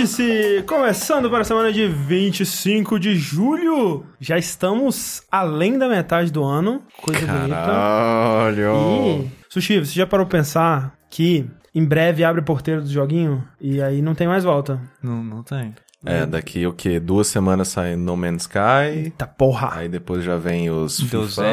Vértice começando para a semana de 25 de julho. Já estamos além da metade do ano. Coisa bonita. Caralho! E, Sushi, você já parou pensar que em breve abre o porteiro do joguinho e aí não tem mais volta? Não, não tem. É, daqui o quê? Duas semanas sai No Man's Sky. Eita porra! Aí depois já vem os Deus FIFA,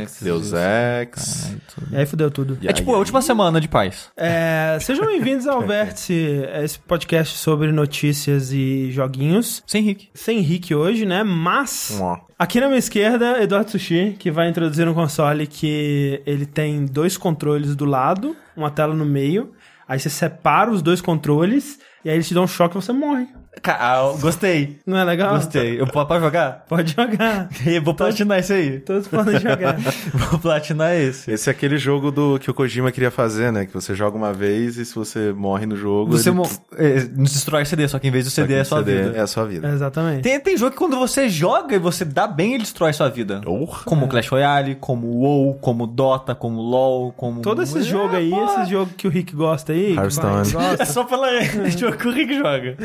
Ex. Deus Ex. E aí fudeu tudo. E É tipo a aí- última semana de paz. É, sejam bem-vindos ao Vértice, esse podcast sobre notícias e joguinhos. Sem Rick. Sem Rick hoje, né? Mas aqui na minha esquerda, Eduardo Sushi, que vai introduzir um console que ele tem dois controles do lado, uma tela no meio. Aí você separa os dois controles e aí eles te dão um choque e você morre. Cara, gostei. Não é legal? Gostei. Eu posso jogar? Pode jogar. Vou platinar esse aí. Todos podem jogar. Vou platinar esse. Esse é aquele jogo do que o Kojima queria fazer, né? Que você joga uma vez e se você morre no jogo. Você ele... mo- é, não destrói o CD, só que em vez do CD é o sua CD vida. É a sua vida. Exatamente. Tem, tem jogo que quando você joga e você dá bem, ele destrói sua vida. Porra. Como Clash Royale, como WoW, como Dota, como LoL, como... Todo esse jogo aí, esse jogo que o Rick gosta aí. Hearthstone. vai- gosta. É só pela jogo que o Rick joga.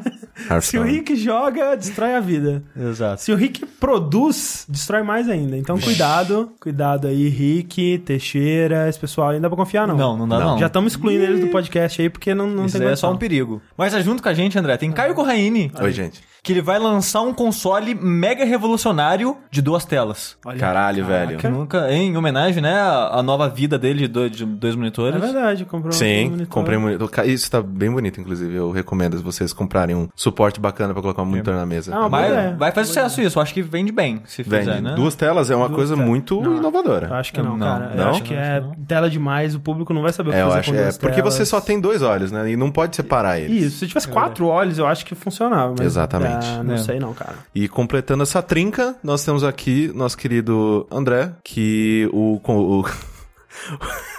Se o. Rick joga, destrói a vida. Exato. Se o Rick produz, destrói mais ainda. Então cuidado, cuidado aí, Rick, Teixeira, esse pessoal aí não dá pra confiar não. Não, não dá não. Já estamos excluindo eles do podcast aí porque não, não Isso tem é condição. só um perigo. Mas é junto com a gente, André, tem Caio Corraine, Oi, gente. Que ele vai lançar um console mega revolucionário de duas telas. Olha, Caralho, velho. Que nunca, em homenagem, né, à nova vida dele de dois, de dois É monitores. verdade, comprou um Sim, monitor. comprei um monitor. Isso tá bem bonito, inclusive. Eu recomendo vocês comprarem um suporte bacana pra colocar um monitor na mesa. Ah, boa ideia. Vai, fazer sucesso isso, eu acho que vende bem, se Vende. fizer, né? Duas telas é uma Duas coisa telas. muito Não, Eu inovadora. acho que não, Não, cara. Eu não? acho que é tela demais, o público não vai saber o que É, eu fazer acho. com É, duas porque telas. você só tem dois olhos, né? E não pode separar eles. Isso, se tivesse quatro olhos, eu acho que funcionava. Mas, Exatamente. ah, não É. sei não, cara. E completando essa trinca, nós temos aqui nosso querido André, que o, o,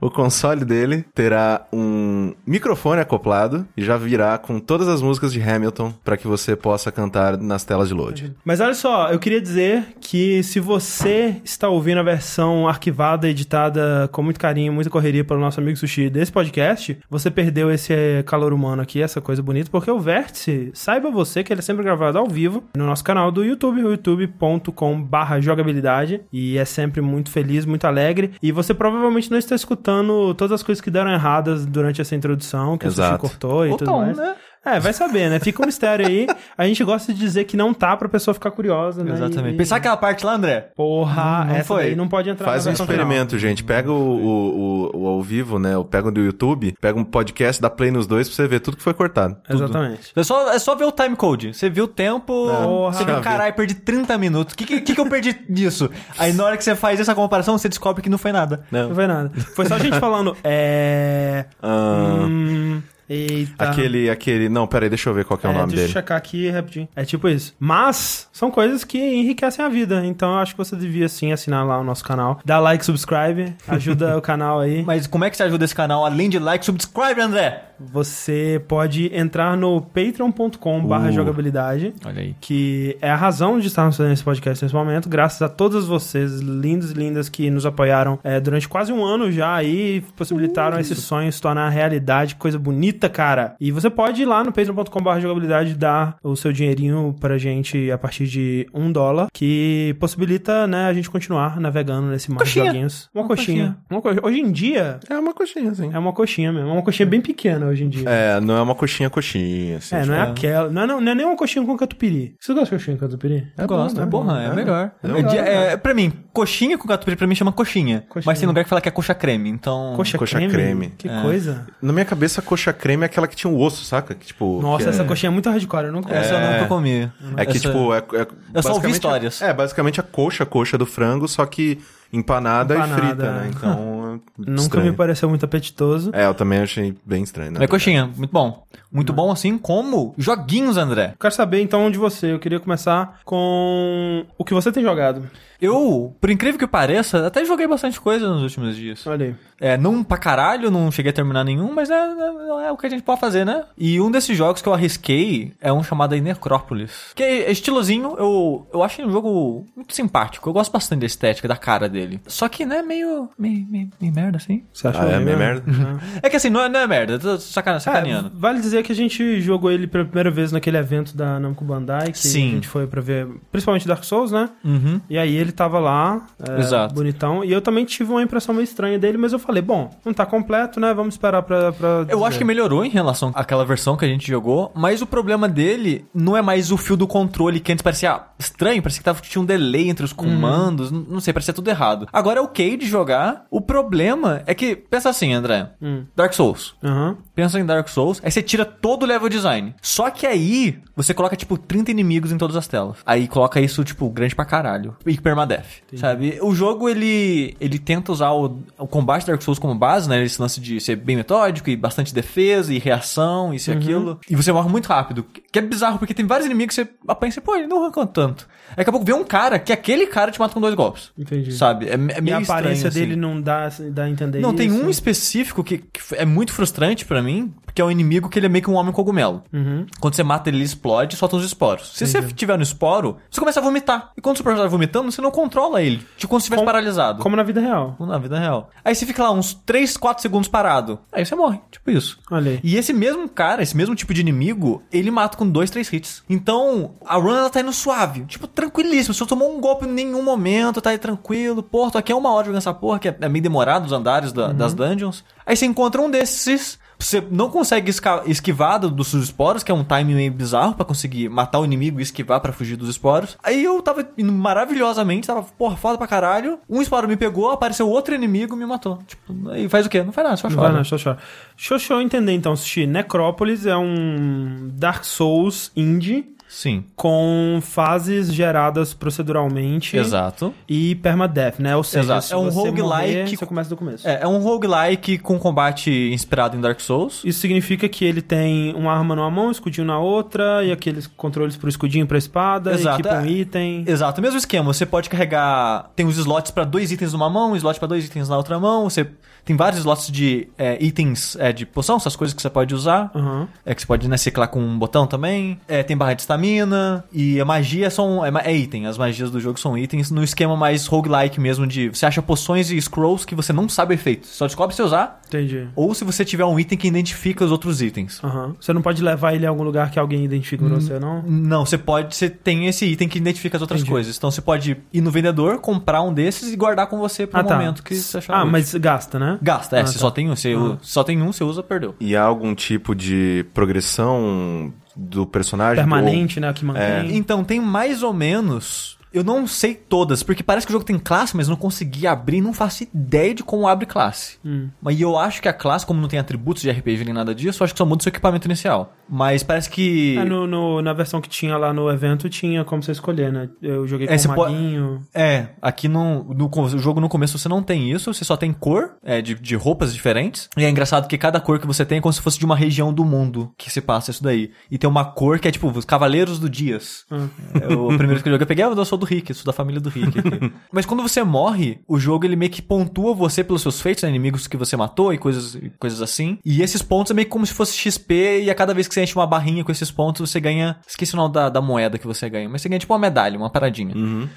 o console dele terá um microfone acoplado e já virá com todas as músicas de Hamilton para que você possa cantar nas telas de load. Mas olha só, eu queria dizer que se você está ouvindo a versão arquivada, editada com muito carinho, muita correria pelo nosso amigo Sushi desse podcast, você perdeu esse eh, calor humano aqui, essa coisa bonita, porque o Vértice, saiba você que ele é sempre gravado ao vivo no nosso canal do YouTube, youtube.com barra jogabilidade, e é sempre muito feliz, muito alegre, e você provavelmente não está escutando todas as coisas que deram erradas durante essa introdução, que o Sushi Exato. cortou e Ou tudo tão, mais. né? É, vai saber, né? Fica um mistério aí. A gente gosta de dizer que não tá pra pessoa ficar curiosa, né? Exatamente. E- Pensar aquela parte lá, André? Porra, Não essa foi. daí não pode entrar Faz na um experimento, gente. Pega o, o, o, o ao vivo, né? Ou Pega o do YouTube, pega um podcast, dá play nos dois pra você ver tudo que foi cortado. final. Exatamente. É só, é só ver o timecode. Você viu o tempo, Porra. você viu, caralho, perdi 30 minutos. O que, que, que eu perdi disso? Aí na hora que você faz essa comparação, você descobre que não foi nada. Não foi nada. Foi só a gente falando, é... Ah, Hum... Eita. Aquele, aquele. Não, peraí, deixa eu ver qual que é, o nome deixa dele. eu checar aqui rapidinho. É tipo isso. Mas, são coisas que enriquecem a vida. Então eu acho que você devia sim assinar lá o nosso canal. Dá like, subscribe, ajuda o canal aí. Mas como é que você ajuda esse canal? Além de like, subscribe, André! Você pode entrar no patreon.com barra Uh. jogabilidade. Olha aí. que é a razão de estarmos fazendo esse podcast nesse momento, graças a todos vocês, lindos e lindas, que nos apoiaram é, durante quase um ano já aí, possibilitaram esse sonho se tornar realidade, coisa bonita, cara. E você pode ir lá no patreon.com.br jogabilidade dar o seu dinheirinho pra gente a partir de um dólar, que possibilita, né, a gente continuar navegando nesse mar de Coxinha. joguinhos. Uma, Uma coxinha. Uma co- Hoje em dia, É uma coxinha, assim. é uma coxinha mesmo, é uma coxinha bem pequena hoje em dia. É, não é uma coxinha coxinha, assim. É, não é tipo, aquela. Não é, não, não é nem uma coxinha com catupiry. Você gosta de coxinha com catupiry? Eu gosto, bom, é é bom, bom, é, é. melhor. É É, de- é, pra mim, coxinha com catupiry pra mim chama coxinha. Coxinha. Mas tem lugar que fala que é coxa creme, então... Coxa, Coxa creme? creme. Que É. coisa. Na minha cabeça, coxa creme é aquela que tinha um osso, saca? Que, tipo, Nossa, que essa é... coxinha é muito hardcore. Eu conheço. Essa eu É. nunca comi. É que, Essa- tipo, é, é Eu só ouvi basicamente- histórias. É, basicamente a coxa, a coxa do frango, só que empanada, Empanada, e frita, é. né? Então, é Nunca estranho. me pareceu muito apetitoso. É, eu também achei bem estranho, né? É coxinha, muito bom. Muito bom assim como joguinhos, André. Quero saber então de você. Eu queria começar com o que você tem jogado. Eu, por incrível que pareça, até joguei bastante coisa nos últimos dias. Olha aí. É, não pra caralho, não cheguei a terminar nenhum, mas é, é- é o que a gente pode fazer, né? E um desses jogos que eu arrisquei é um chamado aí Necrópolis. Que é estilosinho, eu, eu achei um jogo muito simpático. Eu gosto bastante da estética, da cara dele. Só que, né, meio, meio, meio, meio merda, assim. Você achou Ah, é meio meio merda? É que assim, não é, não é merda, tô É, sacaneando. vale dizer dizer que a gente jogou ele pela primeira vez naquele evento da Namco Bandai, que Sim. a gente foi pra ver, principalmente Dark Souls, né? Uhum. E aí ele tava lá, é, bonitão, e eu também tive uma impressão meio estranha dele, mas eu falei, bom, não tá completo, né? Vamos esperar pra, pra Eu acho que melhorou em relação àquela versão que a gente jogou, mas o problema dele não é mais o fio do controle, que antes parecia estranho, parecia que tava, tinha um delay entre os comandos, n- não sei, parecia tudo errado. Agora é ok de jogar, o problema é que, pensa assim, André, Hum. Dark Souls. Aham. Pensa em Dark Souls, aí você tira todo o level design. Só que aí, você coloca, tipo, 30 inimigos em todas as telas. Aí coloca isso, tipo, grande pra caralho. E permadeath, sabe? O jogo, ele ele tenta usar o, o combate Dark Souls como base, né? Esse lance de ser bem metódico e bastante defesa e reação, isso e aquilo. E você morre muito rápido. Que é bizarro, porque tem vários inimigos que você apanha e você, pô, ele não arrancou tanto. Aí daqui a pouco vem um cara, que aquele cara te mata com dois golpes. Entendi. Sabe? É, é meio E a aparência estranho, dele assim. não dá, dá a entender Não, tem isso. um específico que, que é muito frustrante pra mim, porque é um inimigo que ele é meio que um homem cogumelo. Uhum. Quando você mata ele, ele explode e solta uns esporos. Se você tiver no esporo, você começa a vomitar. E quando o seu personagem tá vomitando, você não controla ele. Tipo como se estivesse Como- paralisado. Como na vida real. Na vida real. Aí você fica lá uns 3, 4 segundos parado. Aí você morre. Tipo isso. Olha aí. E esse mesmo cara, esse mesmo tipo de inimigo, ele mata com dois, três hits. Então, a run ela tá indo suave. Tipo, tranquilíssimo. Você não tomou um golpe em nenhum momento, tá aí tranquilo. Pô, tô aqui é uma hora jogando essa porra, que é é meio demorado os andares da- das dungeons. Aí você encontra um desses. Você não consegue esquivar do- dos esporos, que é um timing meio bizarro pra conseguir matar o inimigo e esquivar pra fugir dos esporos. Aí eu tava indo maravilhosamente, tava, porra, foda pra caralho. Um esporo me pegou, apareceu outro inimigo e me matou. Tipo, aí faz o quê? Não faz nada, só Não chora. vai não, só chora. Deixa eu- deixa eu entender então, Sushi. Necrópolis é um Dark Souls indie Sim. com fases geradas proceduralmente. Exato. E permadeath, né? Ou seja, Exato. se É um roguelike você começa do começo. É, é um roguelike com combate inspirado em Dark Souls. Isso significa que ele tem uma arma numa mão, um escudinho na outra, e aqueles controles pro escudinho e pra espada, Exato, equipa um é. item. Exato, mesmo esquema. Você pode carregar. Tem os slots pra dois itens numa mão, um slot pra dois itens na outra mão. Você tem vários slots de é, itens é, de poção, essas coisas que você pode usar. Aham. É que você pode né, ciclar com um botão também. É, tem barra de estamina. E a magia são, é, é item. As magias do jogo são itens no esquema mais roguelike mesmo de você acha poções e scrolls que você não sabe o efeito. Você só descobre se usar. Entendi. Ou se você tiver um item que identifica os outros itens. Aham. Você não pode levar ele a algum lugar que alguém identifique pra você, não? Não, você pode. Você tem esse item que identifica as outras Entendi. coisas. Então você pode ir no vendedor, comprar um desses e guardar com você pro Ah, tá. momento que você achar. Ah, útil. mas gasta, né? Gasta, é. Ah, se tá. só tem um, você Ah. usa- só tem um, você usa, perdeu. E há algum tipo de progressão do personagem? Permanente, né? Que mantém. Então, tem mais ou menos. Eu não sei todas, porque parece que o jogo tem classe, mas eu não consegui abrir, não faço ideia de como abre classe. Hum. Mas eu acho que a classe, como não tem atributos de RPG nem nada disso, eu acho que só muda o seu equipamento inicial. Mas parece que. É, no, no- na versão que tinha lá no evento, tinha como você escolher, né? Eu joguei É, com pode- maguinho. É, aqui no, no co- o jogo no começo você não tem isso, você só tem cor é, de, de roupas diferentes. E é engraçado que cada cor que você tem é como se fosse de uma região do mundo que se passa isso daí. E tem uma cor que é tipo os Cavaleiros do Dias. Ah. É, o primeiro que eu joguei, eu peguei, ah, eu sou do Rick, sou da família do Rick. Mas quando você morre, o jogo ele meio que pontua você pelos seus feitos, né, inimigos que você matou e coisas, coisas assim. E esses pontos é meio que como se fosse XP, e a cada vez que você enche uma barrinha com esses pontos, você ganha. Esqueci o nome da, da moeda que você ganha, mas você ganha tipo uma medalha, uma paradinha.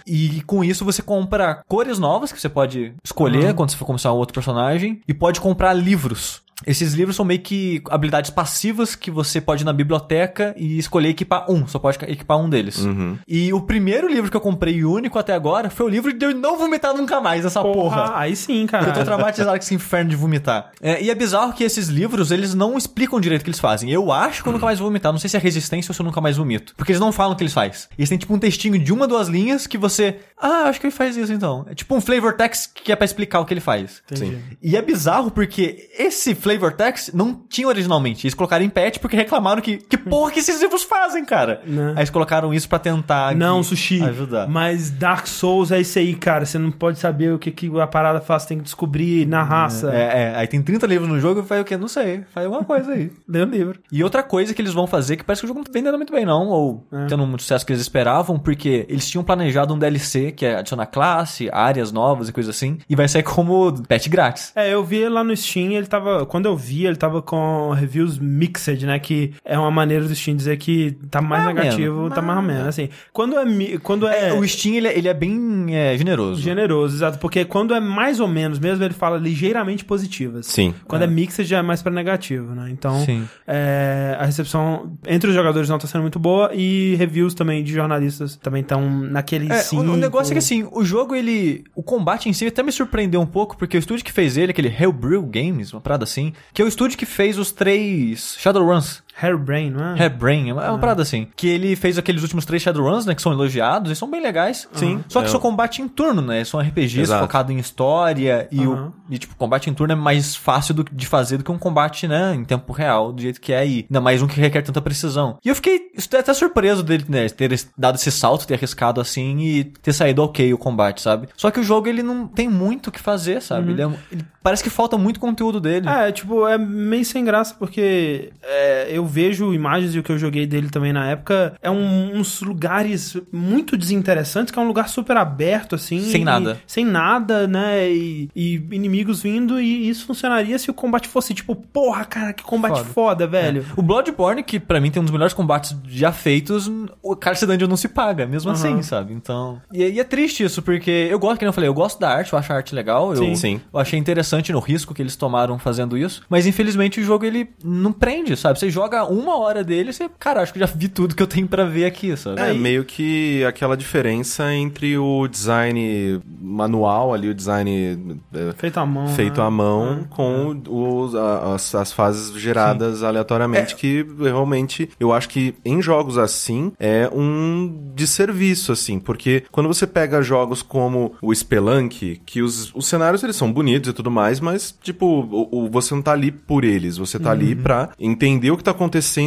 E com isso você compra cores novas que você pode escolher quando você for começar um outro personagem, e pode comprar livros. Esses livros são meio que habilidades passivas que você pode ir na biblioteca e escolher equipar um. Só pode equipar um deles. E o primeiro livro que eu comprei, e único até agora, foi o livro de eu não vomitar nunca mais essa porra. Porra, aí sim, cara. Eu tô traumatizado com esse inferno de vomitar. É, e é bizarro que esses livros, eles não explicam direito o que eles fazem. Eu acho que eu nunca mais vou vomitar. Não sei se é resistência ou se eu nunca mais vomito. Porque eles não falam o que eles fazem. Eles têm tipo um textinho de uma, duas linhas que você... Ah, acho que ele faz isso então. É tipo um flavor text que é pra explicar o que ele faz. Entendi. E é bizarro porque esse flavor text não tinha originalmente. Eles colocaram em patch porque reclamaram que... Que porra que esses livros fazem, cara? Né. Aí eles colocaram isso pra tentar... Não, que- Sushi. Ajudar. Mas Dark Souls é isso aí, cara. Você não pode saber o que, que a parada faz, tem que descobrir na raça. É, é, aí tem 30 livros no jogo e faz o quê? Não sei. Faz alguma coisa aí. Lê o livro. E outra coisa que eles vão fazer, que parece que o jogo não tá vendendo muito bem, não, ou É. tendo muito sucesso que eles esperavam, porque eles tinham planejado um DLC, que é adicionar classe, áreas novas e coisa assim, e vai sair como pet grátis. É, eu vi lá no Steam, ele tava quando eu vi, ele tava com reviews mixed, né? Que é uma maneira do Steam dizer que tá mais negativo, menos. tá mais ou menos. Assim, quando é, quando é, O Steam, ele, é- ele é bem é, generoso. generoso, exato, porque quando é mais ou menos mesmo, ele fala ligeiramente positivas. Sim. Quando é, mixed já é mais pra negativo, né? Então, Sim. é, a recepção entre os jogadores não tá sendo muito boa e reviews também de jornalistas também estão naquele É, cinco. o, o negócio é que assim, o jogo, ele. O combate em si até me surpreendeu um pouco, porque o estúdio que fez ele, aquele Hellbrew Games, uma parada assim, que é o estúdio que fez os três Shadowruns. Hairbrain, não é? Hairbrain, é uma, é uma parada assim. Que ele fez aqueles últimos três Shadowruns, né? Que são elogiados e são bem legais. Sim. Só que É. são combate em turno, né? São RPGs Exato. focados em história e, Aham. o, e, tipo, combate em turno é mais fácil do- de fazer do que um combate, né? Em tempo real, do jeito que é aí. Ainda mais um que requer tanta precisão. E eu fiquei até surpreso dele, né? Ter dado esse salto, ter arriscado assim e ter saído ok o combate, sabe? Só que o jogo, ele não tem muito o que fazer, sabe? Ele, é ele- parece que falta muito conteúdo dele. É, tipo, é meio sem graça porque é, eu vejo imagens e o que eu joguei dele também na época é um- uns lugares muito desinteressantes, que é um lugar super aberto, assim. Sem e- nada. sem nada, né? E, e inimigos vindo, e isso funcionaria se o combate fosse tipo, porra, cara, que combate Foda. foda, velho. O Bloodborne, que pra mim tem um dos melhores combates já feitos, o Cárcere Dungeon não se paga, mesmo Uhum. assim, sabe? Então. E, e é triste isso, porque eu gosto, como eu falei, eu gosto da arte, eu acho a arte legal. Eu, Sim, sim. eu achei interessante no risco que eles tomaram fazendo isso. Mas infelizmente o jogo ele não prende, sabe? Você joga uma hora dele e você, cara, acho que já vi tudo que eu tenho pra ver aqui, sabe? É, meio que aquela diferença entre o design manual ali, o design é, Feito à mão. feito né? à mão com os, a- as, as fases geradas aleatoriamente, que realmente eu acho que em jogos assim é um desserviço, assim, porque quando você pega jogos como o Spelunk, que os, os cenários eles são bonitos e tudo mais, mas, tipo, o, o- você não tá ali por eles, você tá ali pra entender o que tá acontecendo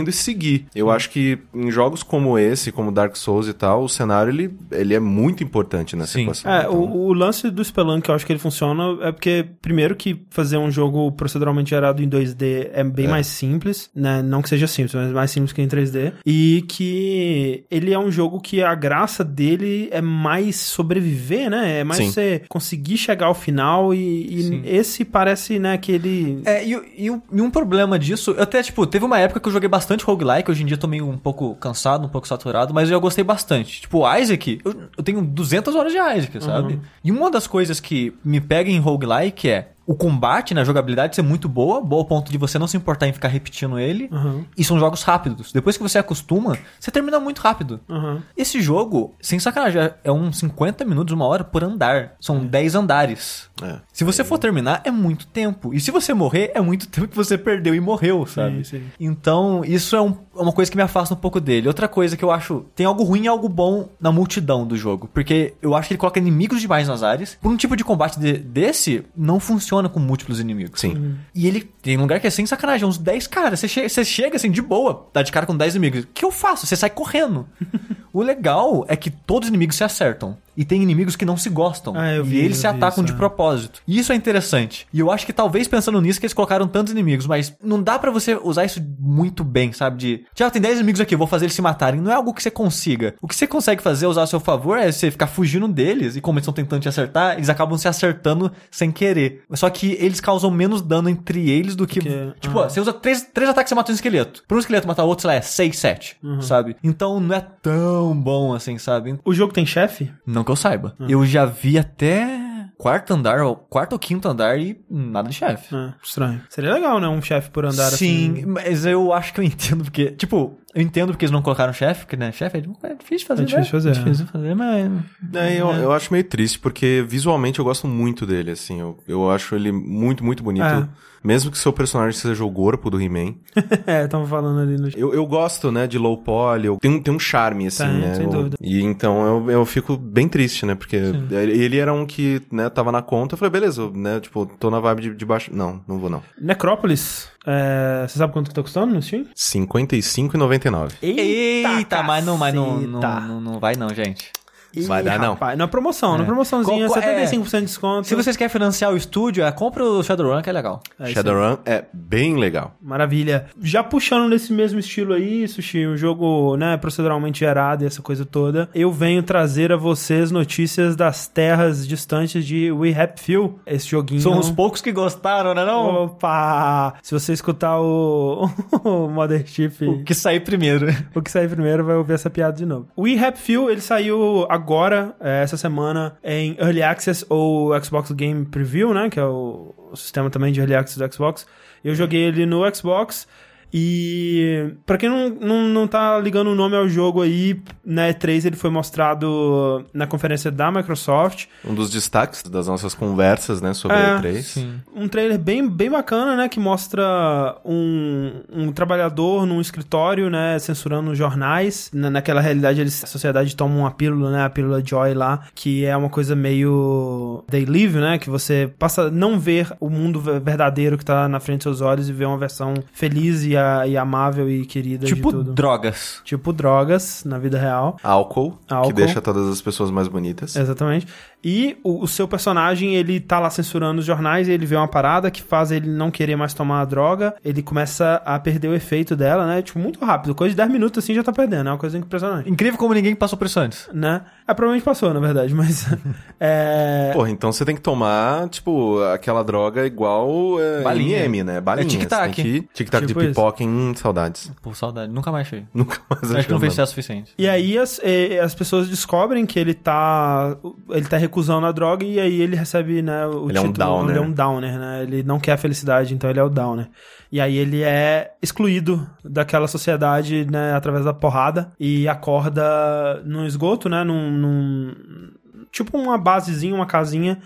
e seguir. Eu acho que em jogos como esse, como Dark Souls e tal, o cenário ele, ele é muito importante nessa Sim. equação. É, Então, o, o lance do Spelunk, eu acho que ele funciona é porque, primeiro, que fazer um jogo proceduralmente gerado em 2D é bem mais simples, né? Não que seja simples, mas mais simples que em 3D. E que ele é um jogo que a graça dele é mais sobreviver, né? É mais Sim. você conseguir chegar ao final e, e esse parece, né, que ele... É, e, e um- e um problema disso, até, tipo, teve uma época que eu joguei bastante roguelike, hoje em dia eu tô meio um pouco cansado, um pouco saturado, mas eu gostei bastante. Tipo, Isaac, eu, eu tenho 200 horas de Isaac, sabe? E uma das coisas que me pega em roguelike é o combate na jogabilidade ser muito boa, boa ao ponto de você não se importar em ficar repetindo ele, Uhum. e são jogos rápidos. Depois que você acostuma, você termina muito rápido. Uhum. Esse jogo, sem sacanagem, é- é uns 50 minutos, uma hora por andar. São 10 andares. É. Se você for terminar, é muito tempo. E se você morrer, é muito tempo que você perdeu e morreu, sabe? sim. Então, isso é, um- é uma coisa que me afasta um pouco dele. Outra coisa que eu acho. Tem algo ruim e algo bom na multidão do jogo. Porque eu acho que ele coloca inimigos demais nas áreas. Por um tipo de combate de- desse, não funciona com múltiplos inimigos. Sim. E ele tem um lugar que é sem sacanagem, uns 10 caras. Você chega, você chega assim, de boa, dá de cara com 10 inimigos. O que eu faço? Você sai correndo. o legal é que todos os inimigos se acertam. E tem inimigos que não se gostam. Ah, eu e vi, eles se vi atacam isso, de é. propósito. E isso é interessante. E eu acho que talvez pensando nisso que eles colocaram tantos inimigos, mas não dá pra você usar isso muito bem, sabe? De, já tem 10 inimigos aqui, eu vou fazer eles se matarem. Não é algo que você consiga. O que você consegue fazer, usar a seu favor, é você ficar fugindo deles. E como eles estão tentando te acertar, eles acabam se acertando sem querer. Só que eles causam menos dano entre eles do que. Que- tipo, ah. você usa três, três ataques e você mata um esqueleto. Pra um esqueleto matar outro, sei lá, é 6, 7. Uhum. Sabe? Então não é tão bom assim, sabe? O jogo tem chefe? Não que eu saiba. Ah. Eu já vi até quarto andar, ou quarto ou quinto andar e nada de chefe. É, estranho. Seria legal, né? Um chefe por andar Sim, assim. mas eu acho que eu entendo porque, tipo, eu entendo porque eles não colocaram chefe, porque, né, chefe é, é difícil de fazer, É difícil né? de fazer, É difícil de fazer, mas... É, eu, eu acho meio triste, porque visualmente eu gosto muito dele, assim. Eu, eu acho ele muito, muito bonito. É. Mesmo que seu personagem seja o corpo do He-Man. é, tava falando ali no. Eu, eu gosto, né, de low poly. eu- Tem, um- tem um charme, assim, Tem, né? sem Eu- dúvida. E então eu, eu fico bem triste, né? Porque ele era um que, né, tava na conta. Eu falei, beleza, eu, né? Tipo, tô na vibe de, de baixo. Não, não vou não. Necrópolis. É, você sabe quanto que tá custando no Steam? 55,99. Eita, mas não, mas não, não, não, não vai não, gente. Ih, Vai dar, não. rapaz, Na promoção, na promoçãozinha, Qual- qual- 75% de desconto. Se vocês querem financiar o estúdio, é, compra o Shadowrun, que é legal. É. Shadowrun é bem legal. Maravilha. Já puxando nesse mesmo estilo aí, Sushi, um jogo, né, proceduralmente gerado e essa coisa toda, eu venho trazer a vocês notícias das terras distantes de We Happy Few. Esse joguinho... São os poucos que gostaram, né não? Opa! Se você escutar o, o Mother Chief, O que sair primeiro. o que sair primeiro vai ouvir essa piada de novo. We Happy Few, ele saiu agora, é, essa semana, em Early Access ou Xbox Game Preview, né? Que é o, o sistema também de Early Access do Xbox. Eu joguei ele no Xbox. E pra quem não, não, não tá ligando o nome ao jogo aí, na E3 ele foi mostrado na conferência da Microsoft. Um dos destaques das nossas conversas, né, sobre É, a E3. Sim. Um trailer bem, bem bacana, né? Que mostra um, um trabalhador num escritório, né? Censurando jornais. Na, naquela realidade, eles, a sociedade toma uma pílula, né? A pílula Joy lá, que é uma coisa meio They Live, né? Que você passa a não ver o mundo ve- verdadeiro que tá na frente dos seus olhos e ver uma versão feliz e, a- e amável e querida Tipo de tudo. drogas. Tipo drogas na vida real. Álcool, Álcool. que deixa todas as pessoas mais bonitas. Exatamente. E o, o seu personagem, ele tá lá censurando os jornais e ele vê uma parada que faz ele não querer mais tomar a droga. Ele começa a perder o efeito dela, né? Tipo, muito rápido. Coisa de 10 minutos assim já tá perdendo. É uma coisa impressionante. Incrível como ninguém passou por isso antes. Né? É, provavelmente passou, na verdade, mas. é. Porra, então você tem que tomar, tipo, aquela droga igual é, Balinha. MM, né? Balinha. É tic-tac. Tic-tac Tipo de isso. pipoca em saudades. Por saudade. Nunca mais achei. Nunca mais Acho que achei não fez sucesso suficiente. E aí as, as pessoas descobrem que ele tá. Ele tá recusando a droga e aí ele recebe, né, o Ele é um título. downer. Ele é um downer, né? Ele não quer a felicidade, então ele é o downer. E aí ele é excluído daquela sociedade, né, através da porrada e acorda num esgoto, né? Num. Num- tipo uma basezinha, uma casinha.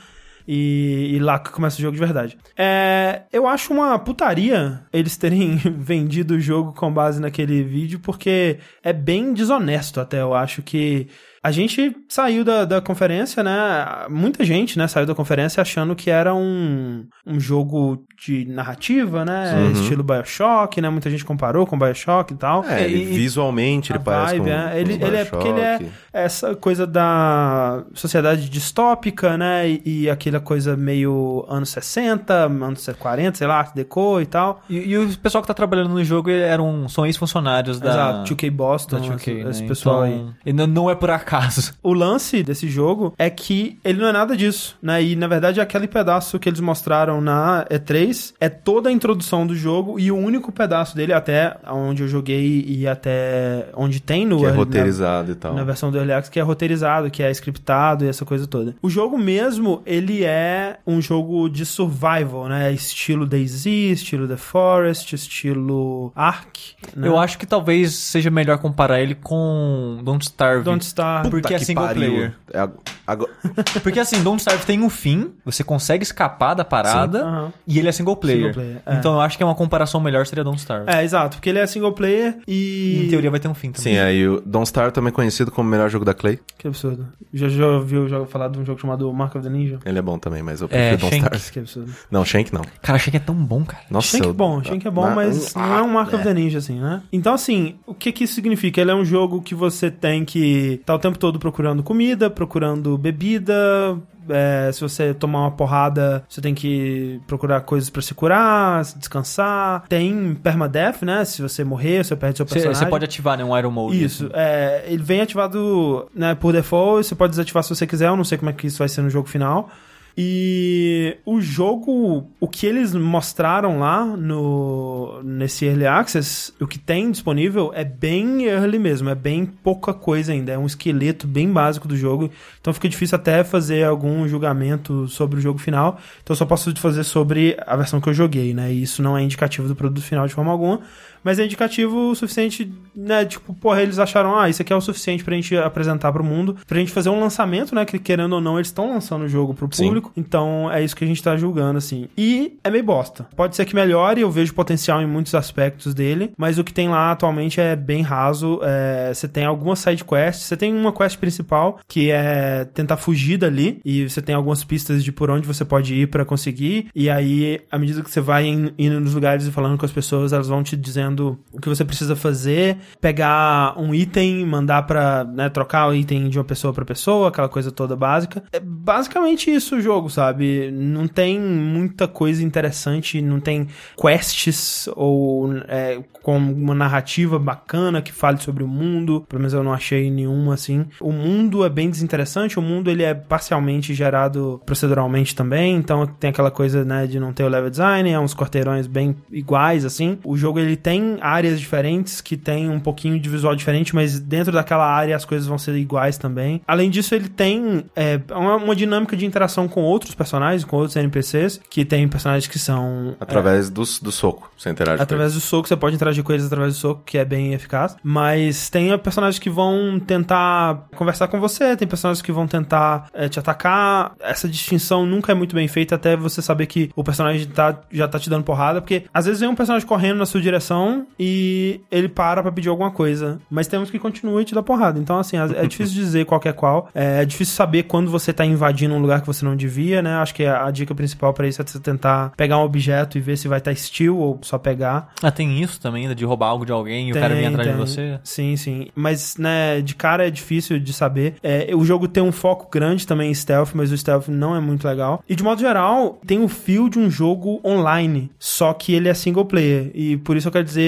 E, e lá que começa o jogo de verdade. É, eu acho uma putaria eles terem vendido o jogo com base naquele vídeo, porque é bem desonesto até. Eu acho que a gente saiu da, da conferência, né? Muita gente, né, saiu da conferência achando que era um, um jogo de narrativa, né? Uhum. Estilo Bioshock, né? Muita gente comparou com Bioshock e tal. É, ele, E- visualmente ele parece vibe, com, é. com Ele, é porque ele é essa coisa da sociedade distópica, né? E, e aquela coisa meio anos 60, anos 40, sei lá, Art Deco e tal. E, e o pessoal que tá trabalhando no jogo eram, são ex-funcionários da... Exato, 2K Boston, da 2K, esse, né? esse pessoal aí. Então, e não- não é por acaso. O lance desse jogo é que ele não é nada disso, né? E na verdade aquele pedaço que eles mostraram na E3 é toda a introdução do jogo e o único pedaço dele até onde eu joguei e até onde tem no Que é early- roteirizado e tal. Na versão do Early Access, que é roteirizado, que é scriptado e essa coisa toda. O jogo mesmo, ele é um jogo de survival, né? Estilo DayZ, estilo The Forest, estilo Ark. Né? Eu acho que talvez seja melhor comparar ele com Don't Starve. Don't Starve. Porque é single pariu. player. É ag- agora- Porque assim, Don't Starve tem um fim, você consegue escapar da parada Aham. e ele é single player. Single player, é. Então eu acho que é uma comparação melhor seria Don't Starve. É, exato, porque ele é single player e... Em teoria vai ter um fim também. Sim, aí o Don't Star também é conhecido como o melhor jogo da Clay. Que absurdo. Já, já ouviu já falar de um jogo chamado Mark of the Ninja? Ele é bom também, mas eu É, prefiro Don't Shank. Star. Que absurdo. Não, Shank não. Cara, que é tão bom, cara. Nossa, Shank é eu- bom, Shank é bom, Ah, mas não é um Mark of the Ninja, assim, né? Então, assim, o que que isso significa? Ele é um jogo que você tem que estar o tempo todo procurando comida, procurando bebida. É, se você tomar uma porrada, você tem que procurar coisas pra se curar, se descansar. Tem permadeath, né? Se você morrer, você perde seu personagem. você pode ativar, né, um Iron Mode. Isso, assim. é, ele vem ativado né, por default, você pode desativar se você quiser, eu não sei como é que isso vai ser no jogo final. E o jogo, o que eles mostraram lá no nesse Early Access, o que tem disponível é bem early mesmo, é bem pouca coisa ainda, é um esqueleto bem básico do jogo, então fica difícil até fazer algum julgamento sobre o jogo final, então só posso fazer sobre a versão que eu joguei, né, e isso não é indicativo do produto final de forma alguma, mas é indicativo o suficiente, né? Tipo, porra, eles acharam, ah, isso aqui é o suficiente pra gente apresentar pro mundo, pra gente fazer um lançamento, né? Que querendo ou não, eles estão lançando o jogo pro Sim. público. público. Então é isso que a gente tá julgando, assim. E é meio bosta. Pode ser que melhore, eu vejo potencial em muitos aspectos dele, mas o que tem lá atualmente é bem raso. É, você tem algumas side quests, você tem uma quest principal que é tentar fugir dali, e você tem algumas pistas de por onde você pode ir para conseguir, e aí, à medida que você vai indo nos lugares e falando com as pessoas, elas vão te dizendo o que você precisa fazer, pegar um item, mandar pra né, trocar o item de uma pessoa para pessoa, aquela coisa toda básica. É basicamente isso o jogo, sabe? Não tem muita coisa interessante, não tem quests ou é, com uma narrativa bacana que fale sobre o mundo. Pelo menos eu não achei nenhuma assim. O mundo é bem desinteressante, o mundo ele é parcialmente gerado proceduralmente também, então tem aquela coisa, né, de não ter o level design, é uns quarteirões bem iguais assim. O jogo ele tem áreas diferentes que tem um pouquinho de visual diferente, mas dentro daquela área as coisas vão ser iguais também. Além disso, ele tem é, uma, uma dinâmica de interação com outros personagens, com outros NPCs, que tem personagens que são Através do, do soco, você interage com Através do soco, você pode interagir com eles através do soco, que é bem eficaz. Mas tem personagens que vão tentar conversar com você, tem personagens que vão tentar é, te atacar. Essa distinção nunca é muito bem feita até você saber que o personagem tá, já tá te dando porrada, porque às vezes vem um personagem correndo na sua direção e ele para pra pedir alguma coisa. Mas temos que continuar e te dar porrada. Então, assim, é difícil dizer qual é qual. É, é difícil saber quando você tá invadindo um lugar que você não devia, né? Acho que a, dica principal pra isso é você tentar pegar um objeto e ver se vai estar tá steal ou só pegar. Ah, tem isso também, né, de roubar algo de alguém e Tem, o cara vir atrás tem. de você? Sim, sim. Mas, né, de cara é difícil de saber. É, o jogo tem um foco grande também em stealth, mas o stealth não é muito legal. E de modo geral, tem o feel de um jogo online, só que ele é single player. E por isso eu quero dizer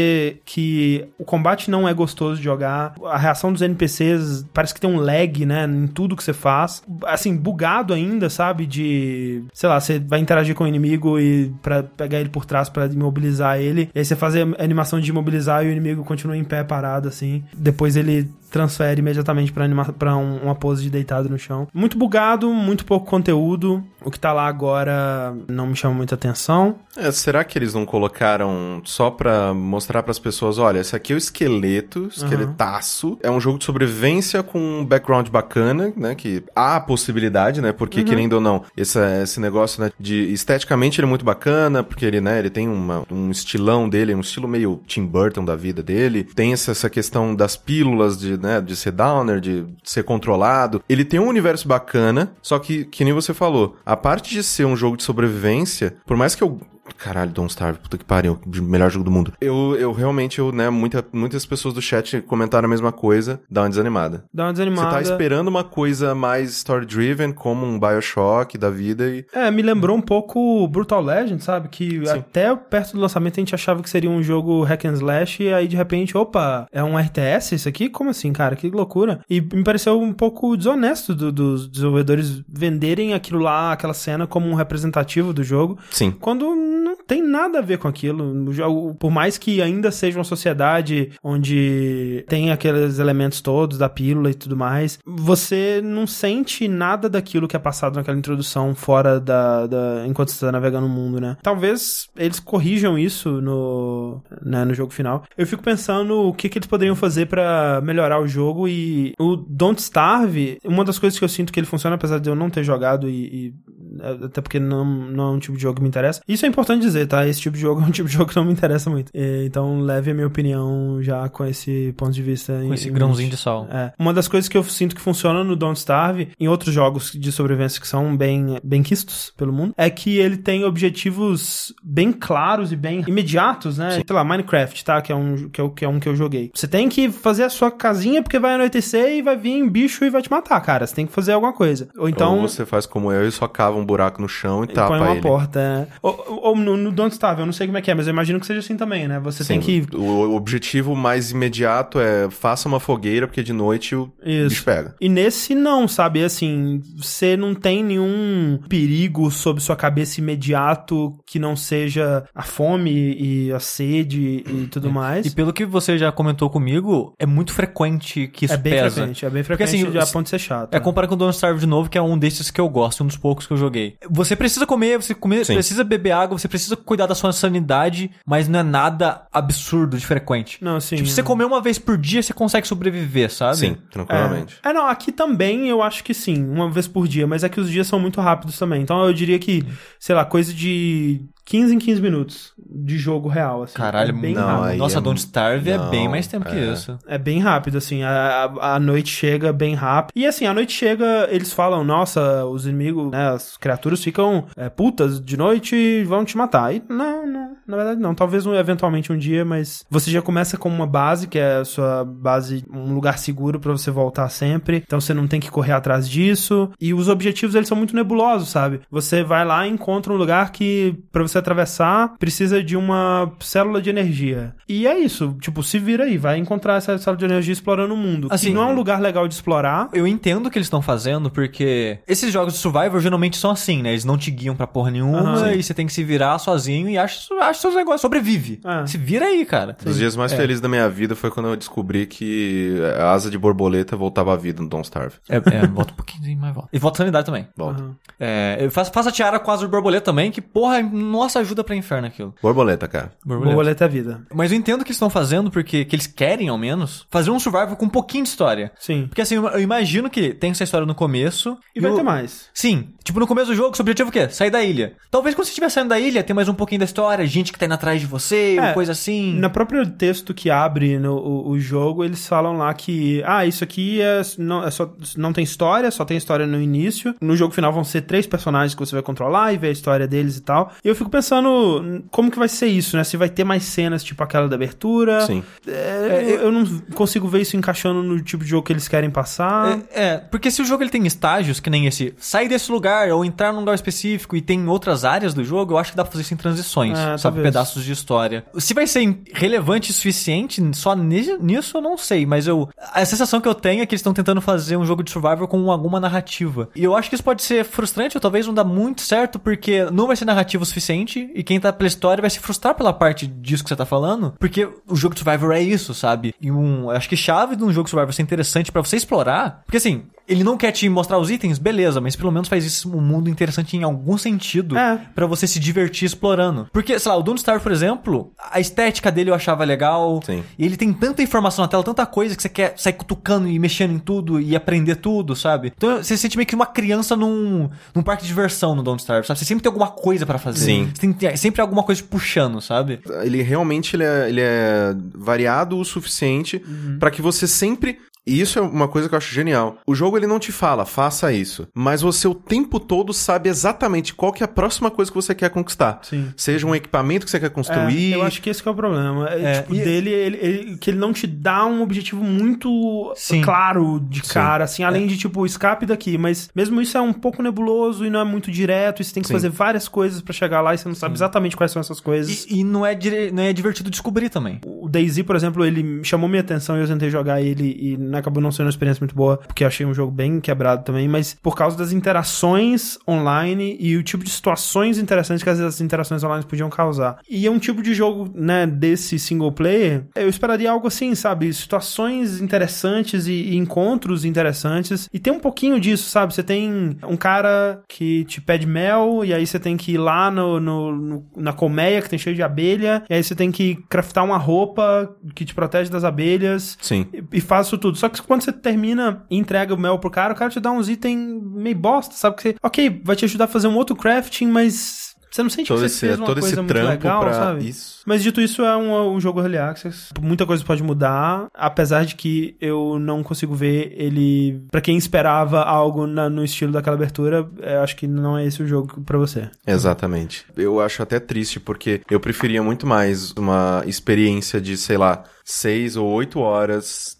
que o combate não é gostoso de jogar. A reação dos NPCs parece que tem um lag, né, em tudo que você faz. Assim, bugado ainda, sabe? De, sei lá, você vai interagir com o inimigo e para pegar ele por trás pra imobilizar ele. E aí você faz a animação de imobilizar e o inimigo continua em pé parado assim. Depois ele transfere imediatamente pra, anima pra um- uma pose de deitado no chão. Muito bugado, muito pouco conteúdo. O que tá lá agora não me chama muita atenção. É, será que eles não colocaram só pra mostrar pras pessoas, olha, esse aqui é o esqueleto, esqueletaço. É um jogo de sobrevivência com um background bacana, né? Que há a possibilidade, né? Porque, querendo ou não, esse, esse negócio, né? De esteticamente ele é muito bacana, porque ele, né? Ele tem uma- um estilão dele, um estilo meio Tim Burton da vida dele. Tem essa, essa questão das pílulas de, né? De ser downer, de ser controlado. Ele tem um universo bacana, só que, que nem você falou, a parte de ser um jogo de sobrevivência, por mais que eu Caralho, Don't Starve, puta que pariu, melhor jogo do mundo. Eu, eu realmente, eu, né, muita, muitas pessoas do chat comentaram a mesma coisa, dá uma desanimada. Dá uma Você desanimada. tá esperando uma coisa mais story-driven, como um Bioshock da vida e... É, me lembrou um pouco Brutal Legend, sabe? Que até perto do lançamento a gente achava que seria um jogo hack and slash e aí de repente, opa, é um RTS isso aqui? Como assim, cara? Que loucura. E me pareceu um pouco desonesto do- dos desenvolvedores venderem aquilo lá, aquela cena como um representativo do jogo, Sim. quando não tem nada a ver com aquilo. Por mais que ainda seja uma sociedade onde tem aqueles elementos todos da pílula e tudo mais, você não sente nada daquilo que é passado naquela introdução fora da, da- enquanto você está navegando no mundo, né? Talvez eles corrijam isso no, né, no jogo final. Eu fico pensando o que, que eles poderiam fazer pra melhorar o jogo e o Don't Starve, uma das coisas que eu sinto que ele funciona, apesar de eu não ter jogado e, e até porque não, não é um tipo de jogo que me interessa. Isso é importante dizer, tá? Esse tipo de jogo é um tipo de jogo que não me interessa muito. É, Então leve a minha opinião já com esse ponto de vista. Com esse grãozinho de sal. É. Uma das coisas que eu sinto que funciona no Don't Starve, em outros jogos de sobrevivência que são bem, bem quistos pelo mundo, é que ele tem objetivos bem claros e bem imediatos, né? Sei lá, Minecraft, tá? Que é, um, que, é, que é um que eu joguei. Você tem que fazer a sua casinha porque vai anoitecer e vai vir um bicho e vai te matar, cara. Você tem que fazer alguma coisa. Ou então... Ou você faz como eu e só cava um buraco no chão e Ele tapa põe uma ele. porta. é. Ou, ou- ou no, no Don't Starve, eu não sei como é que é, mas eu imagino que seja assim também, né? Você tem Sim, que. O objetivo mais imediato é faça uma fogueira, porque de noite o Isso. bicho pega. E nesse não, sabe? Assim, você não tem nenhum perigo sobre sua cabeça imediato que não seja a fome e a sede e tudo mais. E pelo que você já comentou comigo, é muito frequente que isso é bem pesa. frequente, é bem Porque, frequente assim, de a ponto de ser chato. É né? comparar com o Don't Starve de novo, que é um desses que eu gosto, um dos poucos que eu joguei. Joguei. Você precisa comer, você comer, Sim. precisa beber água, você precisa cuidar da sua sanidade, mas não é nada absurdo de frequente. Não, sim. Tipo, se você comer uma vez por dia, você consegue sobreviver, sabe? Sim, tranquilamente. É. é, não, aqui também eu acho que sim, uma vez por dia, mas é que os dias são muito rápidos também. Então eu diria que, sei lá, coisa de 15 em 15 minutos de jogo real, assim. Caralho, é bem não, rápido. Nossa, é- Don't Starve é não, bem mais tempo que é. isso. É bem rápido, assim, a, a, a noite chega bem rápido. E assim, a noite chega, eles falam, nossa, os inimigos, né, as criaturas ficam é, putas de noite e vão te matar. E não, não, na verdade não. Talvez um- eventualmente um dia, mas você já começa com uma base, que é a sua base, um lugar seguro pra você voltar sempre. Então você não tem que correr atrás disso. E os objetivos, eles são muito nebulosos, sabe? Você vai lá e encontra um lugar que, pra você atravessar, precisa de uma célula de energia. E é isso, tipo, se vira aí, vai encontrar essa célula de energia explorando o mundo. Assim, que não é um lugar legal de explorar. Eu entendo o que eles estão fazendo, porque esses jogos de survival geralmente são assim, né? Eles não te guiam pra porra nenhuma e você tem que se virar sozinho e acha, acha seus negócios, sobrevive. É. Se vira aí, cara. Um dos dias mais felizes da minha vida foi quando eu descobri que a asa de borboleta voltava à vida no Don't Starve. É, é, volta um pouquinho mais volta. E volta sanidade também. Volta. É, eu faço, faço a tiara com asa de borboleta também, que porra, nossa, ajuda pra inferno aquilo. Borboleta, cara. Borboleta é vida. Mas eu entendo o que eles estão fazendo, porque que eles querem, ao menos, fazer um survival com um pouquinho de história. Sim. Porque assim, eu imagino que tem essa história no começo. E vai o- ter mais. Sim. Tipo, no começo do jogo, seu objetivo é o quê? Sair da ilha. Talvez quando você estiver saindo da ilha, tem mais um pouquinho da história, gente que tá indo atrás de você, uma É, coisa assim. No próprio texto que abre no, o, o jogo, eles falam lá que, ah, isso aqui é, não, é só, não tem história, só tem história no início. No jogo final vão ser três personagens que você vai controlar e ver a história deles e tal. E eu fico pensando, como que vai ser isso, né? Se vai ter mais cenas, tipo aquela da abertura. Sim. É, eu, eu não consigo ver isso encaixando no tipo de jogo que eles querem passar. É, é, porque se o jogo ele tem estágios, que nem esse, sair desse lugar ou entrar num lugar específico e tem outras áreas do jogo, eu acho que dá pra fazer isso em transições, É, sabe? talvez. Pedaços de história. Se vai ser relevante o suficiente só ni- nisso, eu não sei, mas eu. A sensação que eu tenho é que eles estão tentando fazer um jogo de survival com alguma narrativa. E eu acho que isso pode ser frustrante ou talvez não dá muito certo, porque não vai ser narrativo o suficiente e quem tá pela história vai se frustrar pela parte disso que você tá falando, porque o jogo de survival é isso, sabe? E um. Acho que chave de um jogo de survival ser interessante pra você explorar, porque assim. Ele não quer te mostrar os itens, beleza, mas pelo menos faz isso um mundo interessante em algum sentido É. pra você se divertir explorando. Porque, sei lá, o Don't Starve, por exemplo, a estética dele eu achava legal. Sim. E ele tem tanta informação na tela, tanta coisa que você quer sair cutucando e mexendo em tudo e aprender tudo, sabe? Então você se sente meio que uma criança num, num parque de diversão no Don't Starve, sabe? Você sempre tem alguma coisa pra fazer. Sim. Você tem tem sempre alguma coisa te puxando, sabe? Ele realmente ele é, ele é variado o suficiente pra que você sempre e isso é uma coisa que eu acho genial. O jogo ele não te fala, faça isso, mas você o tempo todo sabe exatamente qual que é a próxima coisa que você quer conquistar. Sim. Seja um equipamento que você quer construir. É, eu acho que esse que é o problema. É, É, tipo, e- dele, ele, ele- que ele não te dá um objetivo muito Sim. claro de cara, assim, além de, tipo, escape daqui. Mas mesmo isso é um pouco nebuloso e não é muito direto, e você tem que Sim. fazer várias coisas pra chegar lá e você não sabe exatamente quais são essas coisas. E, e não, é dire- não é divertido descobrir também. O DayZ, por exemplo, ele chamou minha atenção e eu tentei jogar ele e acabou não sendo uma experiência muito boa, porque achei um jogo bem quebrado também, mas por causa das interações online e o tipo de situações interessantes que às vezes as interações online podiam causar. E é um tipo de jogo, né, desse single player, eu esperaria algo assim, sabe? Situações interessantes e, e encontros interessantes. E tem um pouquinho disso, sabe? Você tem um cara que te pede mel, e aí você tem que ir lá no, no- no- na colmeia que tem cheio de abelha, e aí você tem que craftar uma roupa que te protege das abelhas. Sim. E, e faz isso tudo. Só que quando você termina e entrega o mel pro cara, o cara te dá uns itens meio bosta, sabe? Que você, ok, vai te ajudar a fazer um outro crafting, mas você não sente Todo que esse, você fez uma todo esse coisa muito trampo legal, pra sabe? isso. Mas dito isso, é um, um jogo early access. Muita coisa pode mudar, apesar de que eu não consigo ver ele. Pra quem esperava algo na- no estilo daquela abertura, eu acho que não é esse o jogo pra você. Exatamente. Eu acho até triste porque eu preferia muito mais uma experiência de, sei lá, seis ou oito horas,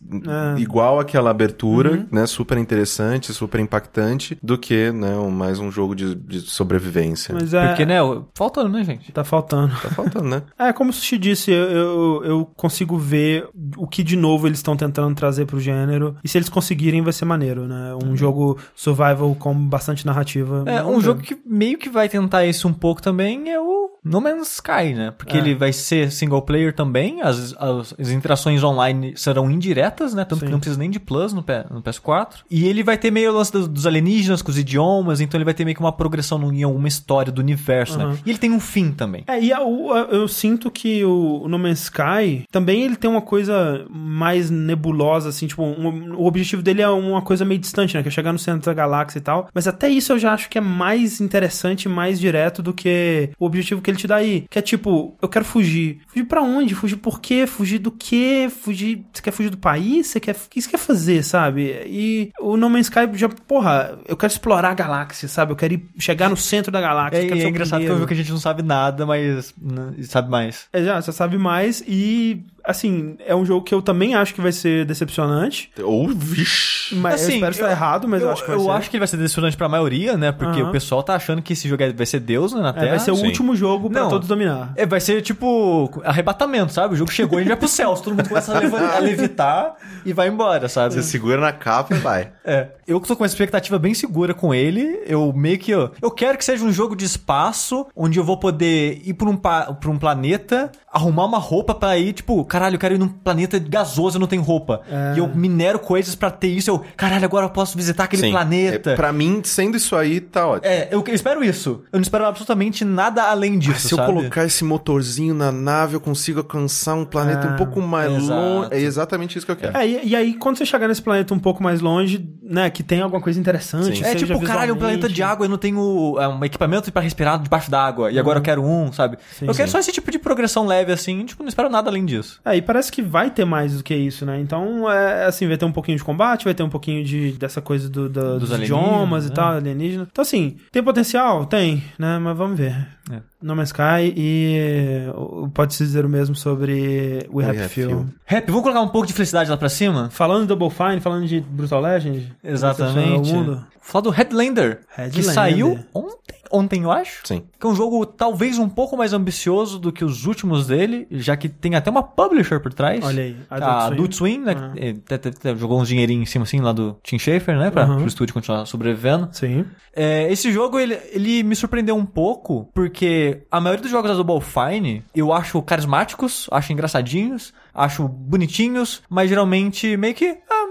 É. igual aquela abertura, né? Super interessante, super impactante, do que, né, um- mais um jogo de, de sobrevivência. Mas é. Porque, né, faltando, né, gente? Tá faltando. Tá faltando, né? É, como o Sushi disse, eu, eu, eu consigo ver o que de novo eles estão tentando trazer pro gênero. E se eles conseguirem, vai ser maneiro, né? Um jogo survival com bastante narrativa. É, um jogo que meio que vai tentar isso um pouco também é o No Man's Sky, né? Porque É. ele vai ser single player também, as, as, as interações online serão indiretas, né? Tanto Sim. que não precisa nem de plus no, P- no PS4. E ele vai ter meio o lance dos, dos alienígenas com os idiomas, então ele vai ter meio que uma progressão no- em alguma história do universo, né? Uhum. E ele tem um fim também. É, e a- a- eu sinto que o, o No Man's Sky também ele tem uma coisa mais nebulosa, assim, tipo, um- o objetivo dele é uma coisa meio distante, né? Que é chegar no centro da galáxia e tal. Mas até isso eu já acho que é mais interessante, mais direto do que o objetivo que ele te dá aí. Que é tipo, eu quero fugir. Fugir pra onde? Fugir por quê? Fugir do quê? Fugir. Você quer fugir do país? Você quer. O que você quer fazer, sabe? E o No Man's Sky já, porra, eu quero explorar a galáxia, sabe? Eu quero ir chegar no centro da galáxia. É, é engraçado que eu vi que a gente não sabe nada, mas né, sabe mais. É, já, você sabe mais e, assim, é um jogo que eu também acho que vai ser decepcionante. Ou, vixi. Mas eu Assim, espero estar errado, mas eu, acho que vai eu ser. acho que ele vai ser decepcionante pra maioria, né? Porque Aham. o pessoal tá achando que esse jogo é- vai ser Deus né, na É, Terra. vai ser o Sim. último jogo pra Não. todos dominar. É, vai ser tipo arrebatamento, sabe? O jogo chegou e gente vai pro céu, todo mundo começa a, levitar e vai embora, sabe? Você segura na capa e vai. É. Eu que tô com uma expectativa bem segura com ele, eu meio que. ó, Eu quero que seja um jogo de espaço, onde eu vou poder ir pra um, pra um planeta, arrumar uma roupa pra ir, tipo, caralho, eu quero ir num planeta gasoso, eu não tenho roupa. É. E eu minero coisas pra ter isso, eu, caralho, agora eu posso visitar aquele Sim. planeta. É, pra mim, sendo isso aí, tá ótimo. É, eu eu espero isso. Eu não espero absolutamente nada além disso, Se eu sabe? colocar esse motorzinho na nave, eu consigo alcançar um planeta Ah, um pouco mais exato. longe. É exatamente isso que eu quero. É, e, e aí, quando você chegar nesse planeta um pouco mais longe, né, que tem alguma coisa interessante. Sim. É tipo, caralho, um planeta de água, eu não tenho é, um equipamento pra respirar debaixo d'água, e agora eu quero um, sabe? Sim, eu quero sim. só esse tipo de progressão leve, assim, tipo, não espero nada além disso. É, e parece que vai ter mais do que isso, né? Então, é assim, vai ter um pouquinho de combate, vai ter um pouquinho de, dessa coisa do, do- Dos dos, idiomas alienígenas, e né? tal, alienígena. Então, assim, tem potencial? Tem, né? Mas vamos ver. É. No Man's Sky e pode-se dizer o mesmo sobre We, Happy, Happy Few. Few. Rap, vamos colocar um pouco de felicidade lá pra cima? Falando de Double Fine, falando de Brutal Legend. Exatamente. Mundo. Falar do Headlander, que Headlander. saiu ontem, ontem eu acho. Sim. Que é um jogo talvez um pouco mais ambicioso do que os últimos dele, já que tem até uma publisher por trás. Olha aí, A Adult Swim. Adult Swim, né? Ah. que, até- até- até jogou uns dinheirinhos em cima, assim, lá do Tim Schafer, né? Pra Aham. o estúdio continuar sobrevivendo. Sim. É, esse jogo, ele, ele me surpreendeu um pouco, porque a maioria dos jogos da Double Fine eu acho carismáticos, acho engraçadinhos, acho bonitinhos, mas geralmente meio que... Ah,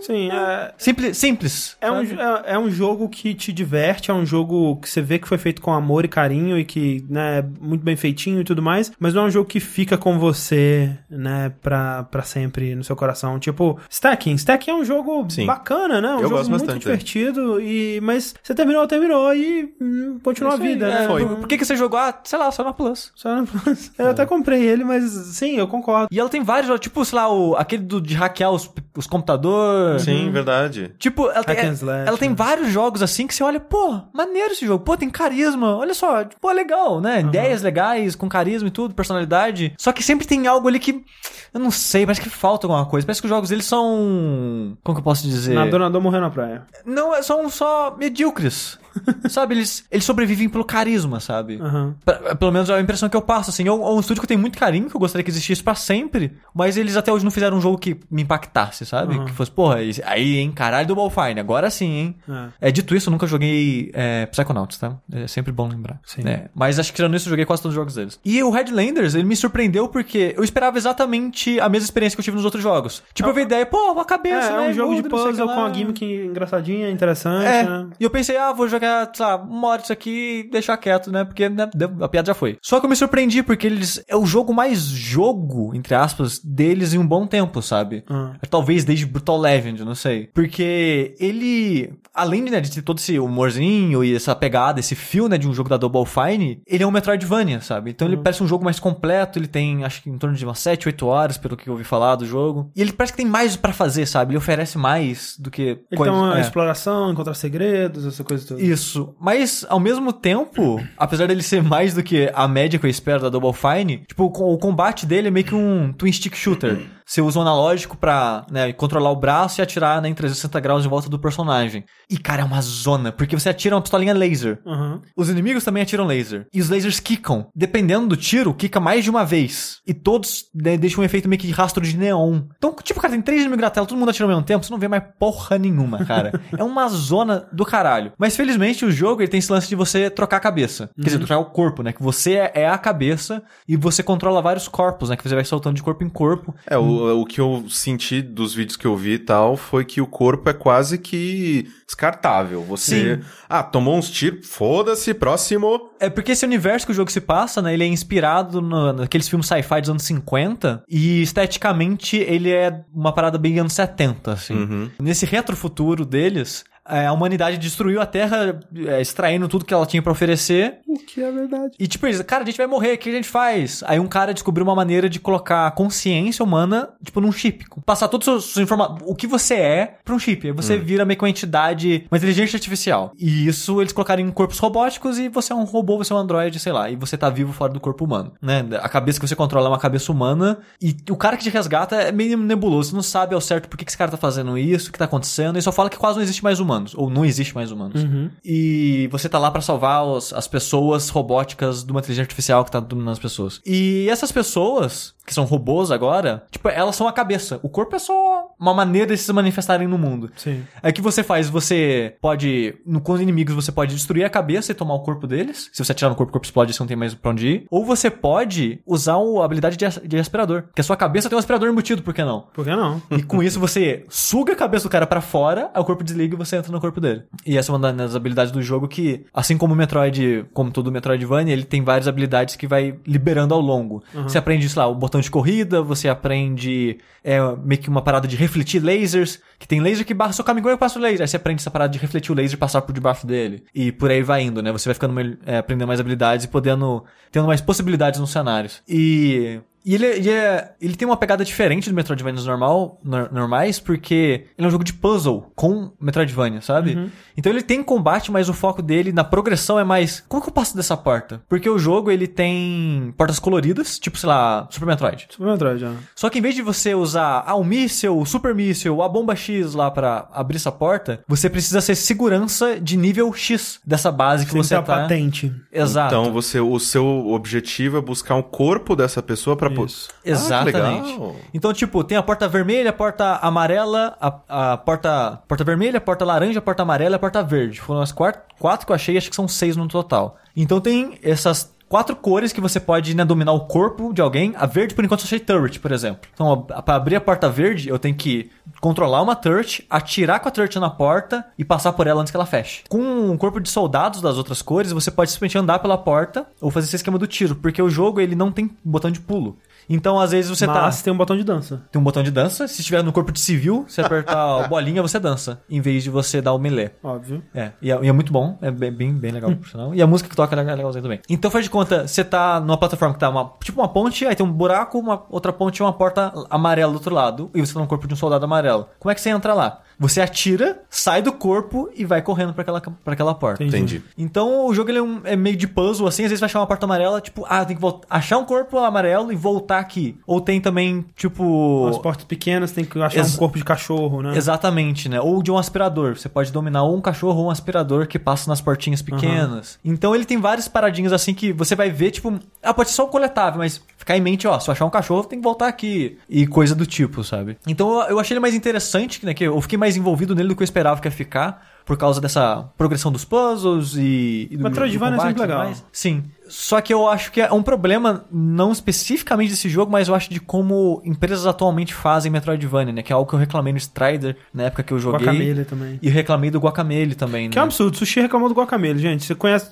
Sim, é, Simples. simples É um, é, é um jogo que te diverte, é um jogo que você vê que foi feito com amor e carinho e que, né, é muito bem feitinho e tudo mais, mas não é um jogo que fica com você, né, pra, pra sempre no seu coração. Tipo, Stacking. Stacking é um jogo Sim. bacana, né? Um Eu jogo gosto muito bastante divertido, e, mas você terminou, terminou e hum, continua a Isso aí, vida, é, né? Foi. Por, por que, que você jogou? Ah, sei lá, só na Plus. Só no Plus. Eu até comprei ele, mas sim, eu concordo. E ela tem vários, jogos, tipo, sei lá, o, aquele do, de hackear os, os computadores. Sim, verdade. Tipo, ela tem, slash, ela tem né? vários jogos assim que você olha, pô, maneiro esse jogo, pô, tem carisma, olha só, pô, legal, né? Ideias legais, com carisma e tudo, personalidade. Só que sempre tem algo ali que, eu não sei, parece que falta alguma coisa. Parece que os jogos eles são. Como que eu posso dizer? Nadou, nadou, morreu na praia. Não, é- são só medíocres. sabe, eles, eles sobrevivem pelo carisma, sabe? Aham. Pra- Pelo menos é a impressão que eu passo, assim. É um, é estúdio que eu tenho muito carinho, que eu gostaria que existisse pra sempre, mas eles até hoje não fizeram um jogo que me impactasse, sabe? Aham. Que fosse, porra, aí, hein, caralho do Ballfine, agora sim, hein? É. É, dito isso, eu nunca joguei é, Psychonauts, tá? É sempre bom lembrar. Sim. né? Mas acho que tirando isso, eu joguei quase todos os jogos deles. E o Headlanders, ele me surpreendeu porque eu esperava exatamente a mesma experiência que eu tive nos outros jogos. Tipo, eu vi a ideia, pô, uma cabeça, É, é né? um jogo de muda, puzzle com uma gimmick engraçadinha, interessante, É, né? e eu pensei, ah, vou jogar, sei lá, uma hora disso aqui e deixar quieto, né? Porque né, a piada já foi. Só que eu me surpreendi, porque eles. É o jogo mais jogo, entre aspas, deles em um bom tempo, sabe? Ah. Talvez desde Brutal Legend, não sei. Porque ele, além de, né, de ter todo esse humorzinho e essa pegada, esse fio, né, de um jogo da Double Fine, ele é um Metroidvania, sabe? Então ele parece um jogo mais completo, ele tem, acho que em torno de umas 7, 8 horas, pelo que eu ouvi falar do jogo. E ele parece que tem mais pra fazer, sabe? Ele oferece mais do que Ele coisa- tem uma é. exploração, encontrar segredos, essa coisa toda. Isso. Mas, ao mesmo tempo, apesar dele ser mais do que a média que eu espero da Double Fine, tipo, o combate dele é meio que um twin stick shooter. Você usa o analógico pra né, controlar o braço e atirar né, em 360 graus em volta do personagem. E, cara, é uma zona, porque você atira uma pistolinha laser. Aham. Os inimigos também atiram laser. E os lasers quicam. Dependendo do tiro, quica mais de uma vez. E todos né, deixam um efeito meio que de rastro de neon. Então, tipo, cara, tem três inimigos na tela, todo mundo atira ao mesmo tempo, você não vê mais porra nenhuma, cara. é uma zona do caralho. Mas felizmente o jogo ele tem esse lance de você trocar a cabeça. Quer dizer, trocar o corpo, né? Que você é- é a cabeça e você controla vários corpos, né? Que você vai soltando de corpo em corpo. É, o, o que eu senti dos vídeos que eu vi e tal foi que o corpo é quase que descartável. Você. Sim. Ah, tomou uns tiros, foda-se, próximo. É porque esse universo que o jogo se passa, né? Ele é inspirado no- naqueles filmes sci-fi dos anos 50 e esteticamente ele é uma parada bem anos 70, assim. Uhum. Nesse retrofuturo deles, a humanidade destruiu a Terra, é, extraindo tudo que ela tinha pra oferecer. O que é verdade. E tipo, eles, cara, a gente vai morrer, o que a gente faz? Aí um cara descobriu uma maneira de colocar a consciência humana, tipo, num chip. Passar todas as suas informações, o que você é pra um chip. Aí você vira meio que uma entidade, uma inteligência artificial. E isso eles colocaram em corpos robóticos e você é um robô, você é um androide, sei lá. E você tá vivo fora do corpo humano, né? A cabeça que você controla é uma cabeça humana. E o cara que te resgata é meio nebuloso. Você não sabe ao certo por que esse cara tá fazendo isso, o que tá acontecendo. E só fala que quase não existe mais humanos. Ou não existe mais humanos. E você tá lá pra salvar os- as pessoas robóticas de uma inteligência artificial que tá dominando as pessoas. E essas pessoas, que são robôs agora, tipo, elas são a cabeça. O corpo é só uma maneira de se manifestarem no mundo. Sim. É que você faz, você pode, no, com os inimigos, você pode destruir a cabeça e tomar o corpo deles. Se você atirar no corpo, o corpo explode e você não tem mais pra onde ir. Ou você pode usar o- a habilidade de, de aspirador. Que a sua cabeça tem um aspirador embutido, por que não? Por que não? E com isso você suga a cabeça do cara pra fora, aí o corpo desliga e você entra no corpo dele. E essa é uma das habilidades do jogo que, assim como o Metroid, como todo Metroidvania, ele tem várias habilidades que vai liberando ao longo. Você aprende, sei lá, o botão de corrida, você aprende é, meio que uma parada de refletir lasers, que tem laser que barra seu caminhão e passa o laser. Aí você aprende essa parada de refletir o laser e passar por debaixo dele. E por aí vai indo, né? Você vai ficando é, aprendendo mais habilidades e podendo, tendo mais possibilidades nos cenários. E e ele, ele, é- ele tem uma pegada diferente do Metroidvania normal, nor- normais, porque ele é um jogo de puzzle com Metroidvania, sabe? Então ele tem combate, mas o foco dele na progressão é mais. Como que eu passo dessa porta? Porque o jogo ele tem portas coloridas, tipo, sei lá, Super Metroid. Super Metroid, já. Só que em vez de você usar ah, o super míssel, a bomba X lá pra abrir essa porta, você precisa ser segurança de nível X dessa base que Sem você tá. patente. Exato. Então você, o seu objetivo é buscar um corpo dessa pessoa pra. po- Isso. Ah, Exatamente. legal. então, tipo, tem a porta vermelha, a porta amarela, a, a porta, porta vermelha, a porta laranja, a porta amarela a porta verde. Foram as quatro, quatro que eu achei, acho que são seis no total. Então tem essas quatro cores que você pode né, dominar o corpo de alguém. A verde, por enquanto, eu achei turret, por exemplo. Então, a- pra abrir a porta verde, eu tenho que controlar uma turret, atirar com a turret na porta e passar por ela antes que ela feche. Com o corpo de soldados das outras cores, você pode simplesmente andar pela porta ou fazer esse esquema do tiro, porque o jogo ele não tem botão de pulo. Então, às vezes, você tá. Mas tem um botão de dança. Tem um botão de dança. Se estiver no corpo de civil, você apertar a bolinha, você dança. Em vez de você dar o melee. Óbvio. É, e é, e é muito bom. É bem, bem, bem legal, por sinal. E a música que toca é legalzinha também. Então faz de conta, você tá numa plataforma que tá uma, tipo uma ponte, aí tem um buraco, uma outra ponte e uma porta amarela do outro lado. E você tá no corpo de um soldado amarelo. Como é que você entra lá? Você atira, sai do corpo e vai correndo pra aquela, pra aquela porta. Entendi. Então o jogo ele é, um- é meio de puzzle, assim, às vezes vai achar uma porta amarela, tipo, ah, tem que voltar, achar um corpo amarelo e voltar aqui. Ou tem também, tipo. As portas pequenas tem que achar Ex- um corpo de cachorro, né? Exatamente, né? Ou de um aspirador. Você pode dominar ou um cachorro ou um aspirador que passa nas portinhas pequenas. Então ele tem várias paradinhas assim que você vai ver, tipo, ah, pode ser só o coletável, mas ficar em mente, ó, se eu achar um cachorro, tem que voltar aqui. E coisa do tipo, sabe? Então eu, eu achei ele mais interessante, né? Que eu fiquei mais envolvido nele do que eu esperava que ia ficar. Por causa dessa progressão dos puzzles e. e do, Metroidvania é sempre legal. mais. Sim. Só que eu acho que é um problema, não especificamente desse jogo, mas eu acho de como empresas atualmente fazem Metroidvania, né? Que é algo que eu reclamei no Strider na época que eu joguei. Guacamele também. E reclamei do Guacamele também, Que é um né? absurdo. Sushi reclamou do guacamele, gente. Você conhece.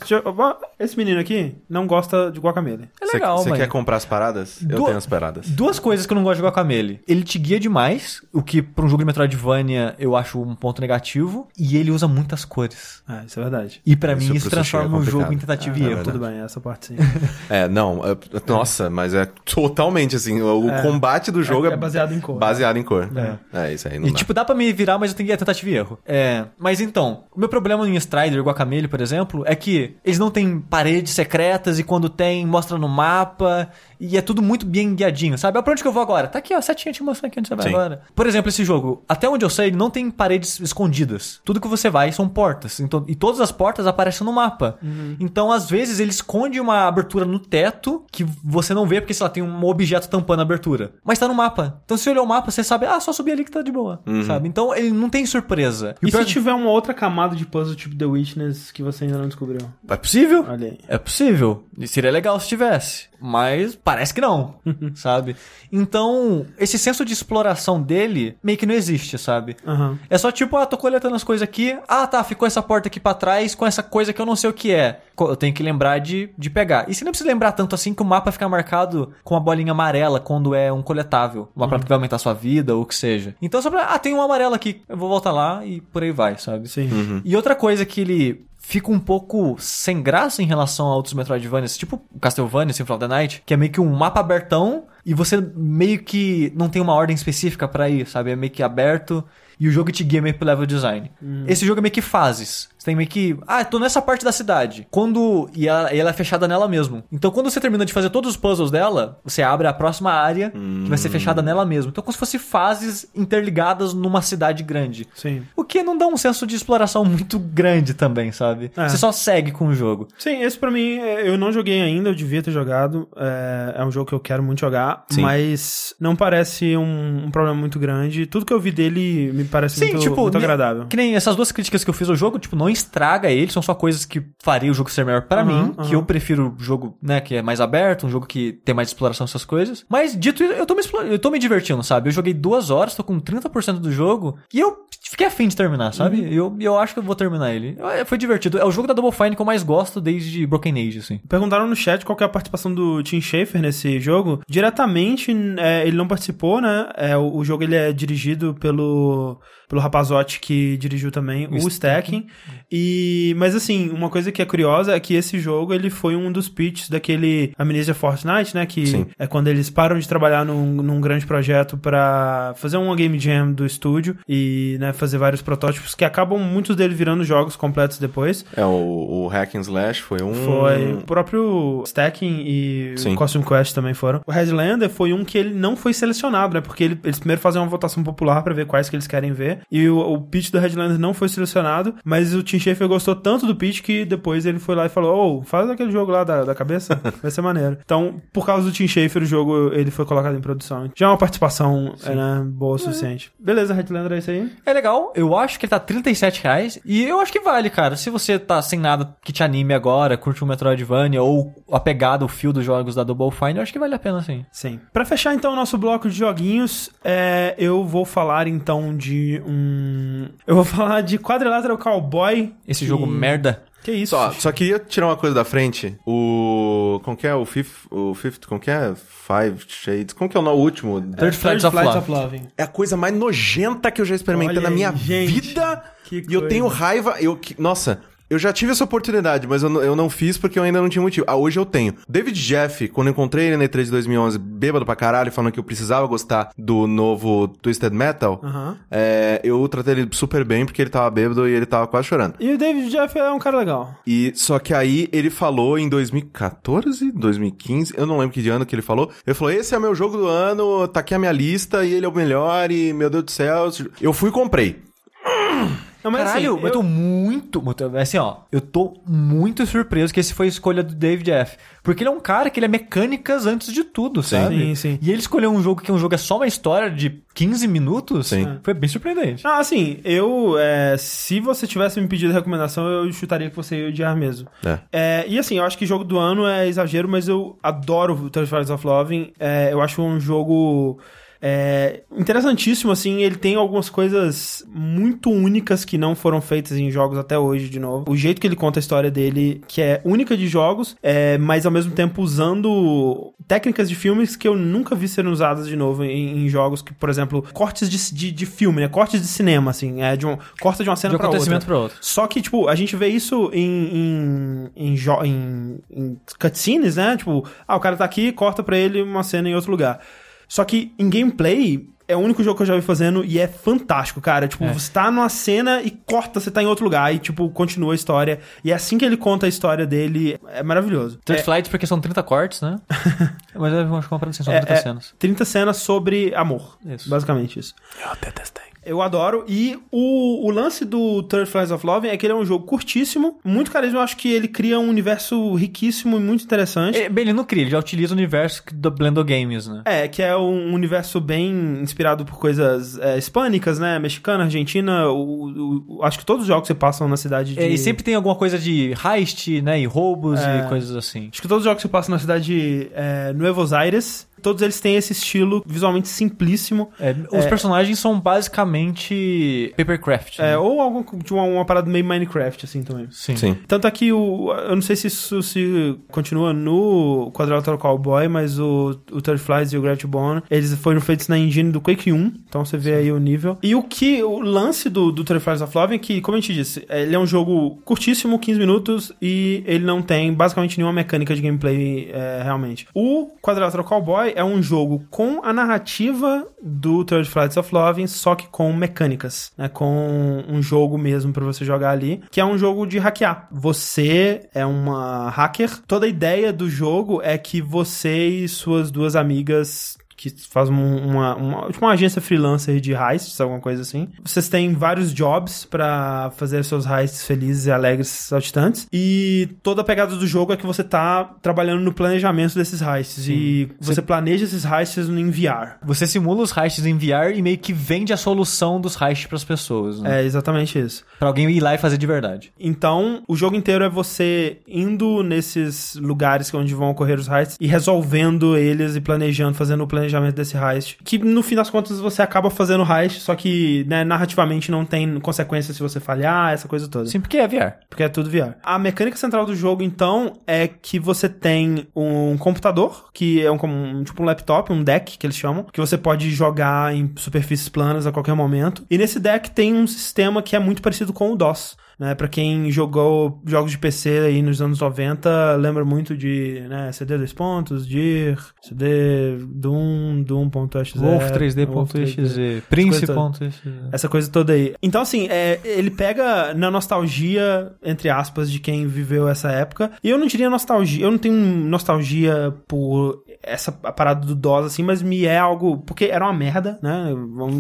Esse menino aqui não gosta de guacamele. É legal, Você quer comprar as paradas? Eu Du- tenho as paradas. Duas coisas que eu não gosto de Guacamele. Ele te guia demais, o que pra um jogo de Metroidvania eu acho um ponto negativo. E ele usa muitas cores. É, isso é verdade. E pra Isso mim isso é transforma o jogo em tentativa Ah, e é, erro. tudo bem, essa parte, sim. É, não, é- nossa, mas é totalmente assim, o É. combate do jogo É- é, é baseado em cor. Baseado em cor. É. É, isso aí não E, dá. tipo, dá pra me virar, mas eu tenho que ir a tentativa e erro. É, mas então, o meu problema em Strider, Guacamele, por exemplo, é que eles não têm paredes secretas e quando tem, mostra no mapa e é tudo muito bem guiadinho, sabe? Ah, pra onde que eu vou agora? Tá aqui, ó, setinha te mostrando aqui onde você vai Sim. agora. Por exemplo, esse jogo, até onde eu sei, ele não tem paredes escondidas. Tudo que você vai são portas. Então, e todas as portas aparecem no mapa. Então, às vezes, ele esconde uma abertura no teto que você não vê porque, sei lá, tem um objeto tampando a abertura. Mas tá no mapa. Então, se você olhar o mapa, você sabe, ah, só subir ali que tá de boa. Sabe? Então, ele não tem surpresa. E pior- se tiver uma outra camada de puzzle tipo The Witness que você ainda não descobriu? É possível? Olha aí. É possível. E seria legal se tivesse. Mas parece que não, sabe? Então, esse senso de exploração dele meio que não existe, sabe? Aham. É só tipo, ah, tô coletando as coisas aqui. Ah, tá, ficou essa porta aqui pra trás com essa coisa que eu não sei o que é. Eu tenho que lembrar de, de pegar. E você não precisa lembrar tanto assim que o mapa fica marcado com a bolinha amarela quando é um coletável. Uma planta que vai aumentar a sua vida ou o que seja. Então, só pra, ah, tem um amarelo aqui. Eu vou voltar lá e por aí vai, sabe? Sim. E outra coisa que ele fica um pouco sem graça em relação a outros Metroidvanias, tipo Castlevania, Symphony of the Night, que é meio que um mapa abertão e você meio que não tem uma ordem específica pra ir, sabe? É meio que aberto e o jogo te guia meio pro level design. Esse jogo é meio que fases. Você tem meio que, ah, tô nessa parte da cidade. Quando e ela, e ela é fechada nela mesmo. Então quando você termina de fazer todos os puzzles dela, você abre a próxima área que vai ser fechada nela mesmo. Então como se fosse fases interligadas numa cidade grande. Sim. O que não dá um senso de exploração muito grande também, sabe? É. Você só segue com o jogo. Sim, esse pra mim, é, eu não joguei ainda, eu devia ter jogado. É, é um jogo que eu quero muito jogar, Sim. mas não parece um, um problema muito grande. Tudo que eu vi dele me parece muito, muito ne- agradável. Que nem essas duas críticas que eu fiz ao jogo, tipo, não estraga ele, são só coisas que faria o jogo ser melhor pra Aham, mim, aham. que eu prefiro o jogo, né, que é mais aberto, um jogo que tem mais exploração essas coisas. Mas dito isso, eu tô me, eu tô me divertindo, sabe? Eu joguei duas horas, tô com 30% do jogo, e eu fiquei afim de terminar, sabe? Uhum. Eu, eu acho que eu vou terminar ele. Eu- Foi divertido. É o jogo da Double Fine que eu mais gosto desde Broken Age, assim. Perguntaram no chat qual que é a participação do Tim Schafer nesse jogo. Diretamente, é, ele não participou, né? É, o, o jogo ele é dirigido pelo, pelo rapazote que dirigiu também, o, Stacking. E, mas assim, uma coisa que é curiosa é que esse jogo ele foi um dos pitches daquele Amnesia Fortnite, né? Que Sim. é quando eles param de trabalhar num, num grande projeto pra fazer uma game jam do estúdio e né, fazer vários protótipos que acabam muitos deles virando jogos completos depois. É, o, o Hack and Slash foi um... Foi o próprio Stacking e Sim. o Costume Quest também foram. O Headlander foi um que ele não foi selecionado, né? Porque ele- eles primeiro fazem uma votação popular pra ver quais que eles querem ver. E o, o pitch do Headlander não foi selecionado, mas o Tim Schafer gostou tanto do pitch que depois ele foi lá e falou: Ô, faz aquele jogo lá da, da cabeça, vai ser maneiro. Então, por causa do Tim Schafer, o jogo ele foi colocado em produção. Já é uma participação é, né, boa o suficiente. Beleza, Headlander é isso aí. É legal, eu acho que ele tá 37 reais e eu acho que vale, cara. Se você tá sem nada que te anime agora, curte um Metroidvania ou apegado ao fio dos jogos da Double Fine, eu acho que vale a pena sim. Sim. Pra fechar então o nosso bloco de joguinhos, é, eu vou falar então de um. Eu vou falar de Quadrilateral Cowboy. Esse que- jogo merda. Que isso? Só, só queria tirar uma coisa da frente. O. Como que é? O Fifth. O Fifth. Como que é? Five Shades. Como que é o no- o último? Third Flights of Love. Love. É a coisa mais nojenta que eu já experimentei Olha na minha aí, gente. vida. Que E eu tenho raiva. Eu, que- nossa. Eu já tive essa oportunidade, mas eu, não- eu não fiz porque eu ainda não tinha motivo. Ah, hoje eu tenho. David Jeff, quando eu encontrei ele na E3 de 2011, bêbado pra caralho, falando que eu precisava gostar do novo Twisted Metal, Aham. é, eu tratei ele super bem porque ele tava bêbado e ele tava quase chorando. E o David Jeff é um cara legal. E só que aí ele falou em 2014, 2015, eu não lembro que de ano que ele falou. Ele falou: "Esse é meu jogo do ano, tá aqui a minha lista e ele é o melhor e meu Deus do céu". Eu fui e comprei. Não, mas Caralho, assim, eu tô muito, muito. Assim, ó, eu tô muito surpreso que esse foi a escolha do David F. Porque ele é um cara que ele é mecânicas antes de tudo, sabe? Sim, sim. E ele escolheu um jogo que é um jogo é só uma história de 15 minutos. Sim. Foi bem surpreendente. Ah, assim, eu. é, se você tivesse me pedido recomendação, eu chutaria que você ia odiar mesmo. É. É, e assim, eu acho que jogo do ano é exagero, mas eu adoro o Flights of Loving. É, eu acho um jogo. É interessantíssimo, assim, ele tem algumas coisas muito únicas que não foram feitas em jogos até hoje, de novo. O jeito que ele conta a história dele, que é única de jogos, é, mas ao mesmo tempo usando técnicas de filmes que eu nunca vi serem usadas de novo em, em jogos que, por exemplo, cortes de, de, de, filme, né? Cortes de cinema, assim, é de um, corta de uma cena De um pra outra. acontecimento pra outro. Só que, tipo, a gente vê isso em, em, em, em, em cutscenes, né? Tipo, ah, o cara tá aqui, corta pra ele uma cena em outro lugar. Só que em gameplay, é o único jogo que eu já vi fazendo e é fantástico, cara. Tipo, você tá numa cena e corta, você tá em outro lugar e, tipo, continua a história. E é assim que ele conta a história dele, é maravilhoso. Third É- Flight porque são 30 cortes, né? Mas eu acho que uma parada assim, são é- 30 é cenas. 30 cenas sobre amor. Isso. Basicamente isso. Eu detestei. Eu adoro. E o, o lance do Third Flies of Love é que ele é um jogo curtíssimo, muito carisma. Eu acho que ele cria um universo riquíssimo e muito interessante. É, bem, ele não cria, ele já utiliza o universo do Blendo Games, né? É, que é um universo bem inspirado por coisas é, hispânicas, né? Mexicana, Argentina. O, o- acho que todos os jogos se passam na cidade de. É, e sempre tem alguma coisa de heist, né? E roubos É. e coisas assim. Acho que todos os jogos se passam na cidade de é, Nuevos Aires. Todos eles têm esse estilo visualmente simplíssimo. É, os É. personagens são basicamente papercraft. É, né? ou algo de uma, uma parada meio Minecraft, assim também. Sim. Sim. Tanto é que o. Eu não sei se isso se continua no Quadrilateral Cowboy, mas o, o Third Flies e o Gravity Bone, eles foram feitos na engine do Quake 1, então você vê aí o nível. E o que. O lance do, do Third Flies of Love é que, como a gente disse, ele é um jogo curtíssimo, 15 minutos, e ele não tem basicamente nenhuma mecânica de gameplay é, realmente. O Quadrilateral Cowboy é um jogo com a narrativa do Third Flights of Love, só que com mecânicas, né? Com um jogo mesmo pra você jogar ali, que é um jogo de hackear. Você é uma hacker. Toda a ideia do jogo é que você e suas duas amigas que faz um- uma, uma, tipo uma agência freelancer de heists, alguma coisa assim. Vocês têm vários jobs pra fazer seus heists felizes e alegres saltitantes. E toda a pegada do jogo é que você tá trabalhando no planejamento desses heists. E você planeja esses heists no enviar. Você simula os heists em VR e meio que vende a solução dos heists pras pessoas, né? É exatamente isso. Pra alguém ir lá e fazer de verdade. Então, o jogo inteiro é você indo nesses lugares onde vão ocorrer os heists e resolvendo eles e planejando, fazendo o planejamento desse heist. Que no fim das contas você acaba fazendo heist, só que né, narrativamente não tem consequências se você falhar, essa coisa toda. Sim, porque é VR. Porque é tudo VR. A mecânica central do jogo, então, é que você tem um computador, que é um, um- tipo um laptop, um deck, que eles chamam, que você pode jogar em superfícies planas a qualquer momento. E nesse deck tem um sistema que é muito parecido com o DOS. Né, pra quem jogou jogos de PC aí nos anos 90, lembra muito de né, CD 2 pontos, DIR, CD Doom, Doom.exe. Wolf Wolf 3D.exe, Prince.exe. essa coisa toda aí. Então, assim, é, ele pega na nostalgia, entre aspas, de quem viveu essa época. E eu não diria nostalgia, eu não tenho nostalgia por essa parada do DOS, assim, mas me é algo. Porque era uma merda, né?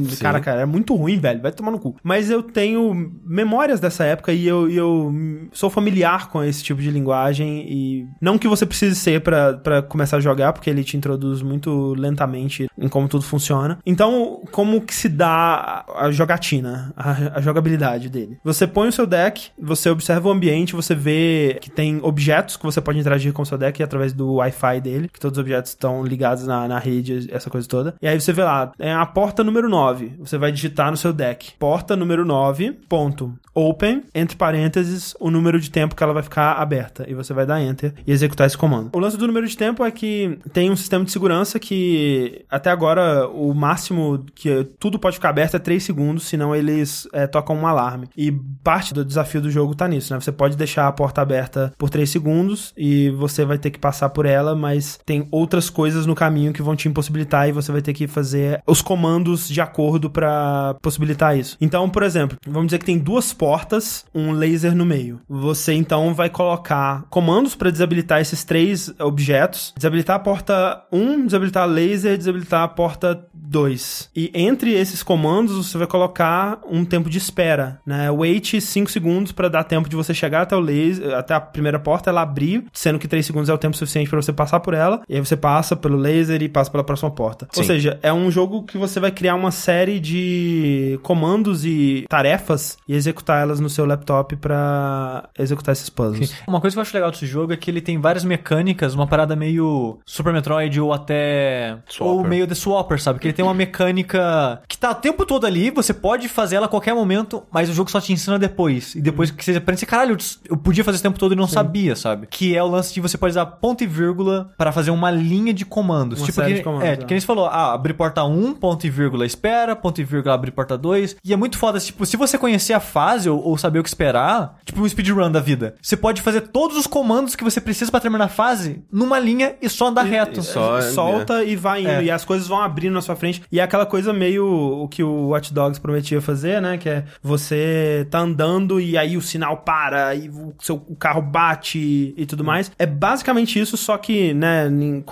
Sim. Cara, cara, é muito ruim, velho. Vai tomar no cu. Mas eu tenho memórias dessa época e eu, eu sou familiar com esse tipo de linguagem. E não que você precise ser pra começar a jogar, porque ele te introduz muito lentamente em como tudo funciona. Então, como que se dá a jogatina, a, a jogabilidade dele? Você põe o seu deck, você observa o ambiente, você vê que tem objetos que você pode interagir com o seu deck através do Wi-Fi dele, que todos os objetos estão ligados na, na rede, essa coisa toda. E aí você vê lá, é a porta número 9. Você vai digitar no seu deck. Porta número 9, ponto. Open, entre parênteses, o número de tempo que ela vai ficar aberta. E você vai dar Enter e executar esse comando. O lance do número de tempo é que tem um sistema de segurança que até agora o máximo que tudo pode ficar aberto é 3 segundos, senão eles é, tocam um alarme. E parte do desafio do jogo tá nisso, né? Você pode deixar a porta aberta por 3 segundos e você vai ter que passar por ela, mas tem outras coisas no caminho que vão te impossibilitar e você vai ter que fazer os comandos de acordo pra possibilitar isso. Então, por exemplo, vamos dizer que tem duas portas, um laser no meio. Você então vai colocar comandos pra desabilitar esses três objetos, desabilitar a porta 1, desabilitar laser, desabilitar a porta 2. E entre esses comandos você vai colocar um tempo de espera, né? Wait 5 segundos pra dar tempo de você chegar até o laser, até a primeira porta, ela abrir, sendo que 3 segundos é o tempo suficiente pra você passar por ela, e aí você passa pelo laser e passa pela próxima porta. Ou Sim. seja, é um jogo que você vai criar uma série de comandos e tarefas e executar elas no seu laptop pra executar esses puzzles. Uma coisa que eu acho legal desse jogo é que ele tem várias mecânicas, uma parada meio Super Metroid ou até. Swapper. Ou meio The Swapper, sabe? Que ele tem uma mecânica que tá o tempo todo ali, você pode fazer ela a qualquer momento, mas o jogo só te ensina depois. E depois que você aprende, você, caralho, eu podia fazer esse tempo todo e não sabia, sabe? Que é o lance de você pode usar ponto e vírgula para fazer uma linha de comandos. Uma tipo, série que, de comandos, é, é. que nem você falou, ah, abrir porta 1, ponto e vírgula espera, ponto e vírgula abre porta 2. E é muito foda, tipo, se você conhecer a fase ou, ou saber o que esperar, tipo um speedrun da vida, você pode fazer todos os comandos que você precisa pra terminar a fase numa linha e só andar reto. só- Solta e vai indo. É. E as coisas vão abrindo na sua frente. E é aquela coisa meio o que o Watch Dogs prometia fazer, né? Que é você tá andando e aí o sinal para e o seu o carro bate e tudo mais. É basicamente isso, só que, né,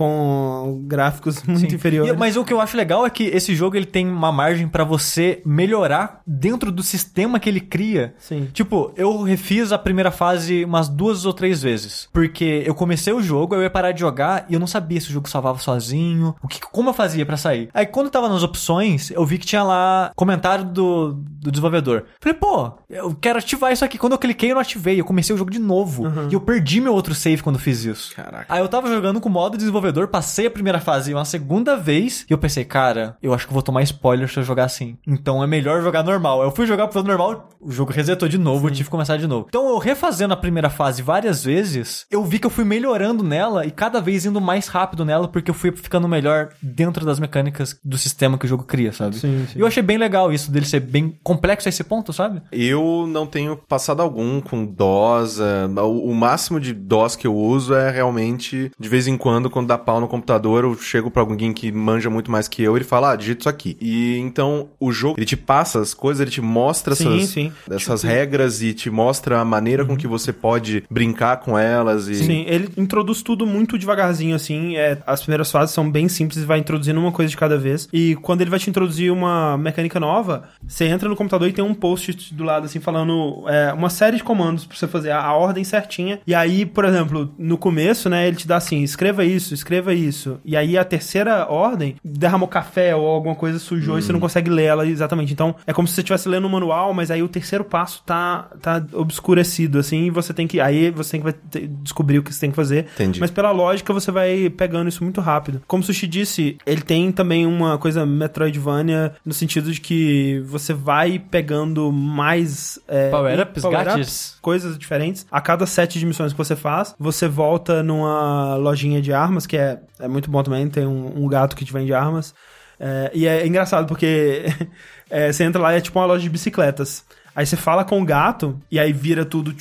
com gráficos muito Sim. inferiores. E- mas o que eu acho legal é que esse jogo ele tem uma margem pra você melhorar dentro do sistema que ele cria. Sim. Tipo, eu refiz a primeira fase umas duas ou três vezes. Porque eu comecei o jogo, eu ia parar de jogar e eu não sabia se o jogo salvava sozinho, o que, como eu fazia pra sair. Aí quando eu tava nas opções, eu vi que tinha lá comentário do, do desenvolvedor. Falei, pô, eu quero ativar isso aqui. Quando eu cliquei, eu não ativei. Eu comecei o jogo de novo. E eu perdi meu outro save quando fiz isso. Caraca. Aí eu tava jogando com o modo desenvolvedor, passei a primeira fase uma segunda vez, e eu pensei, cara, eu acho que vou tomar spoiler se eu jogar assim. Então é melhor jogar normal. Eu fui jogar pro normal, o jogo resetou de novo, eu tive que começar de novo. Então eu refazendo a primeira fase várias vezes, eu vi que eu fui melhorando nela e cada vez indo mais rápido nela, porque eu fui ficando melhor dentro das mecânicas do sistema que o jogo cria, sabe? Sim, sim. E eu achei bem legal isso, dele ser bem complexo a esse ponto, sabe? Eu não tenho passado algum com DOS. é, O, máximo de DOS que eu uso é realmente, de vez em quando, quando dá pau no computador, eu chego pra alguém que manja muito mais que eu e ele fala, ah, digita isso aqui. E então o jogo, ele te passa as coisas, ele te mostra Sim, essas, sim. essas regras e te mostra a maneira com que você pode brincar com elas. E... Sim, ele introduz tudo muito devagarzinho, assim. É, as primeiras fases são bem simples, vai introduzindo uma coisa de cada vez. E quando ele vai te introduzir uma mecânica nova, você entra no computador e tem um post do lado, assim, falando é, uma série de comandos pra você fazer a, a ordem certinha. E aí, por exemplo, no começo, né, ele te dá assim: escreva isso, escreva isso. E aí a terceira ordem derramou café ou alguma coisa sujou e você não consegue ler ela exatamente. Então é como se você estivesse lendo um manual, mas aí o terceiro passo tá, tá obscurecido, assim, e você tem que. Aí você tem que descobrir o que você tem que fazer. Entendi. Mas pela lógica você vai pegando isso muito rápido. Como o Sushi disse, ele tem também uma coisa Metroidvania no sentido de que você vai pegando mais é, Power-ups, gadgets. coisas diferentes. A cada sete de missões que você faz, você volta numa lojinha de armas, que é, é muito bom também. Tem um, um gato que te vende armas. É, e é engraçado porque é, você entra lá e é tipo uma loja de bicicletas. Aí você fala com o gato e aí vira tudo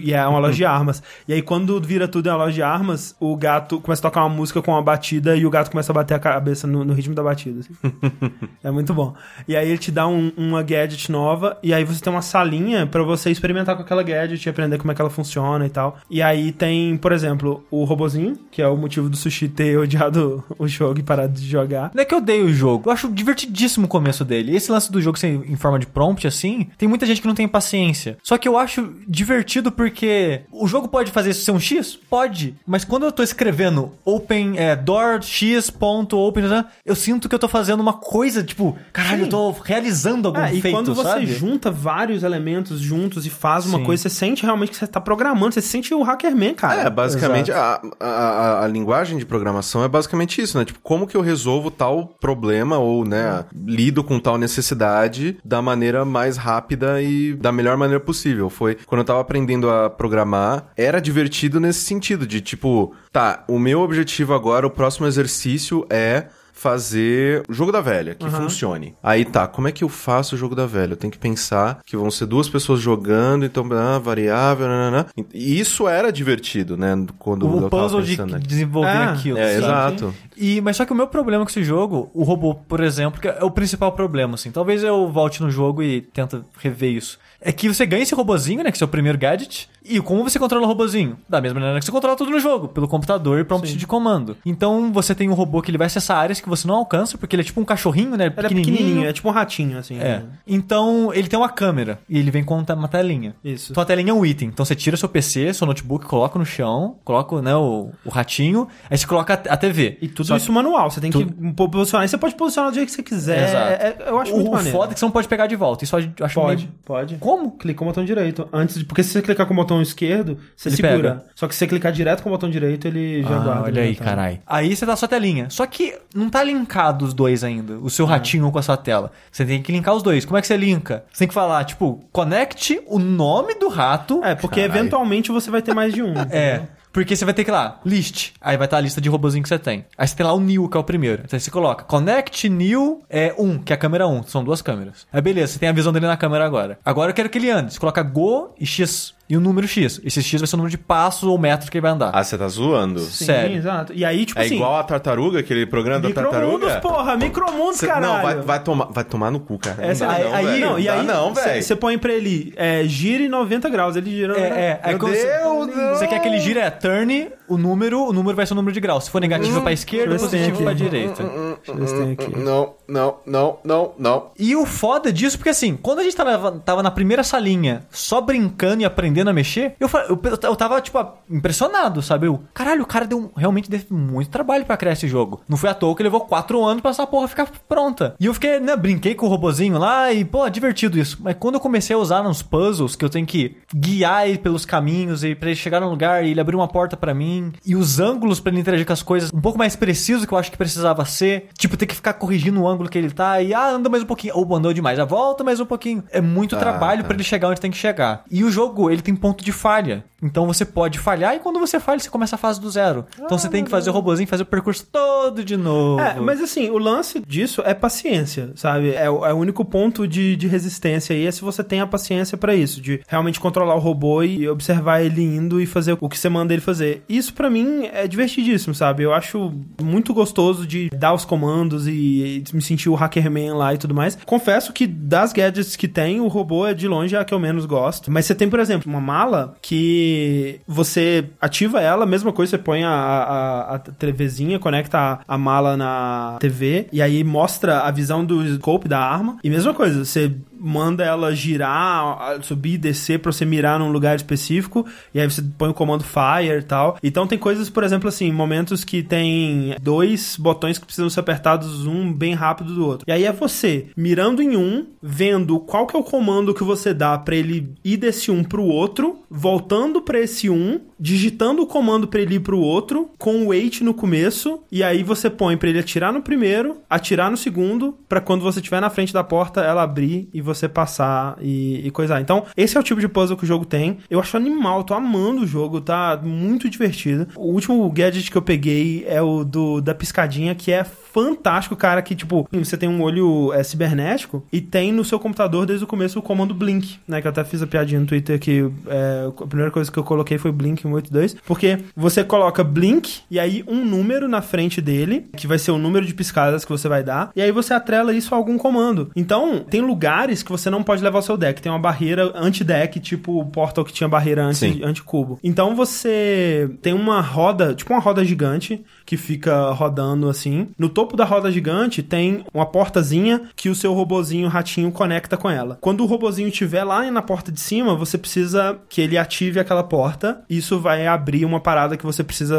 e é uma loja de armas. E aí quando vira tudo em uma loja de armas, o gato começa a tocar uma música com uma batida e o gato começa a bater a cabeça no, no ritmo da batida. assim. é muito bom. E aí ele te dá um- uma gadget nova e aí você tem uma salinha pra você experimentar com aquela gadget e aprender como é que ela funciona e tal. E aí tem, por exemplo, o robozinho, que é o motivo do Sushi ter odiado o jogo e parado de jogar. Não é que eu odeio o jogo. Eu acho divertidíssimo o começo dele. Esse lance do jogo ser em forma de prompt, assim, tem muita gente que não tem paciência. Só que eu acho divertido porque o jogo pode fazer isso ser um X? Pode. Mas quando eu tô escrevendo open, é, door x ponto open, né, eu sinto que eu tô fazendo uma coisa, tipo, caralho, Sim. eu tô realizando algum É, e feito, quando você sabe? junta vários elementos juntos e faz uma Sim. coisa, você sente realmente que você tá programando, você sente o Hackerman, cara. É, basicamente, a, a, a- a linguagem de programação é basicamente isso, né? Tipo, como que eu resolvo tal problema ou, né, lido com tal necessidade da maneira mais rápida e da melhor maneira possível. Foi quando eu tava aprendendo a programar, era divertido nesse sentido, de tipo, tá, o meu objetivo agora, o próximo exercício é fazer o jogo da velha, que funcione. Aí tá, como é que eu faço o jogo da velha? Eu tenho que pensar que vão ser duas pessoas jogando, então, ah, variável, nananã. E isso era divertido, né? Quando eu O tava puzzle de né? desenvolver Ah, aquilo. É, sabe? exato. E, mas só que o meu problema com esse jogo, o robô, por exemplo, que é o principal problema, assim. Talvez eu volte no jogo e tenta rever isso. É que você ganha esse robozinho, né? Que é o seu primeiro gadget. E como você controla o robozinho? Da mesma maneira que você controla tudo no jogo, pelo computador e prompt de comando. Então você tem um robô que ele vai acessar áreas que você não alcança, porque ele é tipo um cachorrinho, né? Ele é pequenininho, é tipo um ratinho, assim. É. Então, ele tem uma câmera e ele vem com uma telinha. Isso. Então a telinha é um item. Então você tira seu PC, seu notebook, coloca no chão, coloca né, o, o ratinho, aí você coloca a, TV. E tudo Só isso manual, você tem que posicionar. E você pode posicionar do jeito que você quiser. Exato. É- é- eu acho muito o, o maneiro. foda é que você não pode pegar de volta. Isso eu acho Pode, meio... pode. Como? Clica com o botão direito. Antes de, porque se você clicar com o botão esquerdo, você Ele segura. pega. Só que se você clicar direto com o botão direito, ele já Ah, guarda. olha aí, tá? carai. Aí você dá a sua telinha. Só que não tá linkado os dois ainda. O seu ratinho com a sua tela. Você tem que linkar os dois. Como é que você linka? Você tem que falar, tipo, conecte o nome do rato. É, porque Caralho. eventualmente você vai ter mais de um. É. Porque você vai ter que ir lá, list. Aí vai estar a lista de robozinho que você tem. Aí você tem lá o new, que é o primeiro. Então aí você coloca connect new é 1, que é a câmera 1. São duas câmeras. Aí beleza, você tem a visão dele na câmera agora. Agora eu quero que ele ande. Você coloca go e x. E o número x. Esse x vai ser o número de passos ou metros que ele vai andar. Ah, você tá zoando? Sim, sério. exato. E aí, tipo É assim. igual a tartaruga, aquele programa da Micromundos, tartaruga? porra, micromundos, caralho. não, vai, vai, tomar, vai tomar no cu, cara. Essa- não dá aí, não, aí- velho. não, e aí não, velho. Você põe pra ele, é, gire 90 graus, ele gira 90 É, é. Aí Meu Deus, não. Você quer que ele gire é turn, o número, o número vai ser o número de graus. Se for negativo é pra esquerda, positivo pra direita. Deixa eu ver se tem aqui. Não, não, não, não, não. E o foda disso, porque assim, quando a gente tava, tava na primeira salinha, só brincando e aprendendo a mexer, eu, eu, eu tava, tipo, impressionado, sabe? Eu, caralho, o cara deu realmente deu muito trabalho pra criar esse jogo. Não foi à toa que levou quatro anos pra essa porra ficar pronta. E eu fiquei, né, brinquei com o robozinho lá e, pô, divertido isso. Mas quando eu comecei a usar nos puzzles, que eu tenho que guiar ele pelos caminhos e pra ele chegar num lugar e ele abrir uma porta pra mim, e os ângulos pra ele interagir com as coisas um pouco mais preciso que eu acho que precisava ser, tipo, ter que ficar corrigindo o ângulo que ele tá e, ah, anda mais um pouquinho, ou andou demais, ah, volta mais um pouquinho. É muito Ah, trabalho tá. pra ele chegar onde tem que chegar. E o jogo, ele tem ponto de falha. Então você pode falhar e quando você falha, você começa a fase do zero. Então você tem que fazer o robozinho fazer o percurso todo de novo. É, mas assim, o lance disso é paciência, sabe? É, o é o único ponto de, de resistência aí, é se você tem a paciência pra isso, de realmente controlar o robô e observar ele indo e fazer o que você manda ele fazer. Isso pra mim é divertidíssimo, sabe? Eu acho muito gostoso de dar os comandos e, e me sentir o Hackerman lá e tudo mais. Confesso que das gadgets que tem, o robô é de longe a que eu menos gosto. Mas você tem, por exemplo, uma mala que você ativa ela, mesma coisa, você põe a, a, a TVzinha, conecta a, a mala na TV e aí mostra a visão do scope da arma. E mesma coisa, você manda ela girar, subir e descer pra você mirar num lugar específico, e aí você põe o comando fire e tal. Então tem coisas, por exemplo, assim, momentos que tem dois botões que precisam ser apertados um bem rápido do outro. E aí é você mirando em um, vendo qual que é o comando que você dá pra ele ir desse um pro outro, voltando pra esse um, digitando o comando pra ele ir pro outro, com o wait no começo, e aí você põe pra ele atirar no primeiro, atirar no segundo, pra quando você estiver na frente da porta, ela abrir e você passar e, e coisar. Então, esse é o tipo de puzzle que o jogo tem. Eu acho animal, tô amando o jogo, tá muito divertido. O último gadget que eu peguei é o do da piscadinha, que é fantástico, cara, que tipo, você tem um olho é, cibernético e tem no seu computador desde o começo o comando Blink, né? Que eu até fiz a piadinha no Twitter que é, a primeira coisa que eu coloquei foi Blink 182, porque você coloca Blink e aí um número na frente dele, que vai ser o número de piscadas que você vai dar, e aí você atrela isso a algum comando. Então, tem lugares que você não pode levar o seu deck, tem uma barreira anti-deck, tipo o Portal que tinha barreira Sim. anti- anti-cubo. Então você tem uma roda, tipo uma roda gigante, que fica rodando assim. No topo da roda gigante tem uma portazinha que o seu robozinho ratinho conecta com ela. Quando o robozinho estiver lá na porta de cima, você precisa que ele ative aquela porta. Isso vai abrir uma parada que você precisa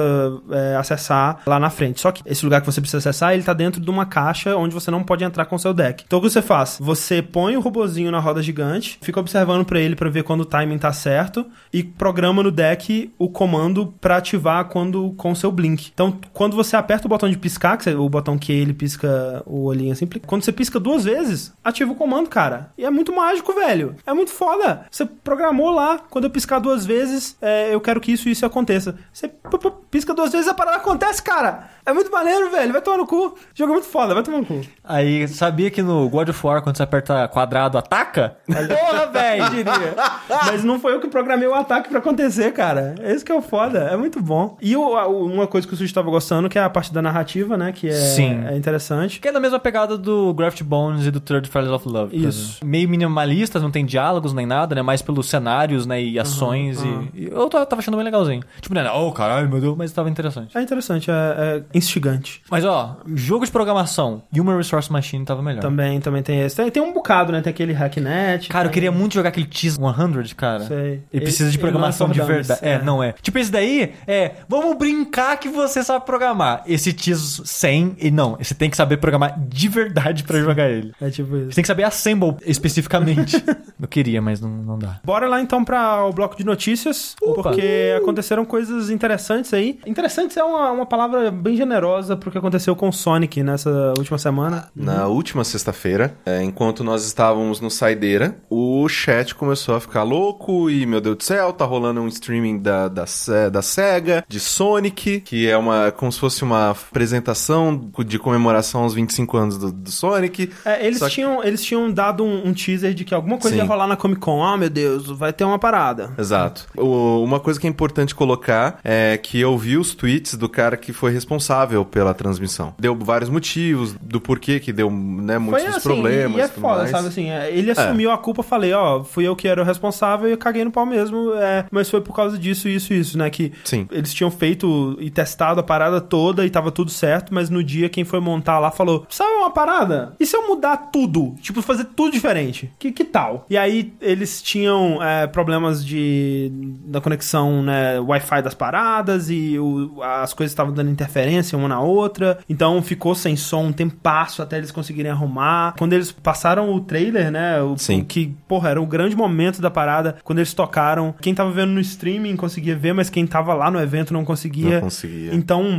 é, acessar lá na frente. Só que esse lugar que você precisa acessar, ele tá dentro de uma caixa onde você não pode entrar com o seu deck. Então o que você faz? Você põe o robozinho na roda gigante, fica observando pra ele pra ver quando o timing tá certo e programa no deck o comando pra ativar quando com o seu blink. Então, quando você aperta o botão de piscar, que você- o botão que ele pisca o olhinho assim, quando você pisca duas vezes, ativa o comando, cara. E é muito mágico, velho. É muito foda. Você programou lá, quando eu piscar duas vezes, é, eu quero que isso e isso aconteça. Você pisca duas vezes, a parada acontece, cara. É muito maneiro, velho. Vai tomar no cu. Jogo é muito foda, vai tomar no cu. Aí, sabia que no God of War, quando você aperta quadrado, ataca? Porra, velho! diria. Mas não foi eu que programei o ataque pra acontecer, cara. Esse que é o foda. É muito bom. E uma coisa que o Sushi tava gostando, que é a parte da narrativa, né? Que é, Sim. é interessante. Que é na mesma pegada do Graft Bones e do Third Fires of Love. Isso. Meio minimalistas, não tem diálogos nem nada, né? Mais pelos cenários, né? E ações. e Aham. E eu tava achando bem legalzinho. Tipo, era, oh, caralho, meu Deus, mas tava interessante. É interessante, é, é instigante. Mas, ó, jogo de programação, Human Resource Machine tava melhor. Também, também tem esse. Tem, tem um bocado, né? Tem aquele Hacknet. Cara, eu tem- queria muito jogar aquele Cheese 100, cara. Sei. Ele Ele- precisa de é programação de verdade. É, é. não é. Tipo, esse daí é, vamos brincar que você sabe programar. Esse Cheese 100, e não, você tem que saber programar de verdade pra jogar ele. É tipo isso. Você tem que saber Assemble especificamente. eu queria, mas não, não dá. Bora lá então para o bloco de notícias, Opa. porque aconteceram coisas interessantes aí. Interessantes é uma, uma palavra bem generosa pro que aconteceu com o Sonic nessa última semana. Na última sexta-feira, é, enquanto nós estávamos no Saideira, o chat começou a ficar louco e, meu Deus do céu, tá rolando um streaming da, da, da SEGA, de Sonic, que é uma como se fosse uma apresentação de comemoração aos 25 anos do, do Sonic. É, eles, Só que- tinham, eles tinham dado um, um teaser de que alguma coisa Sim. ia rolar na Comic Con. Ah, meu Deus, vai ter uma parada. Exato. O- uma coisa que é importante colocar é que eu vi os tweets do cara que foi responsável pela transmissão. Deu vários motivos do porquê que deu né, muitos Foi assim, problemas. e é foda, mais. sabe assim, é, ele assumiu a culpa, falei, ó, fui eu que era o responsável e eu caguei no pau mesmo, é, mas foi por causa disso, isso e isso, né, que Sim. eles tinham feito e testado a parada toda e tava tudo certo, mas no dia quem foi montar lá falou, sabe uma parada? E se eu mudar tudo? Tipo, fazer tudo diferente? Que, que tal? E aí eles tinham é, problemas de da conexão, né, Wi-Fi das paradas e o- as coisas estavam dando interferência uma na outra, então ficou sem som um tempasso até eles conseguirem arrumar. Quando eles passaram o trailer, né, o, Sim. o que, porra, era o grande momento da parada, quando eles tocaram, quem tava vendo no streaming conseguia ver, mas quem tava lá no evento não conseguia. Não conseguia. Então,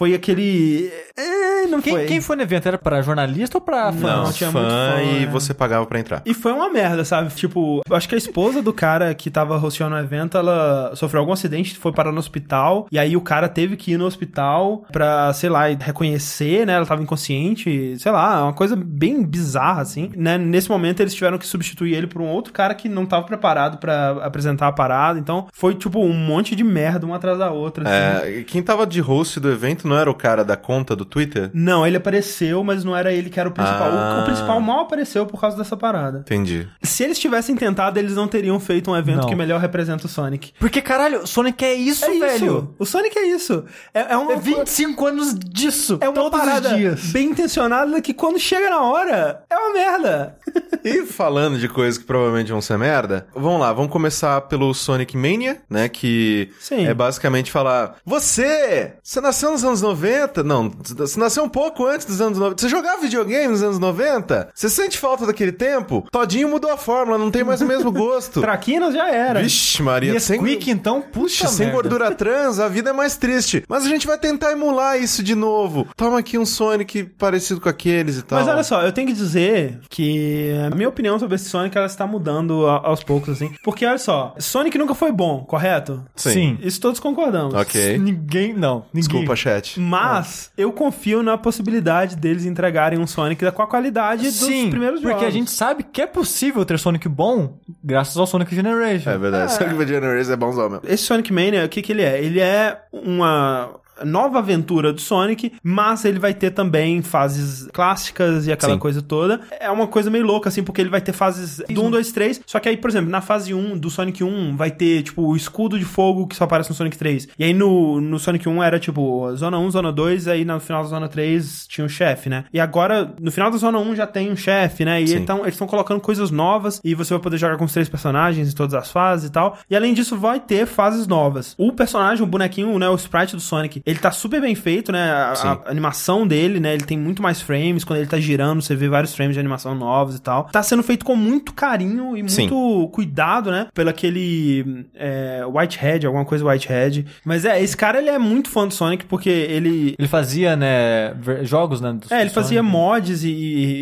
foi aquele... É, não Quem foi. quem foi no evento? Era pra jornalista ou pra fã? Não, Não, tinha fã, muito fã, e é. você pagava pra entrar. E foi uma merda, sabe? Tipo, eu acho que a esposa do cara que tava hosteando o evento, ela sofreu algum acidente, foi parar no hospital, e aí o cara teve que ir no hospital pra, sei lá, reconhecer, né? Ela tava inconsciente, sei lá, uma coisa bem bizarra, assim. Né? Nesse momento eles tiveram que substituir ele por um outro cara que não tava preparado pra apresentar a parada, então foi, tipo, um monte de merda uma atrás da outra, assim. É, quem tava de host do evento não era o cara da conta do Twitter? Não, ele apareceu, mas não era ele que era o principal. O- Ah. O, principal mal apareceu por causa dessa parada. Entendi. Se eles tivessem tentado, eles não teriam feito um evento Não. que melhor representa o Sonic. Porque, caralho, Sonic é isso, É velho. isso. O Sonic é isso. É, é uma, É 25 anos disso. é uma todos parada os dias. bem intencionada que quando chega na hora, é uma merda. E falando de coisas que provavelmente vão ser merda, vamos lá, vamos começar pelo Sonic Mania, né? Que Sim. é basicamente falar: Você! Você nasceu nos anos 90? Não, você nasceu um pouco antes dos anos 90. Você jogava videogame nos anos 90? Você sente falta daquele tempo? Todinho mudou a fórmula, não tem mais o mesmo gosto. Traquinas já era. Vixe, Maria, E sem, Squeak, então, puxa sem merda. gordura trans, a vida é mais triste. Mas a gente vai tentar emular isso de novo. Toma aqui um Sonic parecido com aqueles e tal. Mas olha só, eu tenho que dizer que a minha opinião sobre esse Sonic ela está mudando aos poucos, assim. Porque olha só, Sonic nunca foi bom, correto? Sim. Isso todos concordamos. Ok. Ninguém, não. Ninguém. Desculpa, chat. Mas eu confio na possibilidade deles entregarem um Sonic com a qualidade dos Sim, primeiros jogos. porque a gente sabe que é possível ter Sonic bom graças ao Sonic Generation. É verdade. Sonic Generation é bonzão mesmo. Esse Sonic Mania, o que, que ele é? Ele é uma nova aventura do Sonic, mas ele vai ter também fases clássicas e aquela Sim. coisa toda. É uma coisa meio louca, assim, porque ele vai ter fases do 1, 2, 3. Só que aí, por exemplo, na fase 1 do Sonic 1 vai ter, tipo, o escudo de fogo que só aparece no Sonic 3. E aí no, no Sonic 1 era, tipo, Zona 1, Zona 2, aí no final da Zona 3 tinha o chefe, né? E agora, no final da Zona 1 já tem um chefe, né? E Sim. então eles estão colocando coisas novas e você vai poder jogar com os três personagens em todas as fases e tal. E além disso, vai ter fases novas. O personagem, o bonequinho, né, o sprite do Sonic, ele tá super bem feito, né? A, a animação dele, né? Ele tem muito mais frames. Quando ele tá girando, você vê vários frames de animação novos e tal. Tá sendo feito com muito carinho e Sim. muito cuidado, né? Pelo aquele é, Whitehead, alguma coisa Whitehead. Mas é, esse cara, ele é muito fã do Sonic porque ele, Ele fazia, né, jogos, né? é, ele fazia Sonic. mods e,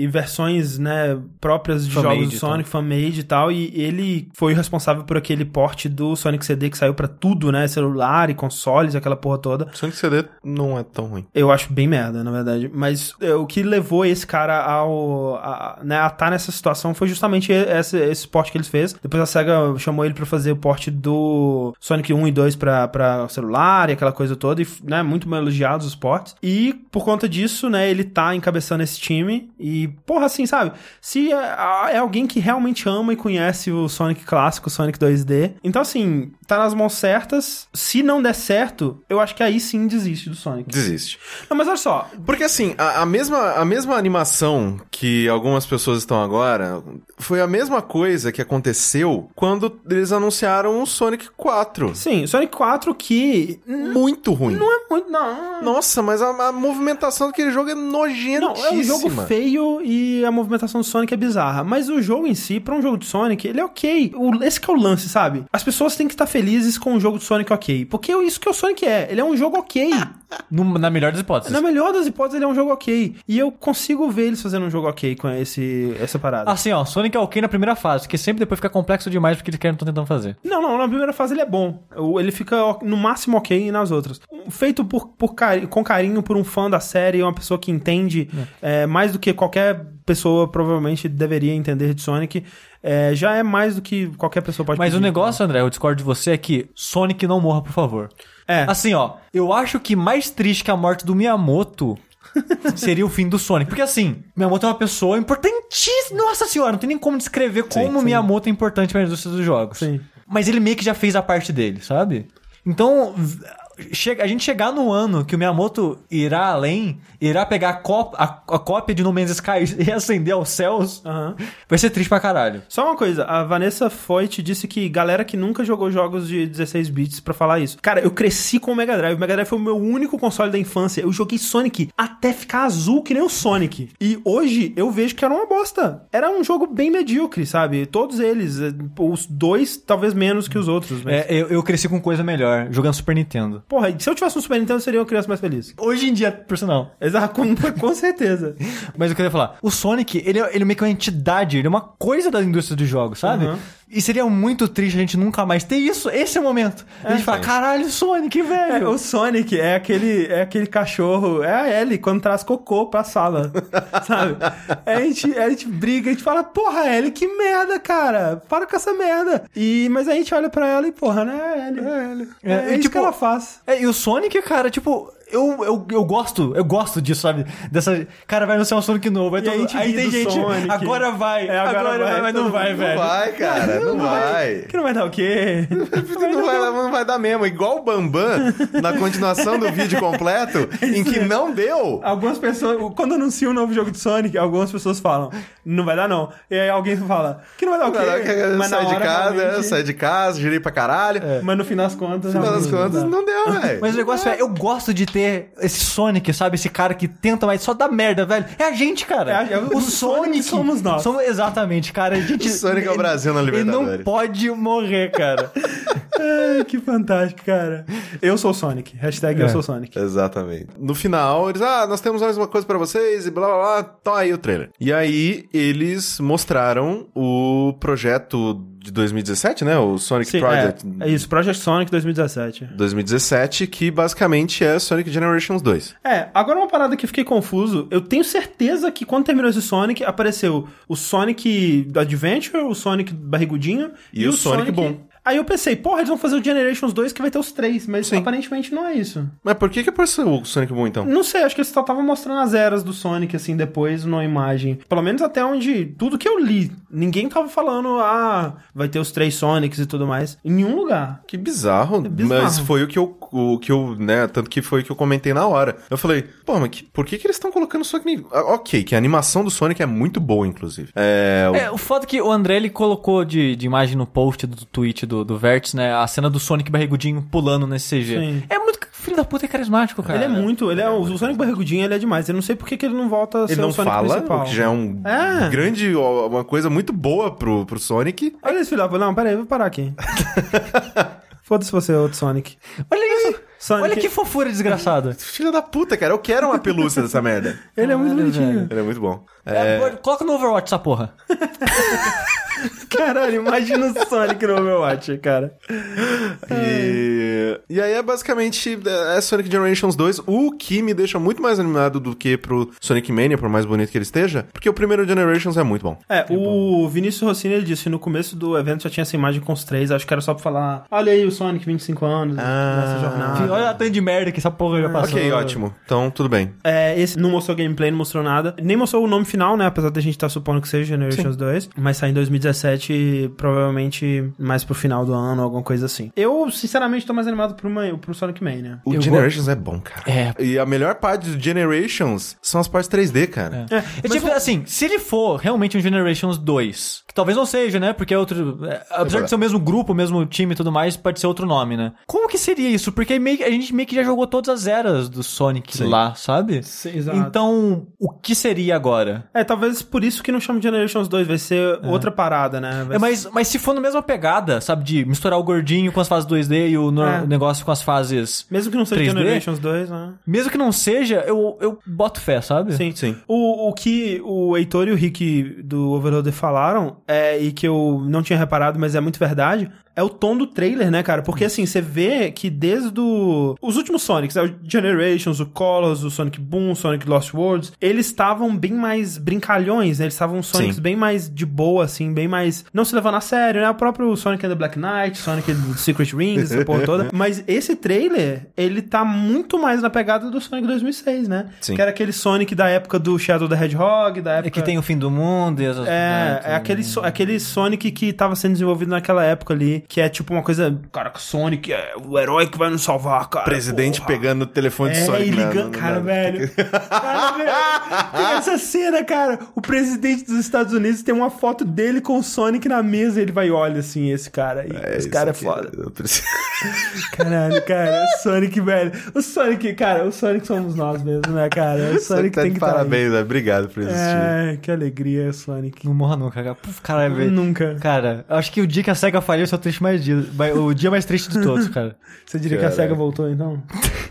e versões, né, próprias de Fan-made jogos do e. Sonic, fan-made e tal, e ele foi o responsável por aquele porte do Sonic CD que saiu pra tudo, né, celular e consoles, aquela porra toda. Sonic CD não é tão ruim. Eu acho bem merda, na verdade. Mas é, o que levou esse cara ao. A, né, a estar nessa situação foi justamente esse, esse porte que ele fez. Depois a SEGA chamou ele pra fazer o porte do Sonic 1 e 2 pra, pra celular e aquela coisa toda. E, né, muito bem elogiados os portes. E por conta disso, né, ele tá encabeçando esse time. E, porra, assim, sabe? Se é, é alguém que realmente ama e conhece o Sonic clássico, o Sonic 2D. Então, assim, tá nas mãos certas. Se não der certo, eu acho que aí sim desiste do Sonic. Desiste. Não, mas olha só. Porque assim, a, a mesma, a mesma animação que algumas pessoas estão agora foi a mesma coisa que aconteceu quando eles anunciaram o Sonic 4. Sim, Sonic 4 que. Muito ruim. Não é muito. Não. Nossa, mas a, a movimentação daquele jogo é nojentíssima. Não, é um jogo feio e a movimentação do Sonic é bizarra. Mas o jogo em si, pra um jogo de Sonic, ele é ok. O, esse que é o lance, sabe? As pessoas têm que estar felizes com o jogo de Sonic ok. Porque é isso que o Sonic é. Ele é um jogo ok. No- na melhor das hipóteses. Na melhor das hipóteses, ele é um jogo ok. E eu consigo ver eles fazendo um jogo ok com esse, essa parada. Assim, ó, Sonic é ok na primeira fase, que sempre depois fica complexo demais porque eles querem estão tentando fazer. Não, não, na primeira fase ele é bom. O- Ele fica no máximo ok nas outras. Feito por, por com carinho por um fã da série, uma pessoa que entende é, mais do que qualquer pessoa provavelmente deveria entender de Sonic, é, já é mais do que qualquer pessoa pode Mas o pedir. negócio, André, eu discordo de você, é que Sonic não morra, por favor. É. Assim, ó, eu acho que mais triste que a morte do Miyamoto seria o fim do Sonic. Porque assim, Miyamoto é uma pessoa importantíssima. Nossa senhora, não tem nem como descrever como Miyamoto é importante pra indústria dos jogos. Sim. Mas ele meio que já fez a parte dele, sabe? Então, a gente chegar no ano que o Miyamoto irá além, irá pegar a, cop- a- a cópia de No Man's Sky e acender aos céus, Aham. vai ser triste pra caralho. Só uma coisa, a Vanessa Foyt disse que galera que nunca jogou jogos de 16 bits pra falar isso. Cara, eu cresci com o Mega Drive. O Mega Drive foi o meu único console da infância. Eu joguei Sonic até ficar azul que nem o Sonic. E hoje eu vejo que era uma bosta. Era um jogo bem medíocre, sabe? Todos eles, eh, os dois talvez menos que os outros. Mas... É, eu, eu cresci com coisa melhor, jogando Super Nintendo. Porra, se eu tivesse um Super Nintendo, eu seria uma criança mais feliz. Hoje em dia, por sinal. Exato, com, com certeza. Mas eu queria falar, o Sonic, ele, é- ele é meio que uma entidade, ele é uma coisa da indústria dos jogos, sabe? Uhum. E seria muito triste a gente nunca mais ter isso. Esse é o momento. a gente fala, caralho, Sonic, É, velho. o Sonic é aquele, é aquele cachorro, é a Ellie quando traz cocô pra sala, sabe? A gente, a gente briga, a gente fala, porra, Ellie, que merda, cara, para com essa merda. E, mas a gente olha pra ela e, porra, né, é Ellie, é Ellie. É, É, é e, isso tipo, que ela faz. É, e o Sonic, cara, tipo, eu, eu, eu gosto, eu gosto disso, sabe? Dessa. Cara, vai anunciar um Sonic novo. Aí, E a todo- gente aí tem gente. Sonic. Agora vai. É, agora vai, mas não vai, velho. Não vai, cara, não vai. Que não vai dar o quê? Não vai, não vai dar mesmo. Igual o Bambam, na continuação do vídeo completo, em que não deu. Algumas pessoas, quando anuncia um novo jogo de Sonic, algumas pessoas falam, não vai dar não. E aí alguém fala, que não vai dar o quê? Mas na sai de casa, realmente- sai de casa, girei pra caralho. Mas no fim das contas... No final das contas, não deu, velho. Mas o negócio é, eu gosto de ter esse Sonic, sabe? Esse cara que tenta, mas só dá merda, velho. É a gente, cara. É é o- o Sonic. Sonic somos nós. Somos- exatamente, cara. A gente, O Sonic é o Brasil na Ele não pode morrer, cara. Ai, que fantástico, cara. Eu sou Sonic. Hashtag eu É. sou Sonic. Exatamente. No final, eles, ah, nós temos mais uma coisa pra vocês e blá blá blá. Tá aí o trailer. E aí, eles mostraram o projeto de 2017, né? O Sonic Sim, Project é, é isso, Project Sonic 2017. 2017, que basicamente é Sonic Generations 2. É, agora uma parada que eu fiquei confuso. Eu tenho certeza que quando terminou esse Sonic, apareceu o Sonic Adventure, o Sonic barrigudinho E o Sonic bom. Aí eu pensei, porra, eles vão fazer o Generations 2 que vai ter os três, mas Sim. aparentemente não é isso. Mas por que que apareceu o Sonic Boom, então? Não sei, acho que eles só estavam mostrando as eras do Sonic, assim, depois numa imagem. Pelo menos até onde. Tudo que eu li. Ninguém tava falando, ah, vai ter os três Sonics e tudo mais. Em nenhum lugar. Que bizarro, É bizarro. mas foi o que eu, o que eu, né, tanto que foi o que eu comentei na hora. Eu falei, pô, mas que- por que que eles estão colocando o Sonic... Ah, ok, que a animação do Sonic é muito boa, inclusive. É, o- É, o foda é que o André ele colocou de, de imagem no post do tweet do, do Vértice, né? A cena do Sonic barrigudinho pulando nesse CG. Sim. É muito. Filho da puta é carismático, cara. Ele é muito, ele é o Sonic barrigudinho, ele é demais. Eu não sei por que, que ele não volta a ser ele não o Sonic fala, principal. que já é um É. grande, uma coisa muito boa pro, pro Sonic. Olha esse filho da puta. Não, pera aí, eu vou parar aqui. Foda-se você, outro Sonic. Olha isso! Sonic- Olha que fofura desgraçada. Filha da puta, cara, eu quero uma pelúcia dessa merda. Ele é muito bonitinho. velho. Ele é muito bom. É, É, Coloca no Overwatch essa porra. Caralho, imagina o Sonic no Overwatch, cara. E, e aí é basicamente é Sonic Generations 2, o que me deixa muito mais animado do que pro Sonic Mania, por mais bonito que ele esteja, porque o primeiro Generations é muito bom. É, o Vinícius Rossini ele disse que no começo do evento já tinha essa imagem com os três, acho que era só pra falar, olha aí o Sonic, 25 anos, Ah. nessa jornada. Olha a tanto de merda que essa porra já passou. Ok, ótimo. Então, tudo bem. É, esse não mostrou gameplay, não mostrou nada. Nem mostrou o nome final, né? Apesar da gente estar supondo que seja Generations 2. Mas sai em 2017, provavelmente mais pro final do ano, alguma coisa assim. Eu, sinceramente, tô mais animado pro, uma, pro Sonic Mania. O Eu Generations é bom, cara. É. E a melhor parte do Generations são as partes 3D, cara. É, é tipo assim, se ele for realmente um Generations 2, que talvez não seja, né? Porque é outro. é, apesar de ser o mesmo grupo, o mesmo time e tudo mais, pode ser outro nome, né? Como que seria isso? Porque meio, que- a gente meio que já jogou todas as eras do Sonic Sim. lá, sabe? Sim, exato. Então, o que seria agora? É, talvez por isso que não chama Generations 2, vai ser outra parada, né? Vai É, mas, mas se for na mesma pegada, sabe? De misturar o gordinho com as fases 2D e o, no- É. negócio com as fases. Mesmo que não seja 3D? Generations 2, né? Mesmo que não seja, eu, eu boto fé, sabe? Sim. Sim. O, o que o Heitor e o Rick do Overloader falaram, é, e que eu não tinha reparado, mas é muito verdade, é o tom do trailer, né, cara? Porque assim, você vê que desde o... os últimos Sonics, né, o Generations, o Colors, o Sonic Boom, o Sonic Lost Worlds, eles estavam bem mais brincalhões, né? Eles estavam Sonics Sim. bem mais de boa, assim, bem mais... Não se levando a sério, né? O próprio Sonic and the Black Knight, Sonic and the Secret Rings, essa porra toda. Mas esse trailer, ele tá muito mais na pegada do Sonic 2006, né? Sim. Que era aquele Sonic da época do Shadow the Hedgehog, da época... É que tem o fim do mundo e as É, é aquele, aquele Sonic que tava sendo desenvolvido naquela época ali, que é tipo uma coisa. Cara, que o Sonic é o herói que vai nos salvar, cara. Presidente porra. pegando o telefone de É, Sonic e na- ligando. Cara, na- velho. Cara, velho. Tem essa cena, cara. O presidente dos Estados Unidos tem uma foto dele com o Sonic na mesa e ele vai e olha assim, esse cara aí. É, esse cara é foda. eu preciso- Caralho, cara. O Sonic, velho. O Sonic, cara, o Sonic somos nós mesmo, né, cara? O Sonic tá tem de que tá aí. parabéns, né? Obrigado por existir. É, que alegria, Sonic. Não morra nunca, cara. Puf, caralho, velho. Nunca. Cara, eu acho que o dia que a SEGA falhou é o triste mais dia. O dia mais triste de todos, cara. Você diria que a. SEGA voltou, então?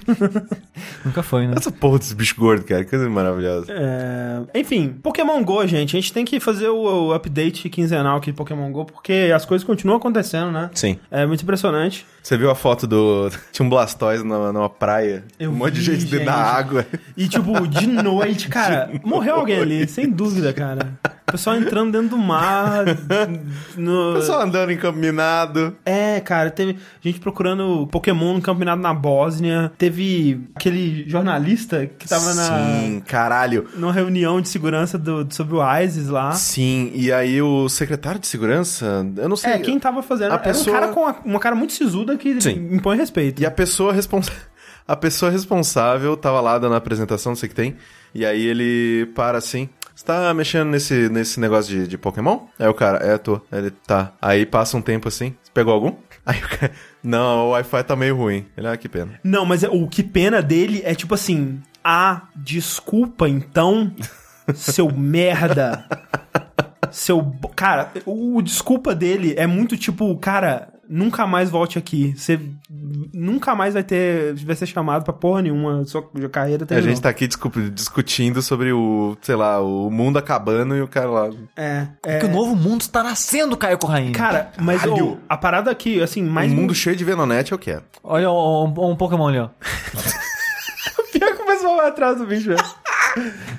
Nunca foi, né? Essa porra desse bicho gordo, cara, que coisa maravilhosa. É... Enfim, Pokémon GO, gente. A gente tem que fazer o, o update quinzenal aqui de Pokémon GO, porque as coisas continuam acontecendo, né? Sim. É muito impressionante. Você viu a foto do. Tinha um Blastoise numa, numa praia? Eu um monte de vi, gente dentro da gente. água. E, tipo, de noite, cara, morreu alguém ali, sem dúvida, cara. O pessoal entrando dentro do mar. No... O pessoal andando em campo minado. É, cara, teve gente procurando Pokémon no campeonato na Bósnia. Teve aquele jornalista que tava na, Sim, caralho. numa reunião de segurança do, sobre o ISIS lá. Sim, e aí o secretário de segurança, eu não sei. É, quem tava fazendo. A pessoa- um cara com a- uma cara muito sisuda que Sim. impõe respeito. E a pessoa responsável. A pessoa responsável tava lá dando a apresentação, não sei o que tem. E aí ele para assim. Você tá mexendo nesse, nesse negócio de, de Pokémon? Aí o cara, é, tô. Ele tá. Aí passa um tempo assim. Você pegou algum? Aí o cara, não, o Wi-Fi tá meio ruim. Ele, ah, que pena. Não, mas é- o que pena dele é tipo assim: ah, desculpa então, seu merda. Seu. Cara, o, o desculpa dele é muito tipo, cara, nunca mais volte aqui. Você nunca mais vai ter. Vai ser chamado pra porra nenhuma. Sua carreira A terminou. gente tá aqui desculpa, discutindo sobre o, sei lá, o mundo acabando e o cara lá. É. É é que o novo mundo está nascendo, Caio Corraine. Cara, mas ô, a parada aqui, assim, mais um mundo cheio de Venonete eu quero. Olha um, um- um Pokémon ali, ó. Pior que o pessoal vai atrás do bicho, velho.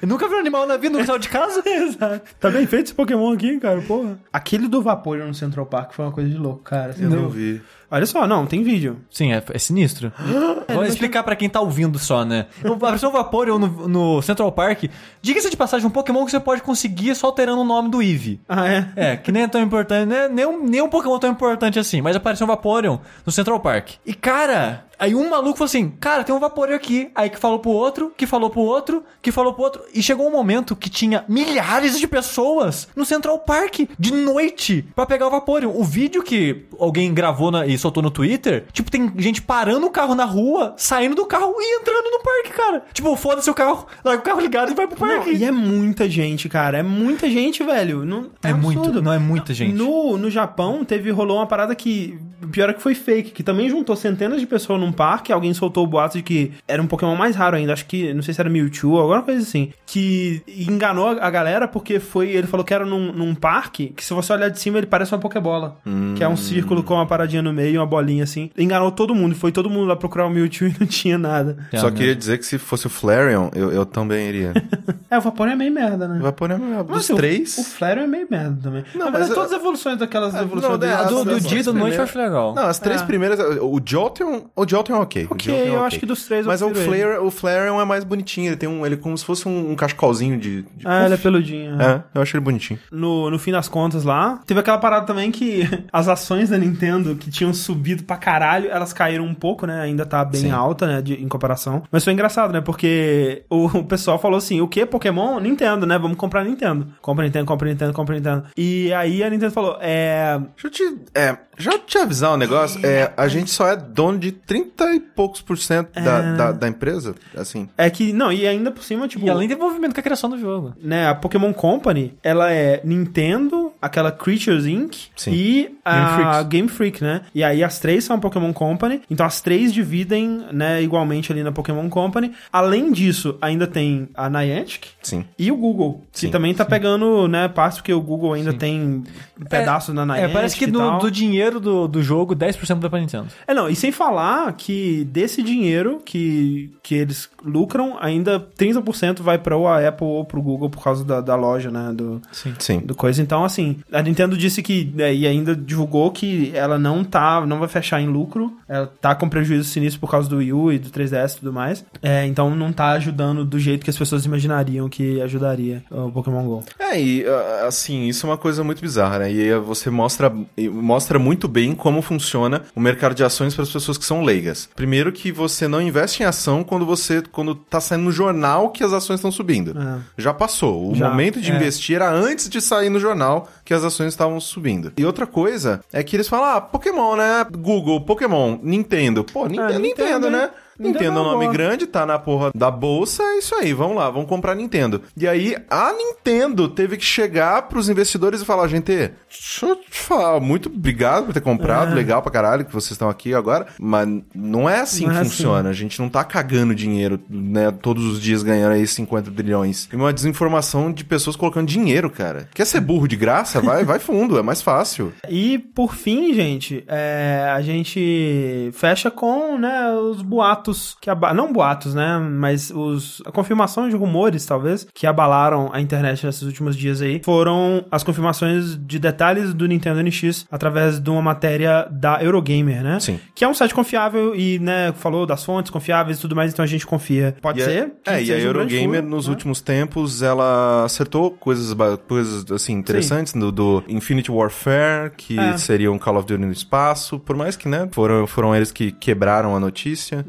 Eu nunca vi um animal na vida, nunca saiu de casa. Exato. Tá bem feito esse Pokémon aqui, cara, porra. Aquele do Vaporeon no Central Park foi uma coisa de louco, cara. Eu viu? não vi. Olha só, não, tem vídeo. Sim, é, é sinistro. Vou explicar pra quem tá ouvindo só, né? Apareceu um Vaporeon no, no Central Park. Diga-se de passagem, um Pokémon que você pode conseguir só alterando o nome do Eevee. Ah, é? É, que nem é tão importante, né? Nem um, nem um Pokémon tão importante assim, mas apareceu um Vaporeon no Central Park. E cara, aí um maluco falou assim: Cara, tem um Vaporeon aqui. Aí que falou pro outro, que falou pro outro, que falou pro outro. E chegou um momento que tinha milhares de pessoas no Central Park de noite pra pegar o Vaporeon. O vídeo que alguém gravou na- e soltou no Twitter, tipo, tem gente parando o carro na rua, saindo do carro e entrando no parque, cara. Tipo, foda-se o carro, larga o carro ligado e vai pro Não, parque. e é muita gente, cara. É muita gente, velho. Não, É muito, absurdo. não é muita gente. No, no Japão, teve, rolou uma parada que. Pior é que foi fake, que também juntou centenas de pessoas num parque. Alguém soltou o boato de que era um Pokémon mais raro ainda. Acho que, não sei se era Mewtwo, alguma coisa coisa assim, que enganou a galera porque foi, ele falou que era num, num parque, que se você olhar de cima ele parece uma Pokébola, que é um círculo com uma paradinha no meio, uma bolinha assim. Enganou todo mundo, foi todo mundo lá procurar o Mewtwo e não tinha nada. É, Só né? queria dizer que se fosse o Flareon, eu, eu também iria. É, o Vaporeon é meio merda, né? Vaporeon é Mas, dos assim, o- três. O, Flareon é meio merda também. Não, Na verdade, mas, todas as evoluções daquelas Ah, evoluções não, dele- é, A do, as- do dia e do noite eu acho legal. Não, as três É. primeiras. O Jolteon. O Jolteon é ok. o Ok, Jolteon é eu ok. acho que dos três eu Mas o prefiro ele. Flare, o Flareon é mais bonitinho. Ele tem um. Ele é como se fosse um, um cachecolzinho de. de Ah, ele é peludinho. É, eu acho ele bonitinho. No, no fim das contas lá, teve aquela parada também que as ações da Nintendo que tinham subido pra caralho, elas caíram um pouco, né? Ainda tá bem Sim. alta, né? de- em comparação. Mas foi engraçado, né? Porque o, o pessoal falou assim: o que? Pokémon? Nintendo, né? Vamos comprar Nintendo. Compra Nintendo, compra Nintendo, compra Nintendo. E aí a Nintendo falou: é. Deixa eu te. É, já te avisar um negócio. É, a gente só é dono de 30 e poucos por cento da, É. da, da empresa. Assim. É que, não, e ainda por cima, tipo. E além do envolvimento com a criação do jogo. né, a Pokémon Company, ela é Nintendo, aquela Creatures Inc. Sim. e a Game Freaks. Game Freak, né? E aí as três são a Pokémon Company, então as três dividem, né, igualmente ali na Pokémon Company. Além disso, ainda tem a Niantic Sim. e o Google, que Sim, também tá pegando, né, partes porque o Google ainda tem pedaços na Niantic É, parece que do, do dinheiro do, do jogo, 10% vai pra Nintendo. É, não, e sem falar que desse dinheiro que, que eles lucram, ainda 30% vai para ou a Apple ou pro Google por causa da, da loja, né, do, Sim. Sim. do coisa. Então, assim, a Nintendo disse que, né, e ainda divulgou que ela não tá, não vai fechar em lucro, ela tá com prejuízo sinistro por causa do Wii U e do 3DS e tudo mais. É, então não tá ajudando do jeito que as pessoas imaginariam que ajudaria o Pokémon GO. É, e ah, assim, isso é uma coisa muito bizarra, né? E aí você mostra, mostra muito bem como funciona o mercado de ações para as pessoas que são leigas. Primeiro que você não investe em ação quando você quando tá saindo no jornal que as ações estão subindo. É. Já passou. O Já, momento de é. investir era antes de sair no jornal que as ações estavam subindo. E outra coisa é que eles falam: "Ah, Pokémon, né? Google, Pokémon, Nintendo". Pô, Nin- Ah, Nintendo, Nintendo, né? Nintendo é um é nome boa. grande, tá na porra da bolsa, é isso aí, vamos lá, vamos comprar Nintendo. E aí, a Nintendo teve que chegar pros investidores e falar, gente, deixa eu te falar, muito obrigado por ter comprado, legal pra caralho que vocês estão aqui agora, mas não é assim Não que é funciona, a gente não tá cagando dinheiro, né, todos os dias ganhando aí 50 trilhões. Tem uma desinformação de pessoas colocando dinheiro, cara. Quer ser burro de graça? Vai, vai fundo, é mais fácil. E por fim, gente, é, a gente fecha com né, os boatos que aba- não boatos, né, mas os a confirmação de rumores talvez que abalaram a internet nesses últimos dias aí foram as confirmações de detalhes do Nintendo NX através de uma matéria da Eurogamer, né? Sim. Que é um site confiável e né falou das fontes confiáveis e tudo mais, então a gente confia. Pode E ser? que É, e a um Eurogamer, furo, nos né? últimos tempos, ela acertou coisas, coisas assim, interessantes do, do Infinity Warfare, que É. seria um Call of Duty no espaço, por mais que, né, foram, foram eles que quebraram a notícia.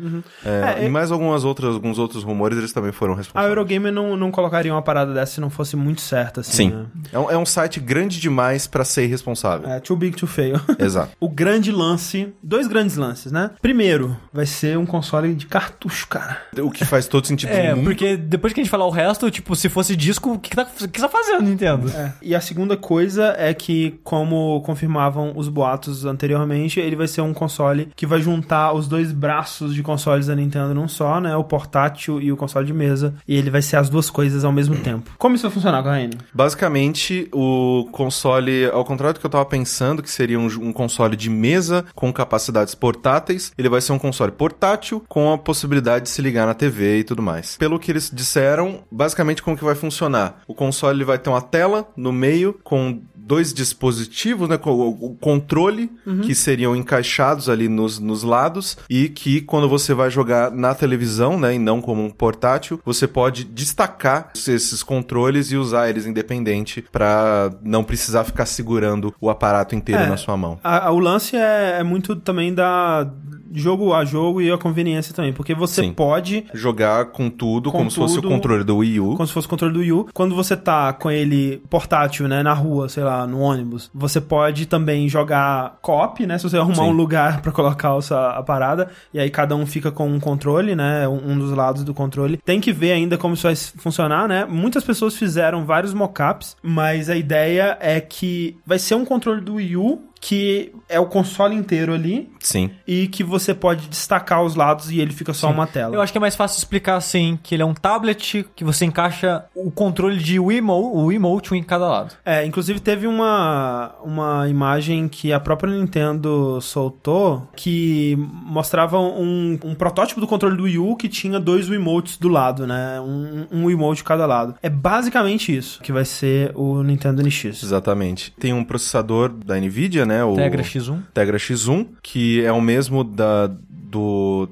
É, É, e mais algumas outras, alguns outros rumores, eles também foram A responsáveis. Eurogamer não, não colocaria uma parada dessa se não fosse muito certa, assim. Sim. né? É, um, é um site grande demais pra ser irresponsável. É, too big to fail. Exato. O grande lance, dois grandes lances, né? Primeiro, vai ser um console de cartucho, cara. O que faz todo sentido É, porque depois que a gente falar o resto, tipo, se fosse disco, o que, que, tá, que tá fazendo, Nintendo? E a segunda coisa é que, como confirmavam os boatos anteriormente, ele vai ser um console que vai juntar os dois braços de consoles da Nintendo num só, né? O portátil e o console de mesa. E ele vai ser as duas coisas ao mesmo tempo. Como isso vai funcionar, Corrêne? Basicamente, o console, ao contrário do que eu tava pensando, que seria um, um console de mesa com capacidades portáteis, ele vai ser um console portátil com a possibilidade de se ligar na TV e tudo mais. Pelo que eles disseram, basicamente como que vai funcionar? O console vai ter uma tela no meio com dois dispositivos, né, com o o controle, que seriam encaixados ali nos, nos lados, e que quando você vai jogar na televisão, né, e não como um portátil, você pode destacar esses controles e usar eles independente para não precisar ficar segurando o aparato inteiro É. na sua mão. A- a- o lance é, é muito também da jogo a jogo e a conveniência também, porque você Sim. pode Jogar com tudo, Com como se fosse o tudo, controle do Wii U. como se fosse o controle do Wii U. Quando você tá com ele portátil, né, na rua, sei lá, no ônibus, você pode também jogar co-op, né, se você arrumar Sim. um lugar pra colocar o sa- a parada, e aí cada um fica com um controle, né, um, um dos lados do controle. Tem que ver ainda como isso vai funcionar, né? Muitas pessoas fizeram vários mockups, mas a ideia é que vai ser um controle do Wii U que é o console inteiro ali, Sim. e que você pode destacar os lados e ele fica só uma tela. Eu acho que é mais fácil explicar assim, que ele é um tablet que você encaixa o controle de Wiimote, o Wiimote em cada lado. É, inclusive teve uma, uma imagem que a própria Nintendo soltou que mostrava um, um protótipo do controle do Wii U que tinha dois Wiimotes do lado, né? Um, um Wiimote de cada lado. É basicamente isso que vai ser o Nintendo NX. Exatamente. Tem um processador da Nvidia, né? O Tegra X1. Tegra X1, que é o mesmo da do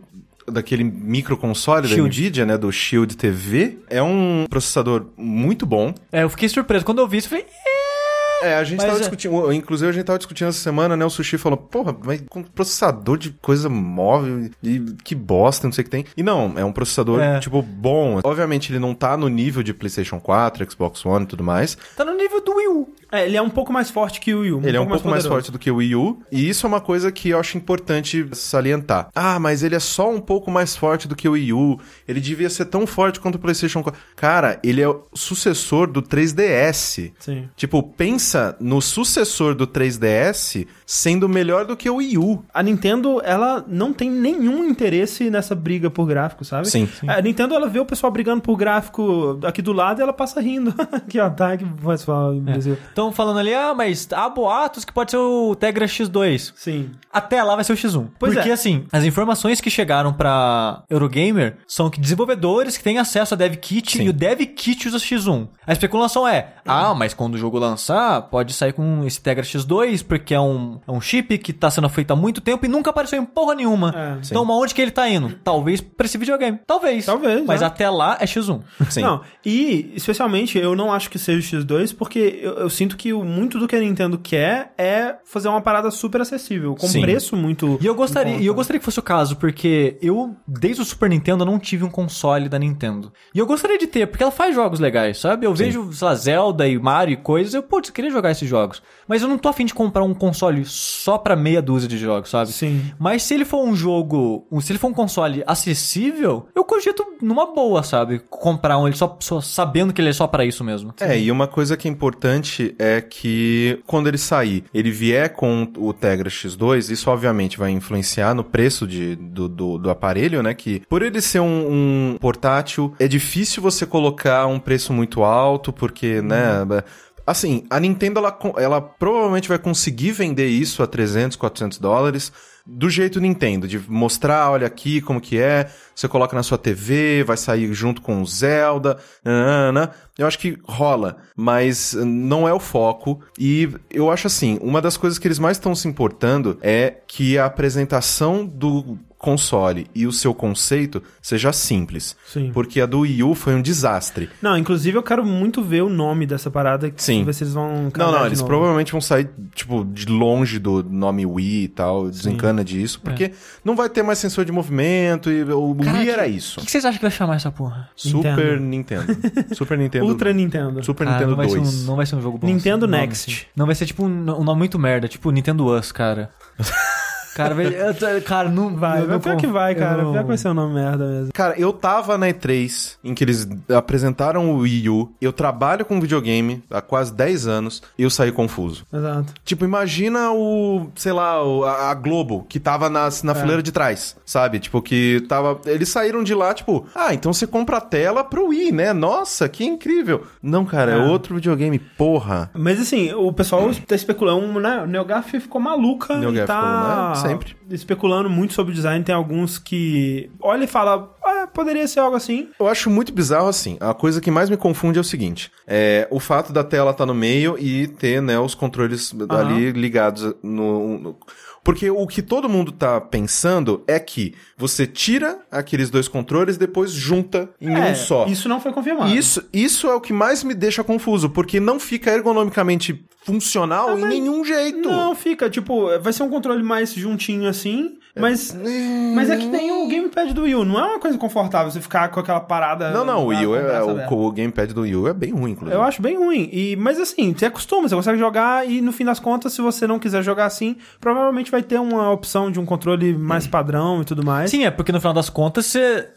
daquele microconsole da. Nvidia, né, do Shield TV. É um processador muito bom. É, eu fiquei surpreso. Quando eu vi isso, eu falei, É, a gente Mas tava é- discutindo, inclusive a gente tava discutindo essa semana, né, o Sushi falou, porra, mas com processador de coisa móvel e que bosta, não sei o que tem. E não, é um processador, É. tipo, bom. Obviamente ele não tá no nível de PlayStation 4, Xbox One e tudo mais. tá no nível do Wii U. É, ele é um pouco mais forte que o Wii U. Ele é um pouco mais, poderoso. forte do que o Wii U, e isso é uma coisa que eu acho importante salientar. Ah, mas ele é só um pouco mais forte do que o Wii U. Ele devia ser tão forte quanto o PlayStation 4. Cara, ele é o sucessor do 3DS. Sim. Tipo, pensa no sucessor do 3DS sendo melhor do que o Wii U. A Nintendo, ela não tem nenhum interesse nessa briga por gráfico, sabe? Sim. A Nintendo, ela vê o pessoal brigando por gráfico aqui do lado e ela passa rindo. Aqui, ó, tá, que pessoal, imbecil. Estão falando ali, ah, mas há boatos que pode ser o Tegra X2. Sim. Até lá vai ser o X1. Pois Porque é. assim, as informações que chegaram pra Eurogamer são que desenvolvedores que têm acesso a DevKit Sim. e o DevKit usa X1. A especulação é, ah, mas quando o jogo lançar, pode sair com esse Tegra X2, porque é um, é um chip que tá sendo feito há muito tempo e nunca apareceu em porra nenhuma. É. então, onde que ele tá indo? Talvez pra esse videogame. Talvez. Talvez, Mas é. até lá é X1. Sim. Não, e especialmente eu não acho que seja o X2, porque eu, eu sinto que o- muito do que a Nintendo quer é fazer uma parada super acessível, com Sim. preço muito. E eu gostaria, e eu gostaria que fosse o caso, porque eu, desde o Super Nintendo, não tive um console da Nintendo. E eu gostaria de ter, porque ela faz jogos legais, sabe? Eu vejo, sei lá, Zelda e Mario e coisas, eu, putz, queria jogar esses jogos. Mas eu não tô afim de comprar um console só pra meia dúzia de jogos, sabe? Sim. Mas se ele for um jogo, se ele for um console acessível, eu cogito numa boa, sabe? Comprar um ele só, só sabendo que ele é só pra isso mesmo. É, e uma coisa que é importante é que quando ele sair, ele vier com o Tegra X2, isso obviamente vai influenciar no preço de, do, do, do aparelho, né? Que por ele ser um, um portátil, é difícil você colocar um preço muito alto, porque, né? Assim, a Nintendo, ela, ela provavelmente vai conseguir vender isso a 300, 400 dólares do jeito Nintendo, de mostrar, olha aqui como que é, você coloca na sua TV, vai sair junto com o Zelda, nanana. Eu acho que rola, mas não é o foco. E eu acho assim, uma das coisas que eles mais estão se importando é que a apresentação do console e o seu conceito seja simples. Sim. Porque a do Wii U foi um desastre. Não, inclusive eu quero muito ver o nome dessa parada. Sim. Ver se eles vão. Não, não, eles novo. provavelmente vão sair, tipo, de longe do nome Wii e tal, desencana disso, porque não vai ter mais sensor de movimento e o Wii era O isso. que, que vocês acham que vai chamar essa porra? Super Nintendo. Super Nintendo. Ultra Nintendo. Super Ah, Nintendo não vai, ser 2. um, não vai ser um jogo bom. Nintendo assim, nome, Next. assim. Não vai ser tipo um, um nome muito merda, tipo Nintendo Us, cara. cara, eu tô- cara, não Vai, eu não pior que vai, cara. não- Pior que vai ser um nome merda mesmo. Cara, eu tava na E3 em que eles apresentaram o Wii U. Eu trabalho com videogame há quase 10 anos e eu saí confuso. Exato. Tipo, imagina o, sei lá, o- a, a Globo, que tava na, na fileira de trás, sabe? Tipo, que tava. Eles saíram de lá, tipo, ah, então você compra a tela pro Wii, né? Nossa, que incrível. Não, cara, é, É. outro videogame, porra. Mas assim, o pessoal tá especulando, né? O NeoGaf ficou maluca Neo e tá ficou, né? Sempre. especulando muito sobre o design. Tem alguns que olha e fala, ah, poderia ser algo assim. Eu acho muito bizarro assim. A coisa que mais me confunde é o seguinte: é o fato da tela estar no meio e ter, né, os controles ali ligados no, no- Porque o que todo mundo tá pensando é que você tira aqueles dois controles e depois junta em É, um só. Isso não foi confirmado. Isso, isso é o que mais me deixa confuso, porque não fica ergonomicamente funcional em nenhum jeito. Não, fica, tipo, vai ser um controle mais juntinho assim. Mas, mas é que nem o gamepad do Wii U. Não é uma coisa confortável você ficar com aquela parada. Não, não, o Wii U é, o, o gamepad do Wii U é bem ruim, inclusive. Eu acho bem ruim. E, mas assim, você acostuma, você consegue jogar e no fim das contas, se você não quiser jogar assim, provavelmente vai ter uma opção de um controle mais padrão e tudo mais. Sim, é porque no final das contas você,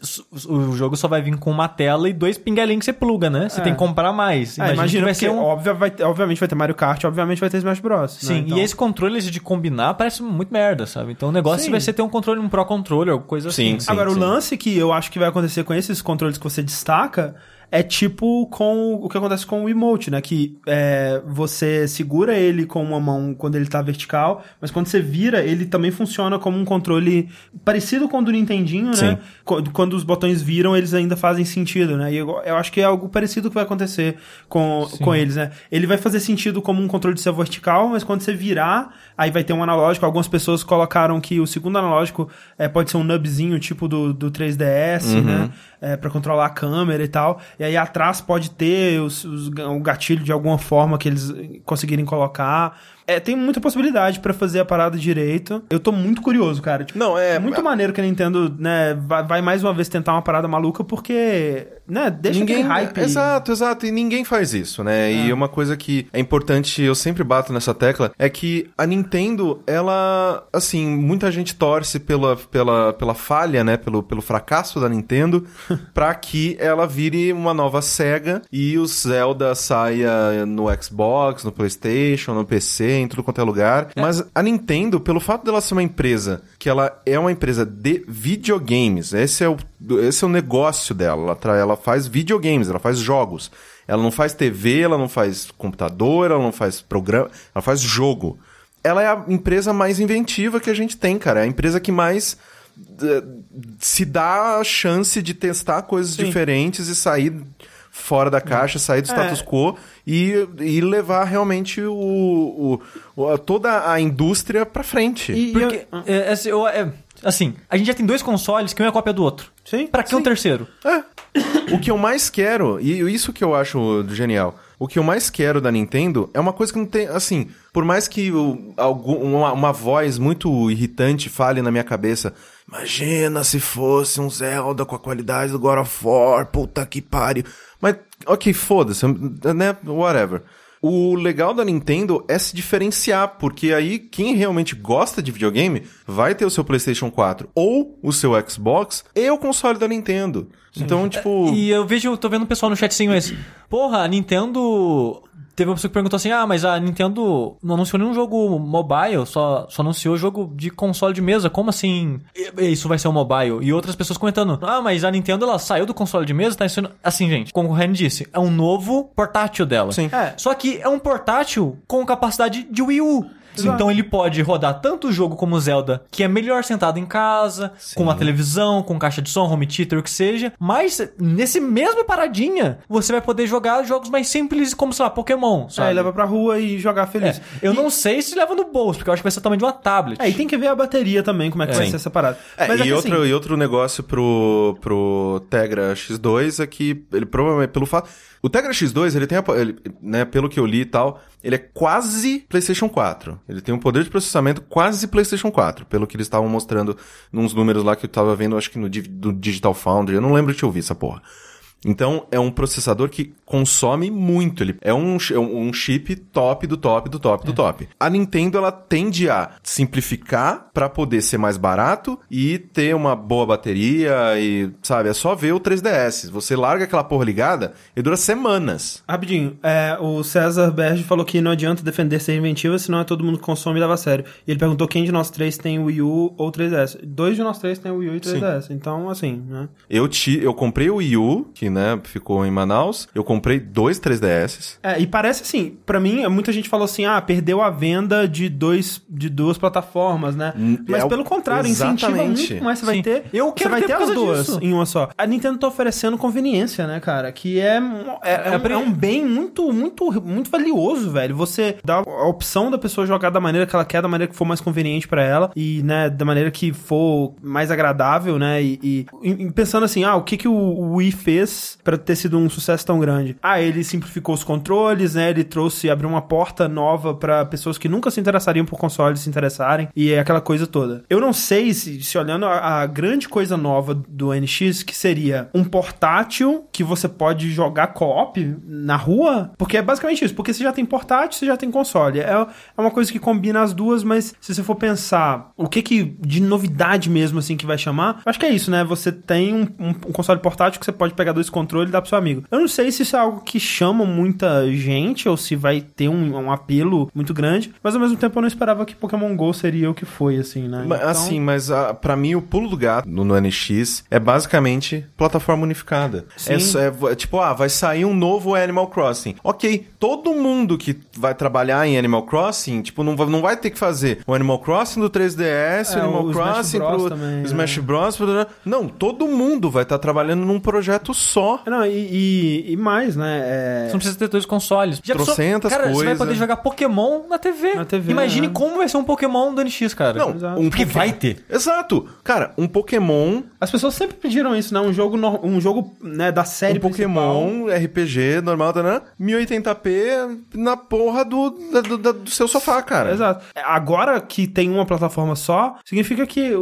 o jogo só vai vir com uma tela e dois pinguelinhos que você pluga, né? Você É. tem que comprar mais. É, imagina, que vai ser um... óbvio, vai ter- obviamente vai ter Mario Kart, obviamente vai ter Smash Bros. Sim, né? Então- e esse controle de combinar parece muito merda, sabe? Então o negócio Sim. vai ser ter um controle, um Pro Controller, alguma coisa Sim, assim. sim. Agora, sim. o lance que eu acho que vai acontecer com esses controles que você destaca é tipo com o que acontece com o emote, né? Que é, você segura ele com uma mão quando ele tá vertical, mas quando você vira, ele também funciona como um controle parecido com o do Nintendinho, Sim. né? Qu- Quando os botões viram, eles ainda fazem sentido, né? E eu, eu acho que é algo parecido que vai acontecer com, com eles, né? Ele vai fazer sentido como um controle de ser vertical, mas quando você virar, aí vai ter um analógico. Algumas pessoas colocaram que o segundo analógico é, pode ser um nubzinho, tipo do, do 3DS, né? É, pra controlar a câmera e tal. E aí atrás pode ter os, os, o gatilho de alguma forma que eles conseguirem colocar. É, tem muita possibilidade pra fazer a parada direito. Eu tô muito curioso, cara. Tipo, Não, é- é muito maneiro que a Nintendo, né, vai, vai mais uma vez tentar uma parada maluca porque, né, deixa ninguém hype. Exato, exato. E ninguém faz isso, né? E uma coisa que é importante, eu sempre bato nessa tecla, é que a Nintendo, ela, assim, muita gente torce pela, pela, pela falha, né? Pelo, pelo fracasso da Nintendo, pra que ela vire uma nova SEGA e o Zelda saia no Xbox, no PlayStation, no PC, em tudo quanto é lugar. Mas a Nintendo, pelo fato dela ser uma empresa que ela é uma empresa de videogames, esse é o, esse é o negócio dela. Ela, ela faz videogames, ela faz jogos. Ela não faz TV, ela não faz computador, ela não faz programa, ela faz jogo. Ela é a empresa mais inventiva que a gente tem, cara. É a empresa que mais eh, se dá a chance de testar coisas Sim. diferentes e sair fora da caixa, sair do É. status quo e, e levar realmente o, o- o- toda a indústria pra frente. E- Porque, é, assim, eu- é, assim, a gente já tem dois consoles que um é cópia do outro. Sim, Pra que um sim. terceiro? É. O que eu mais quero, e isso que eu acho genial, o que eu mais quero da Nintendo é uma coisa que não tem. Assim, por mais que o- algum, uma, uma voz muito irritante fale na minha cabeça. Imagina se fosse um Zelda com a qualidade do God of War, puta que pariu. Mas, ok, foda-se, né? Whatever. O legal da Nintendo é se diferenciar, porque aí quem realmente gosta de videogame vai ter o seu PlayStation 4 ou o seu Xbox e o console da Nintendo. Então, tipo. E eu vejo, tô vendo o pessoal no chat assim, mas. Porra, a Nintendo. Teve uma pessoa que perguntou assim: ah, mas a Nintendo não anunciou nenhum jogo mobile, só, só anunciou jogo de console de mesa. Como assim isso vai ser um mobile? E outras pessoas comentando: ah, mas a Nintendo ela saiu do console de mesa, tá ensinando. Assim, gente, como o Ren disse, é um novo portátil dela. Sim. É. Só que é um portátil com capacidade de Wii U. Exato. Então ele pode rodar tanto o jogo como o Zelda, que é melhor sentado em casa, com uma televisão, com caixa de som, home theater, o que seja. Mas nesse mesmo paradinha, você vai poder jogar jogos mais simples, como, sei lá, Pokémon, sabe? Aí leva pra rua e jogar feliz. É, eu não sei se leva no bolso, porque eu acho que vai ser o tamanho de uma tablet. É, e tem que ver a bateria também, como é que vai Sim. ser essa parada. É, Mas e, é que, outro, assim, e outro negócio pro, pro Tegra X2 é que ele provavelmente, pelo fato. O Tegra X2, ele tem, a, ele, né, pelo que eu li e tal, ele é quase PlayStation 4. Ele tem um poder de processamento quase PlayStation 4, pelo que eles estavam mostrando nos números lá que eu tava vendo, acho que no do Digital Foundry. Eu não lembro de ouvir essa porra. Então, é um processador que consome muito. Ele é um, é um chip top do top do top do top. A Nintendo, ela tende a simplificar pra poder ser mais barato e ter uma boa bateria e, sabe, é só ver o 3DS. Você larga aquela porra ligada e dura semanas. Rapidinho, é, o César Berge falou que não adianta defender ser inventiva, senão é todo mundo que consome e leva a sério. E ele perguntou quem de nós três tem o Wii U ou 3DS. Dois de nós três tem o Wii U e 3DS. Então, assim, né? Eu, ti, eu comprei o Wii U, que, né, ficou em Manaus. Eu comprei dois 3DS. É, e parece assim, pra mim, muita gente falou assim, ah, perdeu a venda de, dois, de duas plataformas, né? Mas é o- pelo contrário, incentiva exatamente. muito mais. Você vai Sim. ter. Eu você quero vai ter ter as duas disso. em uma só. A Nintendo tá oferecendo conveniência, né, cara? Que é, é, é, um, é um bem muito, muito, muito valioso, velho. Você dá a opção da pessoa jogar da maneira que ela quer, da maneira que for mais conveniente pra ela e, né, da maneira que for mais agradável, né? E, e- e pensando assim, ah, o que que o Wii fez Pra ter sido um sucesso tão grande? Ah, ele simplificou os controles, né? Ele trouxe, abriu uma porta nova pra pessoas que nunca se interessariam por consoles se interessarem e é aquela coisa toda. Eu não sei se, se olhando a, a grande coisa nova do NX, que seria um portátil que você pode jogar co-op na rua, porque é basicamente isso, porque você já tem portátil, você já tem console. É, é uma coisa que combina as duas, mas se você for pensar o que que de novidade mesmo assim que vai chamar, acho que é isso, né? Você tem um, um- um console portátil que você pode pegar dois controles e dar pro seu amigo. Eu não sei se isso é algo que chama muita gente ou se vai ter um, um apelo muito grande, mas ao mesmo tempo eu não esperava que Pokémon GO seria o que foi, assim, né? Então- Assim, mas ah, pra mim o pulo do gato no, no NX é basicamente plataforma unificada. Sim. É, é é tipo, ah, vai sair um novo Animal Crossing. Ok, todo mundo que vai trabalhar em Animal Crossing, tipo, não vai, não vai ter que fazer o Animal Crossing do 3DS, É, o Animal o Smash Crossing Bros pro também, Smash é. Bros. pro- Não, todo mundo vai estar trabalhando num projeto só. Não, e, e- e mais, né? é- Você não precisa ter dois consoles. Já Trocentas cara, você vai coisas. poder jogar Pokémon na TV. Na TV, Imagine né? como vai ser um Pokémon do NX, cara. Não, Exato. um Porque vai ter. Exato. Cara, um Pokémon As pessoas sempre pediram isso, né? Um jogo, no- um jogo né, da série um Pokémon RPG normal, tá, né? 1080p na porra do, do, da- do seu sofá, cara. Exato. Agora que tem uma plataforma só, significa que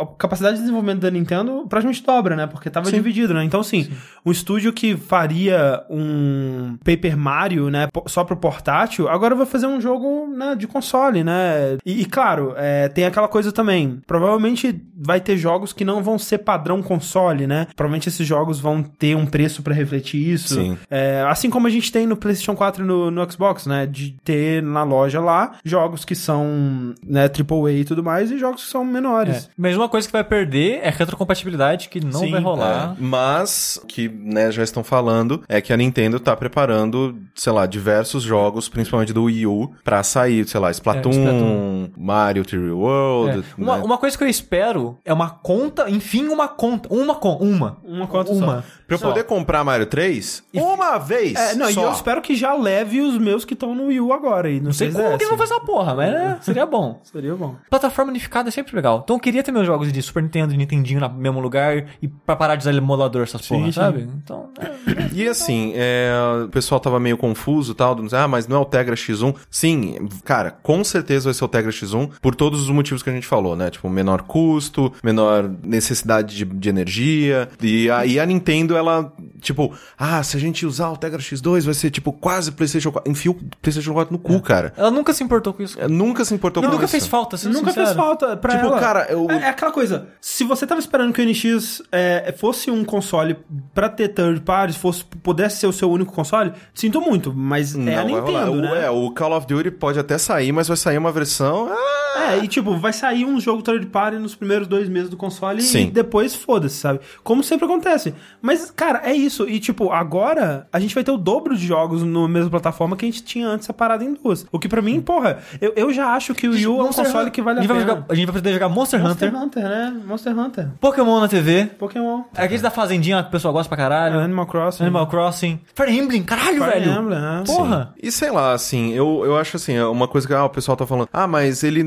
a capacidade de desenvolvimento da Nintendo praticamente dobra, né? Porque tava dividido, né? Então, sim, um estúdio que faria um Paper Mario, né, só pro portátil, agora vai fazer um jogo né, de console, né? E, e, claro, é, tem aquela coisa também. Provavelmente vai ter jogos que não vão ser padrão console, né? Provavelmente esses jogos vão ter um preço pra refletir isso. Sim. É, assim como a gente tem no PlayStation 4 e no, no Xbox, né? De ter na loja lá jogos que são né, AAA e tudo mais e jogos que são É. menores. Mas uma coisa que vai perder é retrocompatibilidade, que não Sim, vai rolar. É, mas, que né, já estão falando, é que a Nintendo tá preparando, sei lá, diversos jogos, principalmente do Wii U, pra sair, sei lá, Splatoon, É, Splatoon. Mario 3D World. É. Uma, né? uma coisa que eu espero é uma conta, enfim, uma conta. Uma conta. Uma. Uma conta Uma. só. Pra eu Só. poder comprar Mario 3, uma vez É, não, só. e eu espero que já leve os meus que estão no Wii U agora e Não sei 3DS. como que eles vão fazer essa porra, mas é, seria bom. Seria bom. Plataforma unificada é sempre legal. Então eu queria ter meus jogos de Super Nintendo, de Nintendinho no mesmo lugar e pra parar de usar emulador essas Sim, porra, sim. sabe? Então, é, E assim, é, o pessoal tava meio confuso e tal, dizendo, ah, mas não é o Tegra X1. Sim, cara, com certeza vai ser o Tegra X1 por todos os motivos que a gente falou, né? Tipo, menor custo, menor necessidade de, de energia. E aí a Nintendo, ela, tipo, ah, se a gente usar o Tegra X2 vai ser tipo quase PlayStation 4. Enfia o PlayStation 4 no cu, cara. ela nunca se importou com isso. É, Nunca se importou Não, com nunca isso. fez falta, sendo Nunca sincero. fez falta pra Tipo, ela. cara, eu- É, é aquela coisa. Se você tava esperando que o NX é, fosse um console pra ter third parties, fosse, pudesse ser o seu único console, sinto muito, mas é a Não Nintendo, né? É, o Call of Duty pode até sair, mas vai sair uma versão. Ah, É, e tipo, vai sair um jogo third party nos primeiros dois meses do console Sim. e depois foda-se, sabe? Como sempre acontece. Mas, cara, é isso. E tipo, agora a gente vai ter o dobro de jogos na mesma plataforma que a gente tinha antes separado em duas. O que pra mim, porra, eu, eu já acho que o Wii U é um Monster console Hun- que vale a, a gente vai pena. jogar- A gente vai poder jogar Monster, Monster Hunter, Hunter, né? Monster Hunter. Pokémon na TV, Pokémon. aqueles da Fazendinha que o pessoal gosta pra caralho, Animal Crossing. Animal Crossing, Fire Emblem, caralho, Fire velho. Emblem, né? Porra. E sei lá, assim, eu, eu acho assim, é uma coisa que ah, o pessoal tá falando, ah, mas ele,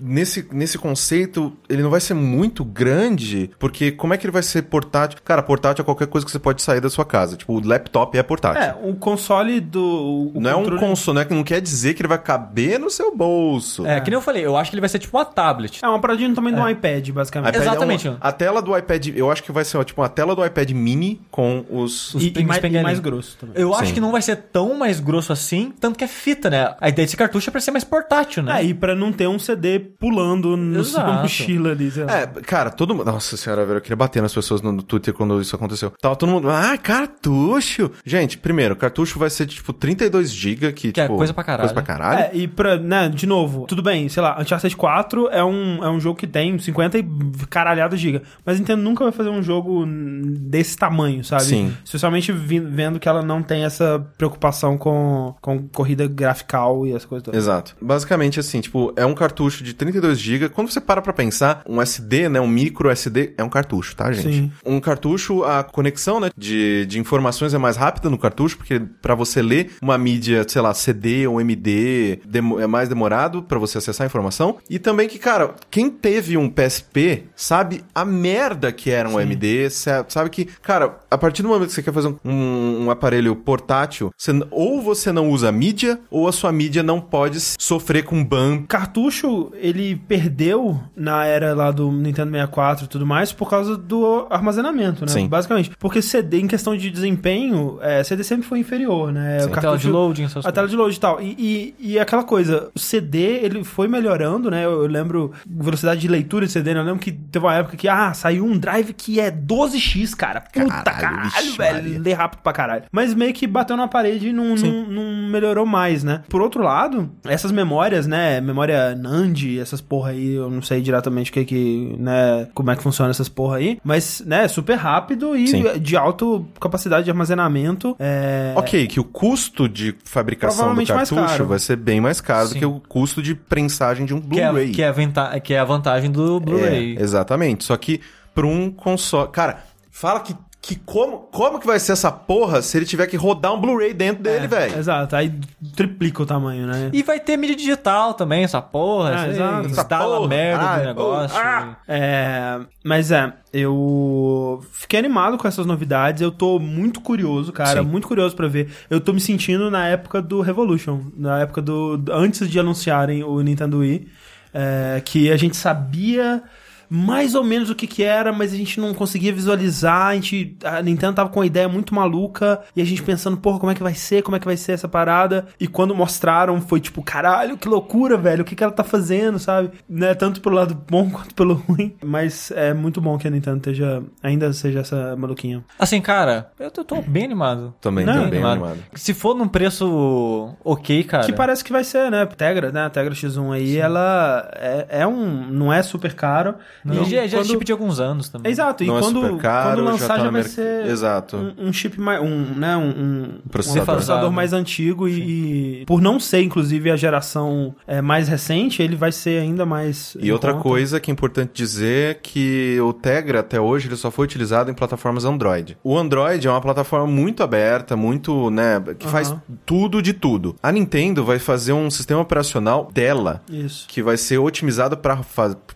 nesse, nesse conceito, ele não vai ser muito grande, porque como é que ele vai ser portátil? Cara, portátil é qualquer coisa que você pode sair da sua casa. Tipo, o laptop é portátil. É, o console do. o não é um controle- console, não é- não quer dizer que ele vai caber no seu bolso. É, que nem eu falei, eu acho que ele vai ser tipo uma tablet. É uma paradinha do tamanho de um iPad, basicamente. iPad é Exatamente. uma- a tela do iPad, eu acho que vai ser tipo uma tela do iPad mini com os. Os E, e, mais, e mais grosso também. Eu acho Sim. que não vai ser tão mais grosso assim, tanto que é fita, né? A ideia desse cartucho é pra ser mais portátil, né? É, e pra não ter um CD pulando no Exato. sua mochila ali, sei lá. É, cara, todo mundo. Nossa senhora, velho, eu queria bater nas pessoas no, Twitter quando isso aconteceu. Tava todo mundo. Ah, cartucho! Gente, primeiro, cartucho vai ser tipo 32 GB, que, Que é tipo. coisa pra caralho. Coisa pra caralho. É, e pra, né, de novo, tudo bem, sei lá, Uncharted 4 é um, é um jogo que tem 50 e caralhada giga, mas Nintendo nunca vai fazer um jogo desse tamanho, sabe? Sim. Especialmente vi- vendo que ela não tem essa preocupação com, com corrida grafical e essa coisa toda. Exato. Basicamente, assim, tipo, é um cartucho cartucho de 32 GB. Quando você para pra pensar, um SD, né, um micro SD, é um cartucho, tá, gente? Sim. Um cartucho, a conexão, né, de, de informações é mais rápida no cartucho, porque pra você ler uma mídia, sei lá, CD ou MD, é mais demorado pra você acessar a informação. E também que, cara, quem teve um PSP sabe a merda que era um MD, sa- sabe que, cara, a partir do momento que você quer fazer um, um aparelho portátil, você ou você não usa mídia, ou a sua mídia não pode sofrer com ban. Cartucho, ele perdeu na era lá do Nintendo 64 e tudo mais por causa do armazenamento, né? Sim. Basicamente. Porque CD, em questão de desempenho, é, CD sempre foi inferior, né? A tela de loading, essas A tela de load e tal. E, e, e aquela coisa, o CD, ele foi melhorando, né? Eu, eu lembro velocidade de leitura de CD, né? Eu lembro que teve uma época que, ah, saiu um drive que é 12x, cara. Puta Caralho, caralho, velho. Lê rápido pra caralho. Mas meio que bateu na parede e não, não, não melhorou mais, né? Por outro lado, essas memórias, né? Memória NAND, essas porra aí, eu não sei diretamente o que que, né? Como é que funciona essas porra aí. Mas, né? Super rápido e Sim. de alta capacidade de armazenamento. É... Ok, que o custo de fabricação do cartucho vai ser bem mais caro Sim. do que o custo de prensagem de um Que é, Blu-ray. que, é a venta- que é a vantagem do Blu-ray. É, exatamente. Só que pra um console. Cara, fala que, que como, como que vai ser essa porra se ele tiver que rodar um Blu-ray dentro dele, velho? Exato, aí triplica o tamanho, né? E vai ter mídia digital também, essa porra. Ah, você exato. Essa porra. a merda Ah, do negócio. ah. É, mas é, eu fiquei animado com essas novidades. Eu tô muito curioso, cara, Sim. muito curioso pra ver. Eu tô me sentindo na época do Revolution, na época do antes de anunciarem o Nintendo Wii, é, que a gente sabia mais ou menos o que que era, mas a gente não conseguia visualizar. A gente a Nintendo tava com uma ideia muito maluca e a gente pensando, porra, como é que vai ser? Como é que vai ser essa parada? E quando mostraram, foi tipo, caralho, que loucura, velho. O que que ela tá fazendo, sabe? Né, tanto pelo lado bom quanto pelo ruim. Mas é muito bom que a Nintendo esteja ainda seja essa maluquinha. Assim, cara, eu tô, tô bem animado. Também Não, tô bem animado. Se for num preço ok, cara. Que parece que vai ser, né? Tegra, né? A Tegra X1 aí, ela é, é um. Não é super caro. E E já, já é quando- chip de alguns anos também. Exato, e Não é quando, super caro, quando já lançar tá já, vai merc- ser Exato. um, um chip mais. Um, né, um, um Processador. um processador mais antigo e, e por não ser, inclusive, a geração é, mais recente, ele vai ser ainda mais. E outra conta. coisa que é importante dizer é que o Tegra até hoje ele só foi utilizado em plataformas Android. O Android é uma plataforma muito aberta, muito, né, que faz tudo de tudo. A Nintendo vai fazer um sistema operacional dela Isso. que vai ser otimizado para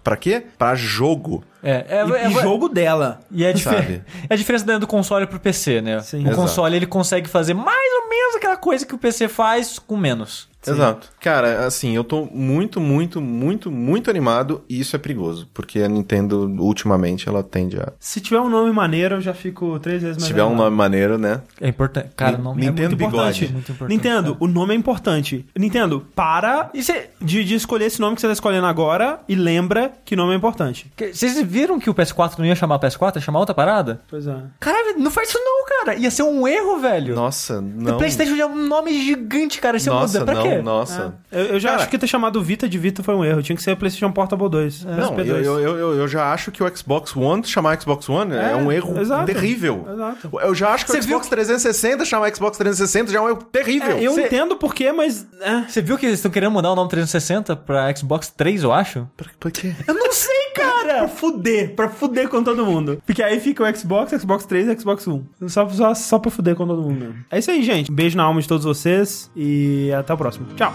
para quê? Para jogo. É, é, E, é- e jogo dela. E é, difer- Sabe? é a diferença dentro do console pro PC, né? Sim. o Exato. console ele consegue fazer mais ou menos aquela coisa que o PC faz com menos. Exato. Cara, assim, eu tô muito, muito, muito, muito animado e isso é perigoso, porque a Nintendo ultimamente ela tende a Se tiver um nome maneiro, eu já fico três vezes mais se tiver um animado. nome maneiro, né? É importante. Cara, Ni- não Nintendo é muito Bigode. importante. Muito importante. Nintendo, o nome é importante. Nintendo, para E de, de escolher esse nome que você tá escolhendo agora e lembra que nome é importante. que- Vocês viram que o PS4 não ia chamar PS4, ia chamar outra parada? Pois é. Caralho, não faz isso não, cara. Ia ser um erro, velho. Nossa, O não. PlayStation já é um nome gigante, cara. Você Nossa, muda. Pra não, quê? nossa. Eu, eu já Cara, acho que ter chamado Vita de Vita foi um erro. Tinha que ser PlayStation Portable 2. Não, PSP2. eu, eu, eu, eu já acho que o Xbox One chamar Xbox One é, É, um erro exato. terrível. Exato. Eu já acho que Você o Xbox 360 chamar Xbox 360 já é um erro terrível. É, eu Cê- entendo por quê, mas. é. Você viu que eles estão querendo mudar o nome 360 pra Xbox 3, eu acho? Por, por quê? Eu não sei, cara! pra fuder, pra fuder com todo mundo. Porque aí fica o Xbox, Xbox 3 e Xbox One. Só, só, só pra fuder com todo mundo mesmo. É isso aí, gente. Um beijo na alma de todos vocês e até o próximo. Tchau.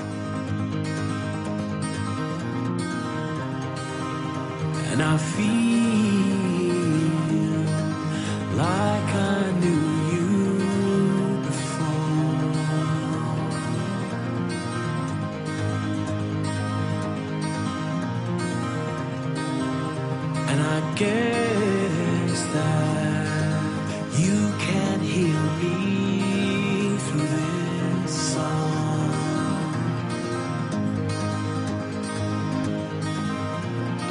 And I feel guess that you can hear me through this song.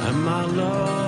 And my love